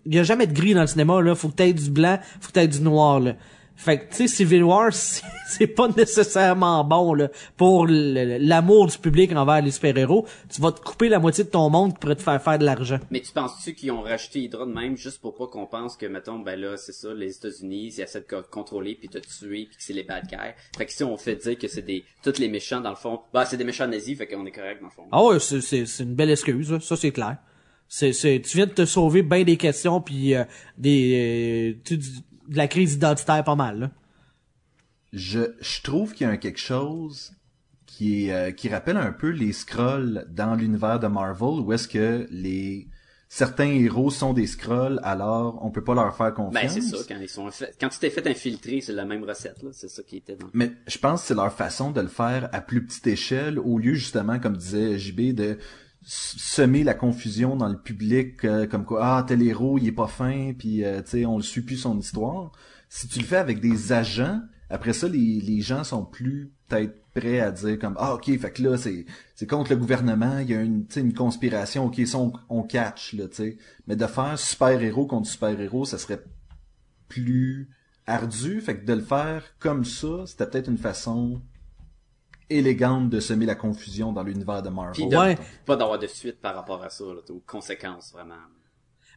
c'est, y a jamais de gris dans le cinéma, là. Faut que t'aies du blanc, faut que t'aies du noir, là. Fait que, tu sais, Civil War, c'est pas nécessairement bon, là, pour l'amour du public envers les super-héros. Tu vas te couper la moitié de ton monde qui pourrait te faire faire de l'argent. Mais tu penses-tu qu'ils ont racheté Hydra de même juste pour pas qu'on pense que, mettons, ben là, c'est ça, les États-Unis, ils essaient de co- contrôler puis de tuer puis que c'est les bad guys. Fait que si on fait dire que c'est des, tous les méchants dans le fond, bah c'est des méchants nazis, fait qu'on est correct dans le fond. Ah ouais, c'est, une belle excuse, ça c'est clair. C'est, c'est, tu viens de te sauver bien des questions puis euh, des, euh, tu de la crise identitaire pas mal. Là. je, je trouve qu'il y a un quelque chose qui est euh, qui rappelle un peu les scrolls dans l'univers de Marvel où est-ce que les certains héros sont des scrolls alors on peut pas leur faire confiance. Ben c'est ça, quand ils sont fait- quand tu t'es fait infiltrer, c'est la même recette, là. C'est ça qui était dans. Mais je pense que c'est leur façon de le faire à plus petite échelle, au lieu justement, comme disait JB, de semer la confusion dans le public, euh, comme quoi, ah, tel héros, il est pas fin, puis euh, tu sais, on le suit plus son histoire. Si tu le fais avec des agents, après ça, les, les gens sont plus peut-être prêts à dire comme ah ok, fait que là c'est c'est contre le gouvernement, il y a une une conspiration, ok, ça on, on catch là, tu sais. Mais de faire super héros contre super héros, ça serait plus ardu, fait que de le faire comme ça, c'était peut-être une façon élégante de semer la confusion dans l'univers de Marvel. Puis de, Ouais. pas d'avoir de suite par rapport à ça, là, aux conséquences, vraiment.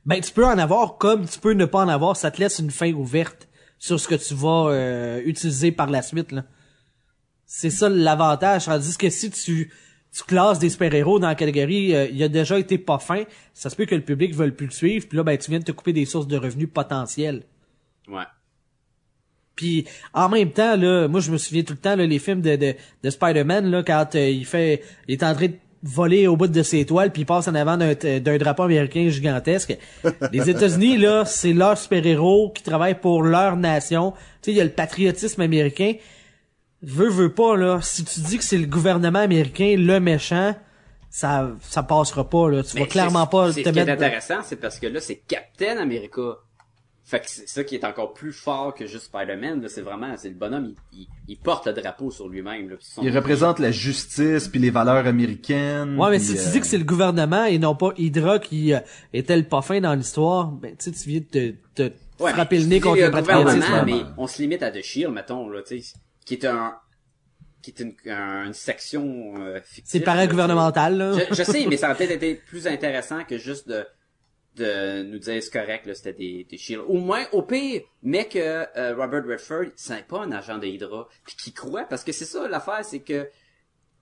Ben, tu peux en avoir comme tu peux ne pas en avoir. Ça te laisse une fin ouverte sur ce que tu vas euh, utiliser par la suite. là. C'est ça l'avantage. Tandis que si tu, tu classes des super-héros dans la catégorie euh, il a déjà été pas fin, ça se peut que le public veuille plus le suivre. Puis là, ben, tu viens de te couper des sources de revenus potentielles. Ouais. Puis en même temps, là, moi je me souviens tout le temps là, les films de, de, de Spider-Man là, quand euh, il fait, il est en train de voler au bout de ses toiles puis il passe en avant d'un d'un drapeau américain gigantesque. Les États-Unis là, c'est leur super-héros qui travaillent pour leur nation. Tu sais, il y a le patriotisme américain. Veux veux pas là, si tu dis que c'est le gouvernement américain le méchant, ça ça passera pas là. Tu vas Mais clairement c'est- pas c'est te Ce qui est mettre intéressant, c'est parce que là, c'est Captain America. Fait que c'est ça qui est encore plus fort que juste Spider-Man. là. C'est vraiment, c'est le bonhomme, il, il, il porte le drapeau sur lui-même. Il représente la justice puis les valeurs américaines. Ouais, mais si tu dis que c'est le gouvernement et non pas Hydra qui euh, était le pas fin dans l'histoire, ben tu sais, tu viens de te, te Ouais, frapper le nez contre le gouvernement, mais on se limite à The Shield, mettons, là, tu sais, qui est un, qui est une, un- une section euh, fictive. C'est là, paragouvernemental, là. Je, je sais, mais ça aurait peut-être été plus intéressant que juste de de nous dire c'est correct, là, c'était des, des Shield. Au moins, au pire, mais que euh, Robert Redford, c'est pas un agent de Hydra, puis qu'il croit, parce que c'est ça l'affaire, c'est que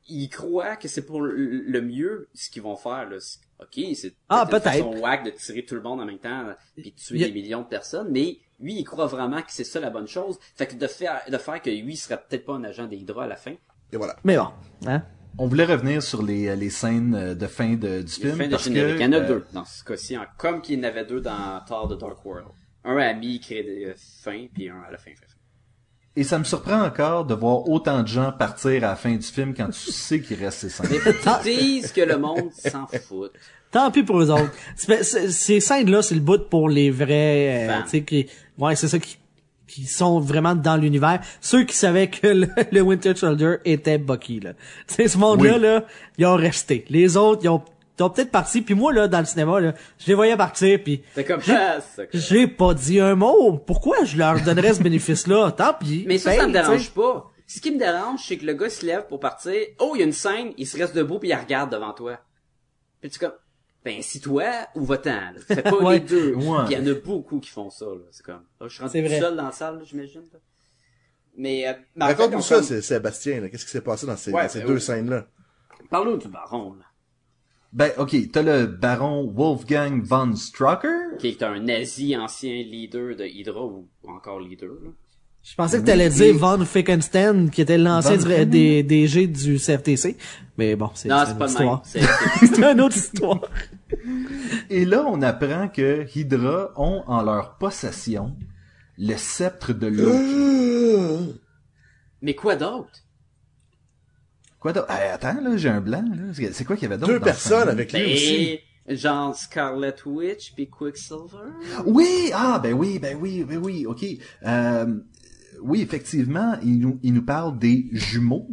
il croit que c'est pour le mieux ce qu'ils vont faire. Là. C'est- Ok, c'est Ah, peut-être façon whack de tirer tout le monde en même temps puis de tuer Il des millions de personnes, mais lui, il croit vraiment que c'est ça la bonne chose. Fait que de faire de faire que lui, il serait peut-être pas un agent des Hydra à la fin. Et voilà. Mais bon, hein. On voulait revenir sur les, les scènes euh, de fin de, du film. fin de parce générique. que, Il y en a euh, deux dans ce cas-ci, en- comme qu'il y en avait deux dans Thor The Dark World. Un à mi-créé de fin, puis un à la fin. fin, fin. Et ça me surprend encore de voir autant de gens partir à la fin du film quand tu sais qu'il reste ces scènes. Mais faut que tu dises que le monde s'en fout. Tant pis pour les autres. Ces scènes-là, c'est le bout pour les vrais, euh, Fans. tu sais, qui, ouais, c'est ça qui, qui sont vraiment dans l'univers. Ceux qui savaient que le, le Winter Soldier était Bucky, là. Sais, ce monde-là, Oui. là, ils ont resté. Les autres, ils ont, ils ont peut-être parti. Puis moi, là, dans le cinéma, là, je les voyais partir, puis C'est comme ça. j'ai pas dit un mot. Pourquoi je leur donnerais ce bénéfice-là? Tant pis. Mais ça, Paye, ça me dérange pas. Ce qui me dérange, c'est que le gars se lève pour partir. Oh, il y a une scène, il se reste debout puis il regarde devant toi. Puis tu comme, ben, si toi ou va-t'en. là. Fais pas Ouais. les deux. Ouais. Puis il y en a beaucoup qui font ça. là. C'est comme, ah, je suis rentré C'est tout vrai. seul dans la salle, là, j'imagine. là. Mais, euh, Raconte-nous on ça, comme- c'est Sébastien, là. Qu'est-ce qui s'est passé dans ces, Ouais, dans ces ben deux oui. scènes-là? Parle-nous du baron, là, Ben, ok, t'as le baron Wolfgang von Strucker? qui est un nazi ancien leader de Hydra ou encore leader. Là. Je pensais que t'allais dire. Von Fickenstein, qui était l'ancien des DG du CFTC. Mais bon, c'est une autre histoire. C'est- une autre histoire. Et là, on apprend que Hydra ont en leur possession le sceptre de Loki. Mais quoi d'autre? Quoi d'autre? Hey, attends, là, j'ai un blanc, là. C'est- quoi qu'il y avait d'autre? Deux personnes avec lui aussi. Ben, genre Scarlet Witch puis Quicksilver. Oui, ah, ben oui, ben oui, ben oui, ok. Euh, oui, effectivement, il nous, il nous parle des jumeaux.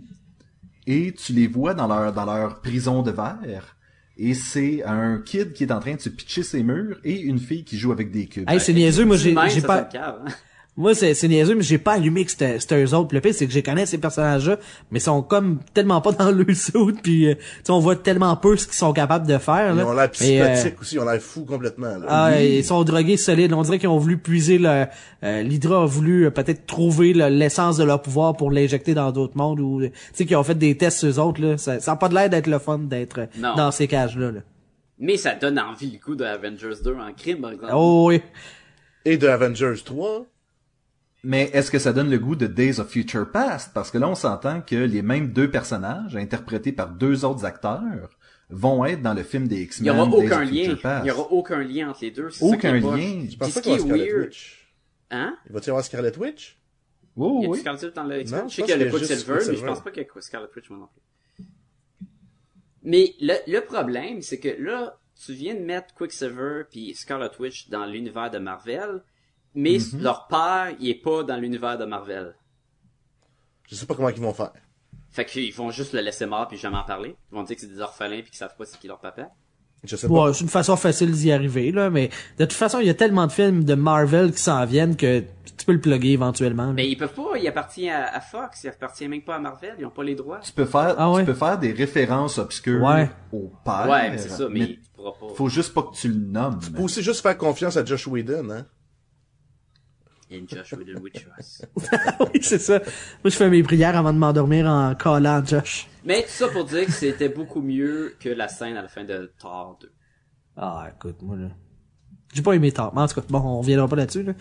Et tu les vois dans leur, dans leur prison de verre. Et c'est un kid qui est en train de se pitcher ses murs et une fille qui joue avec des cubes. Hey, c'est niaiseux, moi j'ai pas cave, hein. Moi c'est c'est niaiseux mais j'ai pas allumé que c'était c'était eux autres. Le pire c'est que je connais ces personnages là mais ils sont comme tellement pas dans le suit puis euh, tu sais, on voit tellement peu ce qu'ils sont capables de faire Ils là. ont l'air euh, psychotiques aussi, ils ont l'air fous complètement, là. Ah, ils sont drogués solides. On dirait qu'ils ont voulu puiser le. euh, L'Hydra a voulu euh, peut-être trouver le- l'essence de leur pouvoir pour l'injecter dans d'autres mondes ou tu sais qu'ils ont fait des tests eux autres là. Ça, ça a pas de l'air d'être le fun d'être euh, Non. dans ces cages là. là. Mais ça donne envie le coup de Avengers 2 en crime, par exemple. Oh oui. Et de Avengers 3. Mais est-ce que ça donne le goût de Days of Future Past? Parce que là, on s'entend que les mêmes deux personnages, interprétés par deux autres acteurs, vont être dans le film des Il y X-Men aura Days aucun lien. Il y aura aucun lien entre les deux. Aucun lien. Je pense pas qu'il y est Scarlet weird- Witch? Hein? Il va y avoir Scarlet Witch? Oh, oui. Scarlet Witch dans le X-Men? Je je sais qu'il y a le Quicksilver, mais je pense pas qu'il y a Scarlet Witch, moi non plus. Mais le, le problème, c'est que là, tu viens de mettre Quicksilver puis Scarlet Witch dans l'univers de Marvel, mais Mhm. leur père, il est pas dans l'univers de Marvel. Je sais pas comment ils vont faire. Fait qu'ils vont juste le laisser mort puis jamais en parler. Ils vont dire que c'est des orphelins puis qu'ils savent pas c'est qui leur papa. Je sais pas. Ouais, c'est une façon facile d'y arriver, là, mais de toute façon, il y a tellement de films de Marvel qui s'en viennent que tu peux le plugger éventuellement. là. Mais ils peuvent pas, il appartient à, à Fox, il appartient même pas à Marvel, ils ont pas les droits. Tu peux faire, Ah ouais? tu peux faire des références obscures Ouais. au père. Ouais, mais c'est ça, mais, tu pourras pas. faut juste pas que tu le nommes. Faut aussi juste faire confiance à Josh Whedon, hein. In Josh Whedon we trust. oui, c'est ça. Moi, je fais mes prières avant de m'endormir en collant Josh. Mais tout ça pour dire que c'était beaucoup mieux que la scène à la fin de Thor 2. Ah, écoute, moi, là. J'ai pas aimé Thor. Mais en tout cas, bon, on reviendra pas là-dessus, là.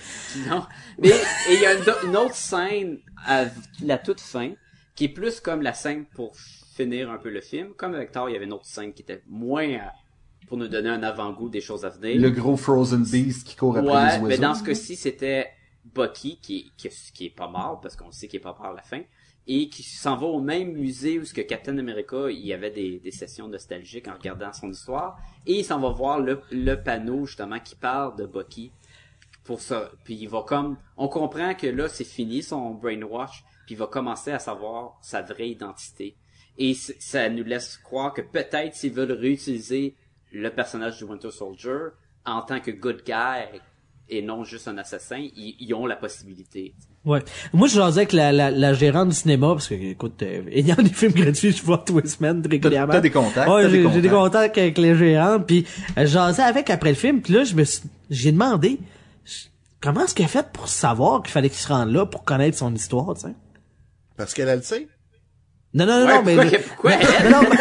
Non. Mais il y a une, une autre scène à la toute fin qui est plus comme la scène pour finir un peu le film. Comme avec Thor, il y avait une autre scène qui était moins à- pour nous donner un avant-goût des choses à venir. Le gros Frozen Beast qui court après les Ouais, oiseaux. mais dans ce cas-ci, c'était Bucky qui, qui, qui est pas mort parce qu'on sait qu'il est pas mort à la fin et qui s'en va au même musée où ce que Captain America, il y avait des, des sessions nostalgiques en regardant son histoire et il s'en va voir le, le panneau justement qui parle de Bucky pour ça. Puis il va comme, on comprend que là c'est fini son brainwash, puis il va commencer à savoir sa vraie identité. Et ça nous laisse croire que peut-être s'ils veulent réutiliser le personnage du Winter Soldier en tant que good guy et non juste un assassin, ils, ils ont la possibilité. Ouais. Moi, je jasais avec la, la, la gérante du cinéma, parce que, écoute, euh, ayant des films gratuits, je vois tous les semaines régulièrement. t'as des contacts, Ouais, des j'ai des contacts. avec les gérantes, puis euh, je jasais avec après le film, puis là, je me suis- j'ai demandé, comment est-ce qu'elle a fait pour savoir qu'il fallait qu'il se rende là pour connaître son histoire, tu sais? Parce qu'elle a le sait? Non, non, non, Ouais, non, mais... pourquoi- pourquoi elle? non, mais,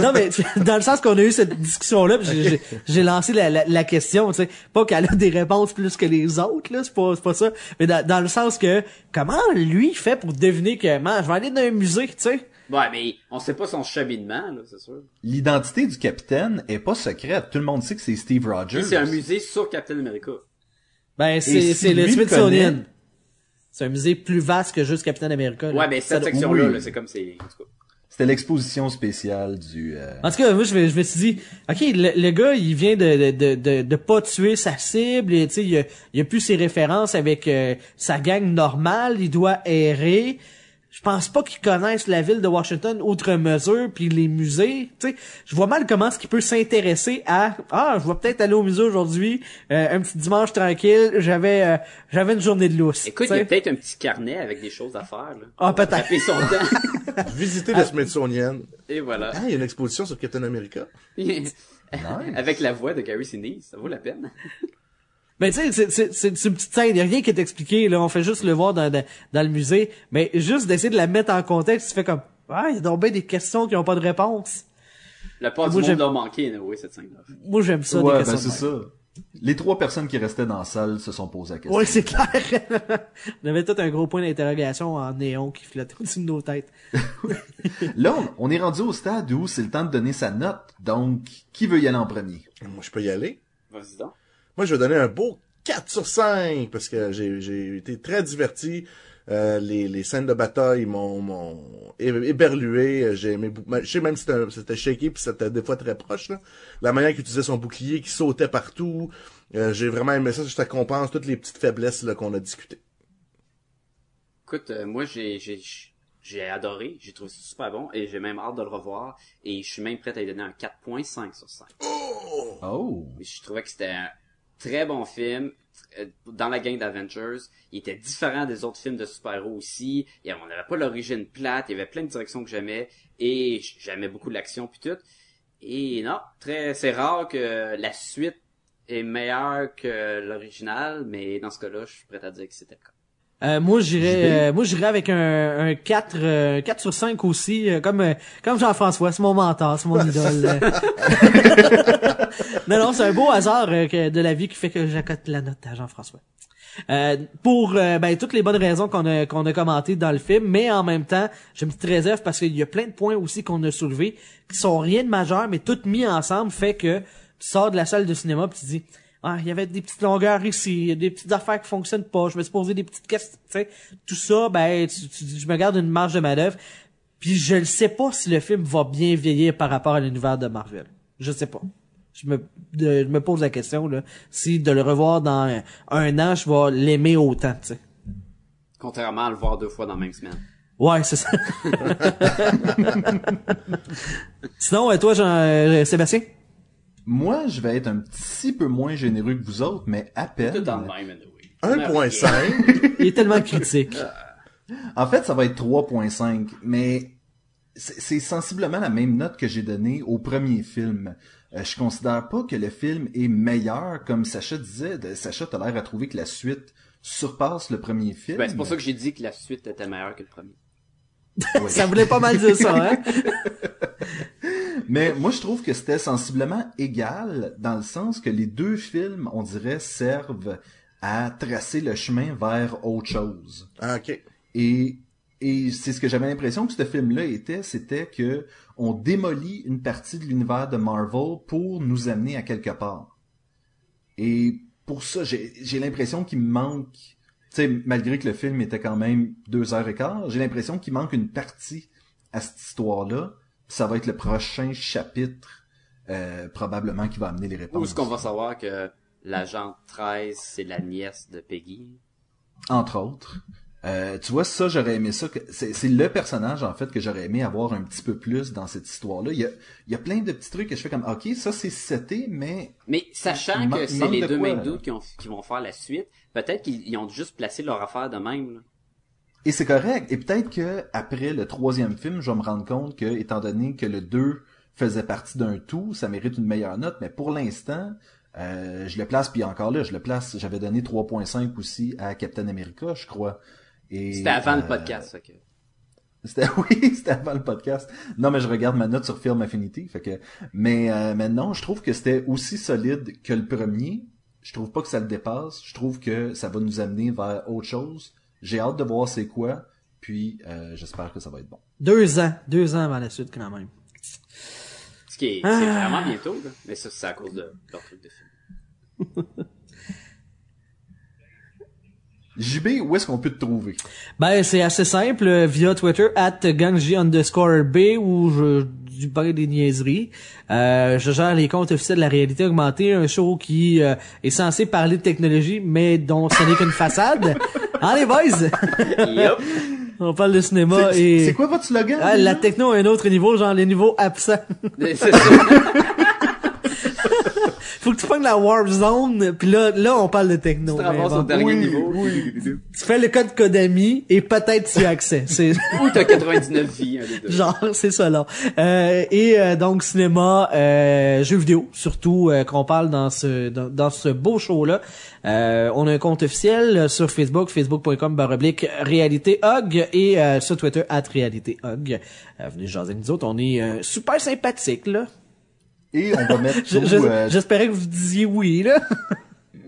non, mais dans le sens qu'on a eu cette discussion-là, puis j'ai- j'ai- j'ai lancé la, la, la question, tu sais, pas qu'elle a des réponses plus que les autres, là, c'est pas, c'est pas ça, mais dans, dans le sens que, comment lui il fait pour deviner que, man, je vais aller dans un musée, tu sais? Ouais, mais on sait pas son cheminement, là, c'est sûr. L'identité du capitaine est pas secrète. Tout le monde sait que c'est Steve Rogers. C'est un musée sur Captain America. Ben, c'est, si c'est le Smithsonian. connaît- C'est un musée plus vaste que juste Captain America. là. Ouais, mais cette Ça- section-là, oui. là, c'est comme c'est, en tout cas. C'était l'exposition spéciale du... euh, En tout cas, moi, je me, je me suis dit, OK, le, le gars, il vient de, de, de, de pas tuer sa cible, et il a, il a plus ses références avec euh, sa gang normale, il doit errer. Je pense pas qu'il connaisse la ville de Washington outre mesure, puis les musées, tu sais. Je vois mal comment est-ce qu'il peut s'intéresser à, ah, je vais peut-être aller au musée aujourd'hui, euh, un petit dimanche tranquille, j'avais euh, j'avais une journée de lousse. Écoute, tu il y a peut-être un petit carnet avec des choses à faire, là. Ah, peut-être. Taper son temps. Visiter le Smithsonian. Et voilà. Ah, il y a une exposition sur Captain America. Avec la voix de Gary Sinise, ça vaut la peine. Ben tu sais, c'est- c'est c'est- c'est une petite scène, y a rien qui est expliqué, là, on fait juste le voir dans, dans, dans le musée, mais juste d'essayer de la mettre en contexte, tu fais comme, ah, il y a donc bien des questions qui ont pas de réponse. La part du Moi, monde l'a manqué, oui, cette scène-là. Moi, j'aime ça, ouais, des ben questions. c'est ça. Les trois personnes qui restaient dans la salle se sont posées la question. Ouais, c'est clair. on avait tout un gros point d'interrogation en néon qui flottait au-dessus de nos têtes. Là, on, on est rendu au stade où c'est le temps de donner sa note. Donc, qui veut y aller en premier? Moi, je peux y aller. Vas-y donc. Moi, je vais donner un beau 4 sur 5 parce que j'ai, j'ai été très diverti. Euh, les, les scènes de bataille m'ont, éberlué. J'ai aimé, bou- je sais même si c'était, shaky puis c'était des fois très proche. Là. La manière qu'il utilisait son bouclier, qui sautait partout. Euh, j'ai vraiment aimé ça. Ça compense toutes les petites faiblesses là, qu'on a discutées. Écoute, euh, moi, j'ai, j'ai, j'ai adoré, j'ai trouvé ça super bon, et j'ai même hâte de le revoir, et je suis même prêt à lui donner un 4.5 sur 5. Oh! Je trouvais que c'était un très bon film. Euh, Dans la gang d'Avengers, il était différent des autres films de super-héros aussi. On n'avait pas l'origine plate, il y avait plein de directions que j'aimais, et j'aimais beaucoup l'action puis tout. Et non, très, c'est rare que la suite est meilleure que l'original, mais dans ce cas-là, je suis prêt à dire que c'était le cas. Euh, moi, j'irais, euh, moi, j'irais avec un, un 4, euh, 4 sur 5 aussi, euh, comme, euh, comme Jean-François, c'est mon mentor, c'est mon idole. non, non, c'est un beau hasard euh, que- de la vie qui fait que j'accote la note à Jean-François. Euh, pour euh, ben, toutes les bonnes raisons qu'on a qu'on a commentées dans le film, mais en même temps, j'ai une petite réserve parce qu'il y a plein de points aussi qu'on a soulevés qui sont rien de majeur, mais tout mis ensemble fait que tu sors de la salle de cinéma puis tu dis ah, il y avait des petites longueurs ici, il y a des petites affaires qui fonctionnent pas, je me suis posé des petites questions, tu sais, tout ça, ben, tu, tu- je me garde une marge de manœuvre, puis je ne sais pas si le film va bien vieillir par rapport à l'univers de Marvel. Je sais pas. Je me, de- je me pose la question, là, si de le revoir dans un, un an, je vais l'aimer autant, tu sais. Contrairement à le voir deux fois dans la même semaine. Ouais, c'est ça. Sinon, euh, toi, Jean, euh, Sébastien? Moi, je vais être un petit peu moins généreux que vous autres, mais à peine. Tout dans le même, anyway. 1.5. Il est tellement critique. En fait, ça va être 3.5, mais c'est c'est sensiblement la même note que j'ai donnée au premier film. Euh, je considère pas que le film est meilleur, comme Sacha disait. De- Sacha, t'as l'air à trouver que la suite surpasse le premier film. Ben, c'est pour ça que j'ai dit que la suite était meilleure que le premier. Ouais. Ça voulait pas mal dire ça, hein? Mais moi, je trouve que c'était sensiblement égal dans le sens que les deux films, on dirait, servent à tracer le chemin vers autre chose. Ah, ok. Et, et c'est ce que j'avais l'impression que ce film-là était, c'était que on démolit une partie de l'univers de Marvel pour nous amener à quelque part. Et pour ça, j'ai l'impression qu'il me manque, tu sais, malgré que le film était quand même deux heures et quart, j'ai l'impression qu'il manque une partie à cette histoire-là. Ça va être le prochain chapitre, euh, probablement, qui va amener les réponses. Où est-ce qu'on va savoir que l'agent 13, c'est la nièce de Peggy? entre autres. Euh, tu vois, ça, j'aurais aimé ça. C'est le personnage, en fait, que j'aurais aimé avoir un petit peu plus dans cette histoire-là. Il y a, il y a plein de petits trucs que je fais comme, OK, ça, c'est seté, mais Mais sachant que c'est les de deux mêmes doutes qui, qui vont faire la suite, peut-être qu'ils ils ont juste placé leur affaire de même. là. Et c'est correct. Et peut-être que après le troisième film, je vais me rendre compte que, étant donné que le 2 faisait partie d'un tout, ça mérite une meilleure note. Mais pour l'instant, euh, je le place, puis encore là, je le place, j'avais donné 3.5 aussi à Captain America, je crois. C'était avant le euh, podcast. fait que- C'était oui, c'était avant le podcast. Non, mais je regarde ma note sur Film Affinity, fait que mais euh, mais non, je trouve que c'était aussi solide que le premier. Je trouve pas que ça le dépasse. Je trouve que ça va nous amener vers autre chose. J'ai hâte de voir c'est quoi, puis euh, j'espère que ça va être bon. Deux ans. Deux ans avant la suite, quand même. Ce qui est, Ah. c'est vraiment bientôt, là. Mais ça, c'est à cause de leur truc de film. JB, où est-ce qu'on peut te trouver? Ben, c'est assez simple, euh, via Twitter, at gangji underscore B, où je du parler des niaiseries. Euh, je gère les comptes officiels de la réalité augmentée, un show qui euh, est censé parler de technologie, mais dont ce n'est qu'une façade. Les boys? Yup. On parle de cinéma C'est et... c'est quoi votre slogan Ah, la techno à un autre niveau, genre les niveaux absents. C'est ça. Faut que tu prennes la warp zone, puis là, là, on parle de techno. Tu bon. au dernier Oui, niveau. Tu fais le code Kodami et peut-être tu y as accès. C'est Ou t'as 99 vies, un des deux. genre, c'est ça là. Euh, et euh, donc cinéma, euh, jeux vidéo, surtout euh, qu'on parle dans ce dans, dans ce beau show là. on a un compte officiel sur Facebook, facebook.com baroblique réalité hog et euh, sur Twitter at réalité. Euh, venez jaser nous autres, on est euh, super sympathique là. Et on va mettre euh, J'espérais que vous disiez oui là.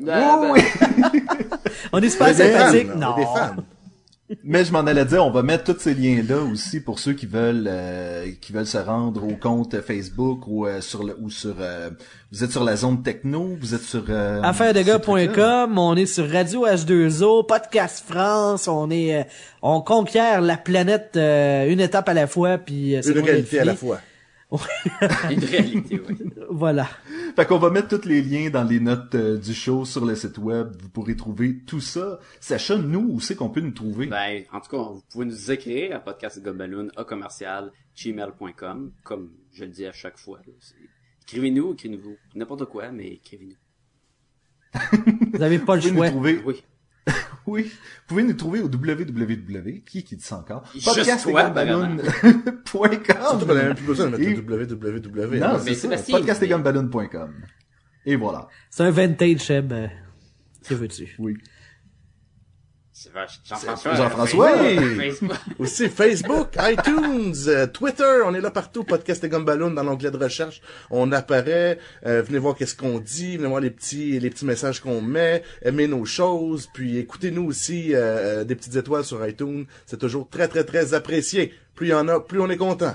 Ah, ben, on est super On est sympathique. on est Non. des fans. Mais je m'en allais dire, on va mettre tous ces liens-là aussi pour ceux qui veulent euh, qui veulent se rendre au compte Facebook ou euh, sur le ou sur euh, vous êtes sur la zone techno, vous êtes sur euh, affairedegars.com, on est sur Radio H2O, Podcast France, on est euh, on conquiert la planète euh, une étape à la fois puis euh, c'est Une réalité à la fois. Une réalité, oui. Voilà. Fait qu'on va mettre tous les liens dans les notes euh, du show sur le site web. Vous pourrez trouver tout ça. Sacha, nous, où c'est qu'on peut nous trouver? Ben, en tout cas, vous pouvez nous écrire à podcastgobaloon à commercial gmail.com, comme je le dis à chaque fois. Écrivez-nous, écrivez-nous n'importe quoi, mais écrivez-nous. Vous avez pas le vous pouvez choix. nous trouver, Oui. oui, vous pouvez nous trouver au www, qui qui dit ça encore? Juste toi, Podcastegumballoon.com. Surtout qu'on a même plus besoin de mettre Et- le www. Non, c'est Mais ça, Sébastien, podcastegumballoon.com. Et voilà. C'est un vintage Seb. euh, Que veux-tu? Oui. Jean-François. Jean-François, Facebook, oui. Facebook. Aussi Facebook, iTunes, euh, Twitter, on est là partout, Podcast et Gumballoon dans l'onglet de recherche. On apparaît, euh, venez voir qu'est-ce qu'on dit, venez voir les petits les petits messages qu'on met, aimez nos choses, puis écoutez-nous aussi euh, des petites étoiles sur iTunes, c'est toujours très très très apprécié. Plus il y en a, plus on est content.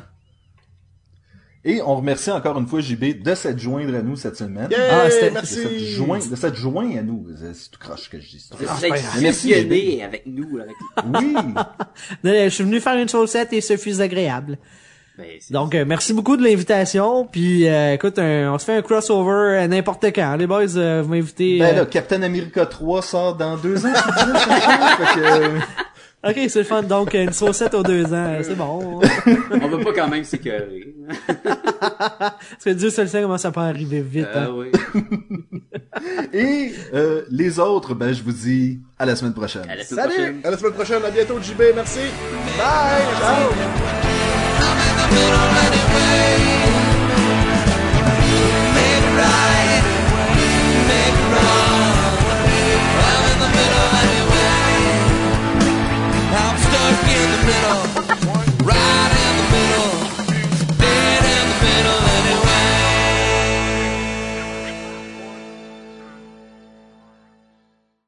Et on remercie encore une fois JB de s'être joindre à nous cette semaine. Yeah, Ah, c'était- De s'être merci. joint, de s'être joint à nous. C'est tout croche que je dis ça. Ah, êtes Merci, fusionnés avec nous. Avec... Oui. Je suis venu faire une chaussette et ce fut agréable. Ben, Donc, euh, merci beaucoup de l'invitation. Puis, euh, écoute, un- on se fait un crossover à n'importe quand. Les boys, euh, vous m'invitez. Ben euh, là, Captain America 3 sort dans deux ans. Fait que, OK, c'est le fun. Donc, une saucette aux deux ans, c'est bon. On va pas quand même s'écœurer. Parce que Dieu seul sait comment ça peut arriver vite. Hein. Ah oui. Et euh, les autres, ben, je vous dis à la semaine prochaine. Salut! Prochaine. À la semaine prochaine. À bientôt, JB. Merci. Bye! Ciao! little.